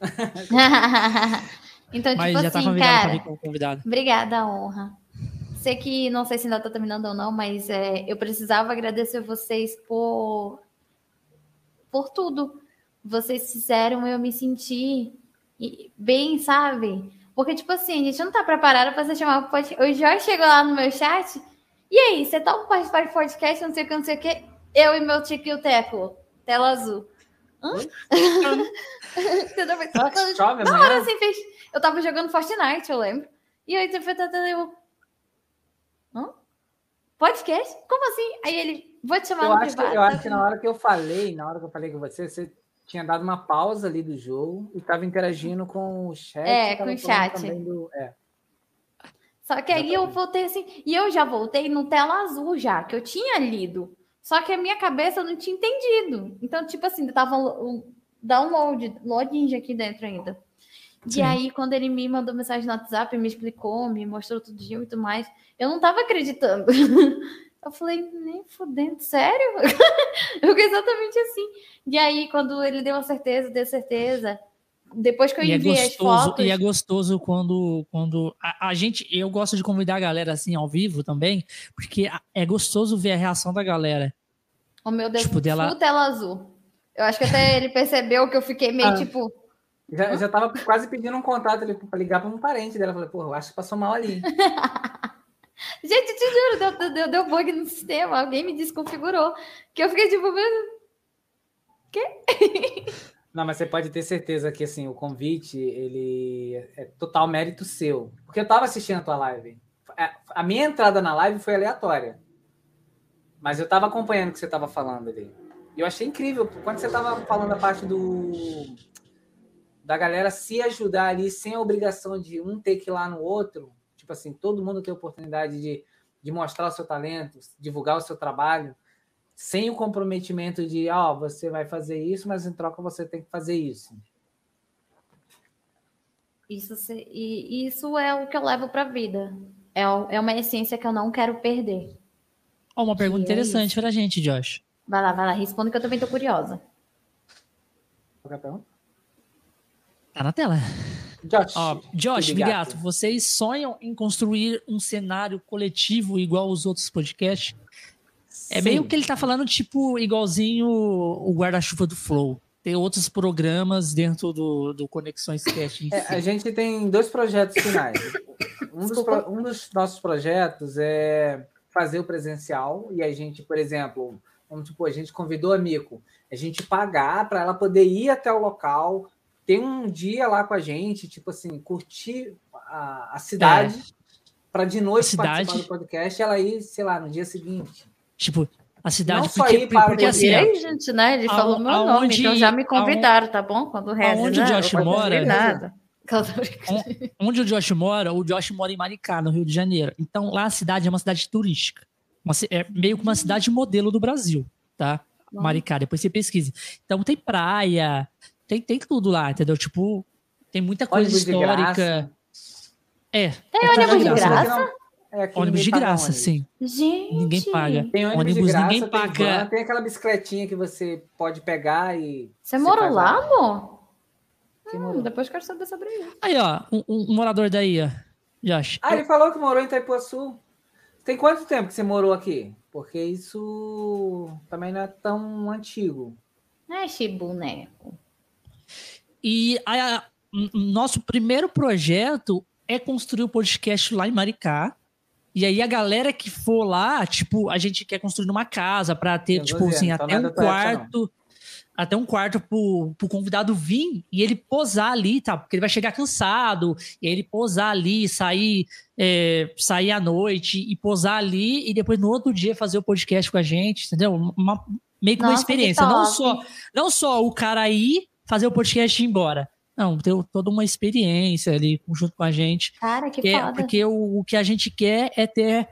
então, mas tipo já tá assim, tá cara, como convidado. obrigada, a honra. Sei que não sei se ainda tá terminando ou não, mas é, eu precisava agradecer vocês por por tudo vocês fizeram eu me sentir bem, sabe? Porque, tipo assim, a gente não tá preparado para você chamar o podcast. O Jorge chegou lá no meu chat. E aí, você tá participar de podcast, não sei o que, não sei o que. Eu e meu Tico e o Teco. Tela azul. Hã? Chove, Na hora assim, fez. Eu tava jogando Fortnite, eu lembro. E aí eu. Hã? Podcast? Como assim? Aí ele, vou te chamar eu no acho privado. Que, eu tá acho que na hora que eu falei, na hora que eu falei com você, você tinha dado uma pausa ali do jogo e estava interagindo com o chat. É, com o chat. Do... É. Só que aí eu voltei assim, e eu já voltei no tela azul já, que eu tinha lido. Só que a minha cabeça não tinha entendido. Então, tipo assim, tava um download, login aqui dentro ainda. Sim. E aí, quando ele me mandou mensagem no WhatsApp, me explicou, me mostrou tudo e tudo mais, eu não tava acreditando. Eu falei, nem fudendo, sério? eu fiquei exatamente assim. E aí, quando ele deu a certeza, deu certeza. Depois que eu e é enviei é gostoso, as fotos... E é gostoso quando, quando a, a, gente... Eu gosto de convidar a galera assim ao vivo também, porque é gostoso ver a reação da galera. O meu Deus, tipo, dela... tela azul. Eu acho que até ele percebeu que eu fiquei meio ah, tipo... Já, já tava quase pedindo um contato ali pra ligar para um parente dela. Eu falei, pô, eu acho que passou mal ali. Gente, te juro, deu, deu, deu bug no sistema. Alguém me desconfigurou. Que eu fiquei tipo, quê? Não, mas você pode ter certeza que assim, o convite ele é total mérito seu. Porque eu estava assistindo a tua live. A minha entrada na live foi aleatória. Mas eu estava acompanhando o que você estava falando ali. E eu achei incrível. Quando você estava falando a parte do da galera se ajudar ali sem a obrigação de um ter que ir lá no outro, tipo assim, todo mundo tem oportunidade de, de mostrar o seu talento, divulgar o seu trabalho, sem o comprometimento de, ó, oh, você vai fazer isso, mas em troca você tem que fazer isso. Isso, e isso é o que eu levo para a vida. É, é uma essência que eu não quero perder. Uma pergunta que é interessante é para a gente, Josh. Vai lá, vai lá, responda que eu também tô curiosa. Qual é a pergunta? Tá na tela. Josh, oh, Josh Bigato, vocês sonham em construir um cenário coletivo igual os outros podcasts? É meio que ele tá falando, tipo, igualzinho o guarda-chuva do Flow. Tem outros programas dentro do, do Conexões Cast. É, a gente tem dois projetos finais. Um dos, um dos, nossos projetos é fazer o presencial e a gente, por exemplo, vamos tipo, a gente convidou a Mico, a gente pagar para ela poder ir até o local, ter um dia lá com a gente, tipo assim, curtir a, a cidade, é. para de noite cidade... participar do podcast e ela ir, sei lá, no dia seguinte. Tipo, a cidade. Não porque, só ir para porque, assim, aí, gente, né? Ele a, falou meu nome, então já me convidaram, tá bom? Quando reza, Onde né? o Josh mora. Nada. Onde o Josh mora, o Josh mora em Maricá, no Rio de Janeiro. Então, lá a cidade é uma cidade turística. Uma, é meio que uma cidade modelo do Brasil, tá? Maricá, depois você pesquisa. Então tem praia, tem, tem tudo lá, entendeu? Tipo, tem muita coisa ônibus histórica. É. Tem é ônibus de graça? É, ônibus de graça, sim. Gente. Ninguém paga. Tem ônibus, ônibus de graça, ninguém tem paga. Van, tem aquela bicicletinha que você pode pegar e. Você, você morou lá, amor? Hum, depois quero saber sobre isso. Aí, ó, um, um morador daí, ó. Josh. Ah, ele falou que morou em Itaipuaçu. Tem quanto tempo que você morou aqui? Porque isso também não é tão antigo. Não é esse boneco. E a, a, nosso primeiro projeto é construir o podcast lá em Maricá. E aí a galera que for lá, tipo, a gente quer construir uma casa para ter, tipo, assim, até um quarto. Até um quarto pro, pro convidado vir e ele posar ali, tá? Porque ele vai chegar cansado, e aí ele posar ali, sair, é, sair à noite e posar ali, e depois no outro dia fazer o podcast com a gente, entendeu? Uma, meio que Nossa, uma experiência. Não só, não só o cara ir fazer o podcast e ir embora. Não, ter toda uma experiência ali junto com a gente. Cara, que, que é, Porque o, o que a gente quer é ter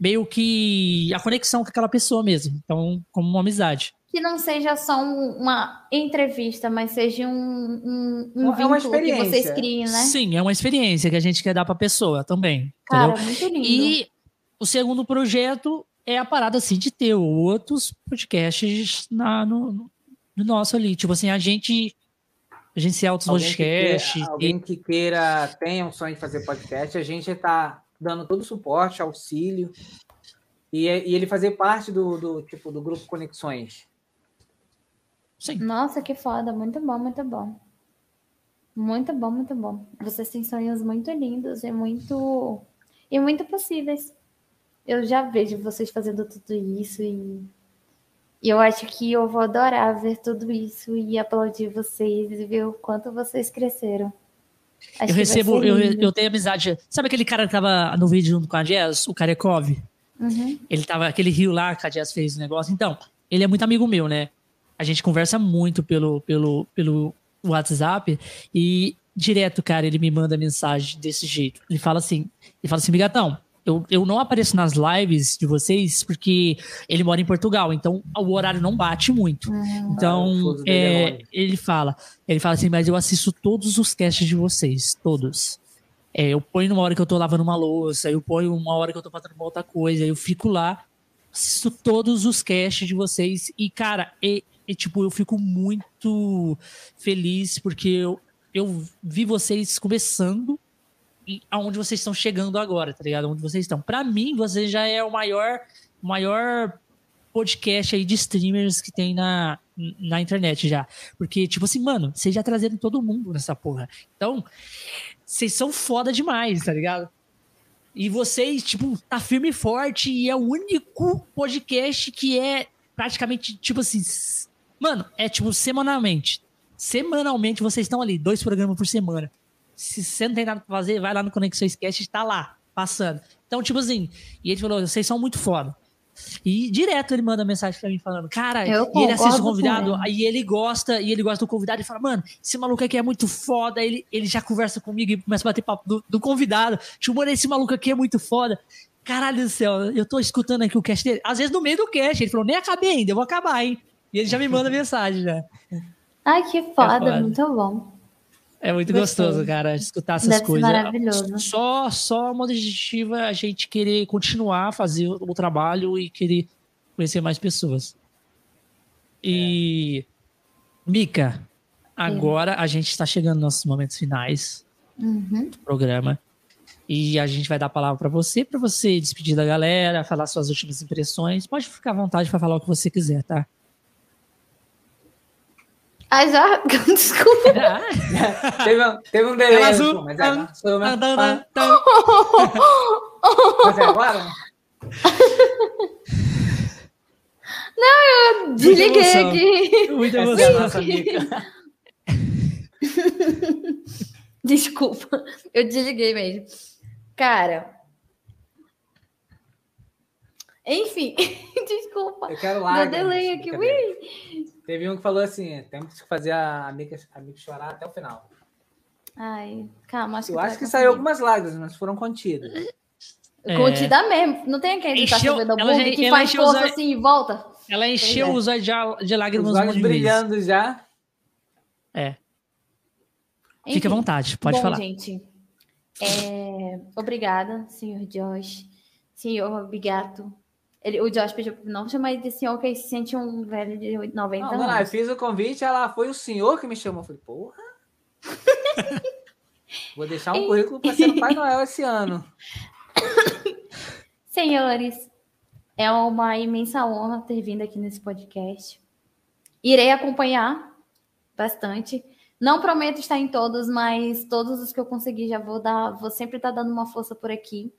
meio que a conexão com aquela pessoa mesmo. Então, como uma amizade. que não seja só uma entrevista, mas seja um, um, um é uma experiência. que vocês criem, né? Sim, é uma experiência que a gente quer dar para a pessoa também. Cara, entendeu? muito lindo. E o segundo projeto é a parada assim de ter outros podcasts na, no nosso ali. Tipo assim, a gente agenciar outros alguém podcasts. Que queira, alguém que queira, tenha um sonho de fazer podcast, a gente está dando todo o suporte, auxílio. E, e ele fazer parte do, do tipo do grupo Conexões. Sim. Nossa, que foda. Muito bom, muito bom. Muito bom, muito bom. Vocês têm sonhos muito lindos e muito e muito possíveis. Eu já vejo vocês fazendo tudo isso e, e eu acho que eu vou adorar ver tudo isso e aplaudir vocês e ver o quanto vocês cresceram. Acho eu recebo, eu, eu tenho amizade. Sabe aquele cara que tava no vídeo junto com a Jazz, o Karekov? Uhum. Ele tava, aquele rio lá que a Jazz fez o negócio. Então, ele é muito amigo meu, né? A gente conversa muito pelo, pelo, pelo WhatsApp e direto, cara, ele me manda mensagem desse jeito. Ele fala assim, ele fala assim, Bigatão, eu, eu não apareço nas lives de vocês porque ele mora em Portugal, então o horário não bate muito. Uhum. Então, ah, é, ele fala, ele fala assim, mas eu assisto todos os casts de vocês, todos. É, eu ponho numa hora que eu tô lavando uma louça, eu ponho uma hora que eu tô fazendo uma outra coisa, eu fico lá, assisto todos os casts de vocês e, cara, é, e, tipo, eu fico muito feliz porque eu, eu vi vocês começando e aonde vocês estão chegando agora, tá ligado? Onde vocês estão. Para mim, você já é o maior, maior podcast aí de streamers que tem na, na internet já. Porque, tipo assim, mano, vocês já trazeram todo mundo nessa porra. Então, vocês são foda demais, tá ligado? E vocês, tipo, tá firme e forte e é o único podcast que é praticamente, tipo assim, Mano, é tipo semanalmente. Semanalmente vocês estão ali, dois programas por semana. Se você não tem nada pra fazer, vai lá no Conexão Sketch, tá lá, passando. Então, tipo assim, e ele falou: vocês são muito foda. E direto ele manda mensagem pra mim falando, cara, e ele assiste o convidado, aí ele gosta, e ele gosta do convidado e fala, mano, esse maluco aqui é muito foda, ele, ele já conversa comigo e começa a bater papo do, do convidado. Tipo, mano, esse maluco aqui é muito foda. Caralho do céu, eu tô escutando aqui o cast dele. Às vezes no meio do cast, ele falou, nem acabei ainda, eu vou acabar, hein? E ele já me manda mensagem já. Ai, que foda, é foda. muito bom. É muito Gostei. gostoso, cara, escutar essas Deve coisas. maravilhoso. Só, só uma objetiva a gente querer continuar a fazer o trabalho e querer conhecer mais pessoas. E, é. Mica, agora a gente está chegando nos nossos momentos finais uhum. do programa. E a gente vai dar a palavra para você, para você despedir da galera, falar suas últimas impressões. Pode ficar à vontade para falar o que você quiser, tá? Ah, já? Desculpa. teve, um, teve um delay. Azul. Mas é, sou mas é agora? Não, eu desliguei aqui. Muita emoção. Desculpa, eu desliguei mesmo. Cara. Enfim, desculpa. Eu quero lá. Deu delay aqui. Ui. Teve um que falou assim: temos que fazer a amiga, a amiga chorar até o final. Ai, calma, acho Eu que acho que saiu algumas lágrimas, mas foram contidas. É. Contida mesmo. Não tem aquele que tá chovendo bug que faz força assim e volta. Ela encheu é. os olhos de, de lágrimas. Os olhos brilhando vezes. já. É. Enfim, Fique à vontade, pode bom, falar. gente. É... Obrigada, senhor Josh, senhor Bigato, ele, o Josh pediu não chamar ele de senhor, que ele se sente um velho de 90 não, anos. Não, eu fiz o convite, ela foi o senhor que me chamou. Eu falei, porra. Vou deixar um currículo para ser o Pai Noel esse ano. Senhores, é uma imensa honra ter vindo aqui nesse podcast. Irei acompanhar bastante. Não prometo estar em todos, mas todos os que eu conseguir já vou dar, vou sempre estar dando uma força por aqui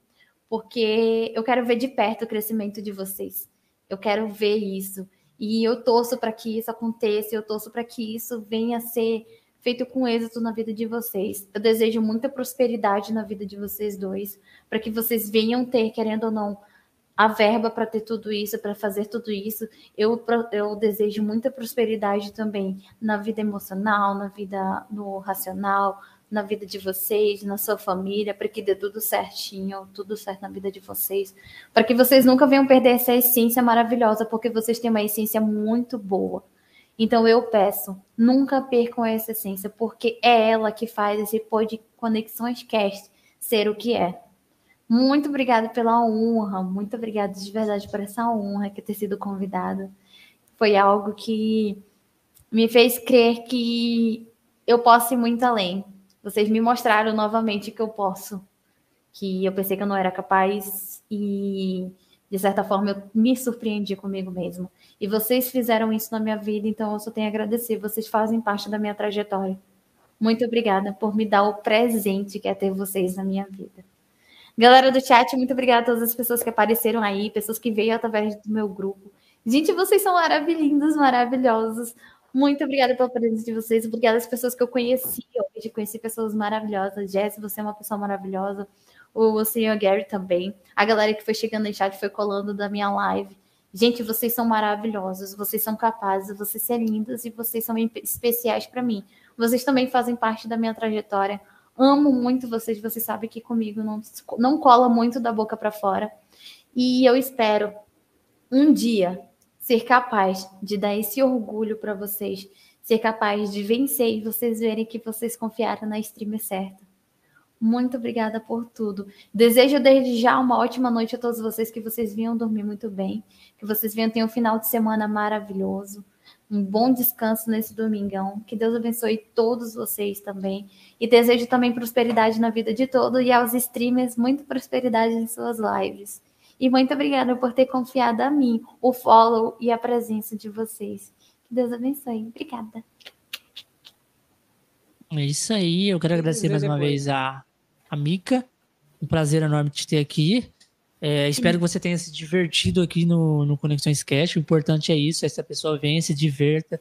porque eu quero ver de perto o crescimento de vocês. Eu quero ver isso. E eu torço para que isso aconteça, eu torço para que isso venha a ser feito com êxito na vida de vocês. Eu desejo muita prosperidade na vida de vocês dois, para que vocês venham ter, querendo ou não, a verba para ter tudo isso, para fazer tudo isso. Eu, eu desejo muita prosperidade também na vida emocional, na vida no racional, na vida de vocês, na sua família, para que dê tudo certinho, tudo certo na vida de vocês, para que vocês nunca venham perder essa essência maravilhosa, porque vocês têm uma essência muito boa. Então eu peço, nunca percam essa essência, porque é ela que faz esse Pod Conexões Cast ser o que é. Muito obrigada pela honra, muito obrigada de verdade por essa honra que ter sido convidada. Foi algo que me fez crer que eu posso ir muito além. Vocês me mostraram novamente que eu posso, que eu pensei que eu não era capaz e de certa forma eu me surpreendi comigo mesmo. E vocês fizeram isso na minha vida, então eu só tenho a agradecer. Vocês fazem parte da minha trajetória. Muito obrigada por me dar o presente que é ter vocês na minha vida. Galera do chat, muito obrigada a todas as pessoas que apareceram aí, pessoas que veio através do meu grupo. Gente, vocês são maravilhosos, maravilhosos. Muito obrigada pela presença de vocês. Obrigada às pessoas que eu conheci hoje. Conheci pessoas maravilhosas. Jess, você é uma pessoa maravilhosa. O senhor Gary também. A galera que foi chegando em chat foi colando da minha live. Gente, vocês são maravilhosos. Vocês são capazes. Vocês são lindos e vocês são especiais para mim. Vocês também fazem parte da minha trajetória. Amo muito vocês. Vocês sabem que comigo não, não cola muito da boca para fora. E eu espero um dia ser capaz de dar esse orgulho para vocês, ser capaz de vencer e vocês verem que vocês confiaram na stream certa. Muito obrigada por tudo. Desejo desde já uma ótima noite a todos vocês, que vocês venham dormir muito bem, que vocês venham ter um final de semana maravilhoso, um bom descanso nesse domingão. Que Deus abençoe todos vocês também. E desejo também prosperidade na vida de todos e aos streamers, muita prosperidade em suas lives. E muito obrigada por ter confiado a mim, o follow e a presença de vocês. Que Deus abençoe. Obrigada. É isso aí. Eu quero agradecer mais uma vez a, a Mica. Um prazer enorme te ter aqui. É, espero que você tenha se divertido aqui no, no Conexões Cash. O importante é isso: essa pessoa venha, se diverta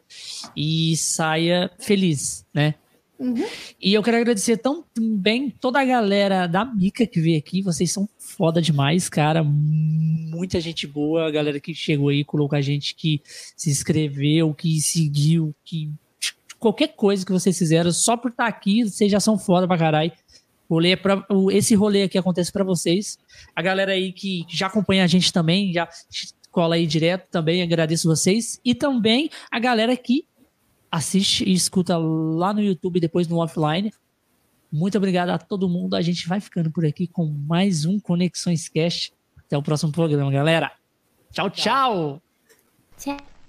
e saia feliz, né? Uhum. E eu quero agradecer também toda a galera da Mica que veio aqui. Vocês são foda demais, cara. Muita gente boa. A galera que chegou aí, colocou a gente que se inscreveu, que seguiu, que qualquer coisa que vocês fizeram, só por estar aqui, vocês já são foda pra caralho. Rolê é pra, esse rolê aqui acontece para vocês. A galera aí que já acompanha a gente também, já cola aí direto também, agradeço vocês. E também a galera que assiste e escuta lá no YouTube depois no offline. Muito obrigado a todo mundo. A gente vai ficando por aqui com mais um Conexões Cast. Até o próximo programa, galera. Tchau, tchau. Tchau.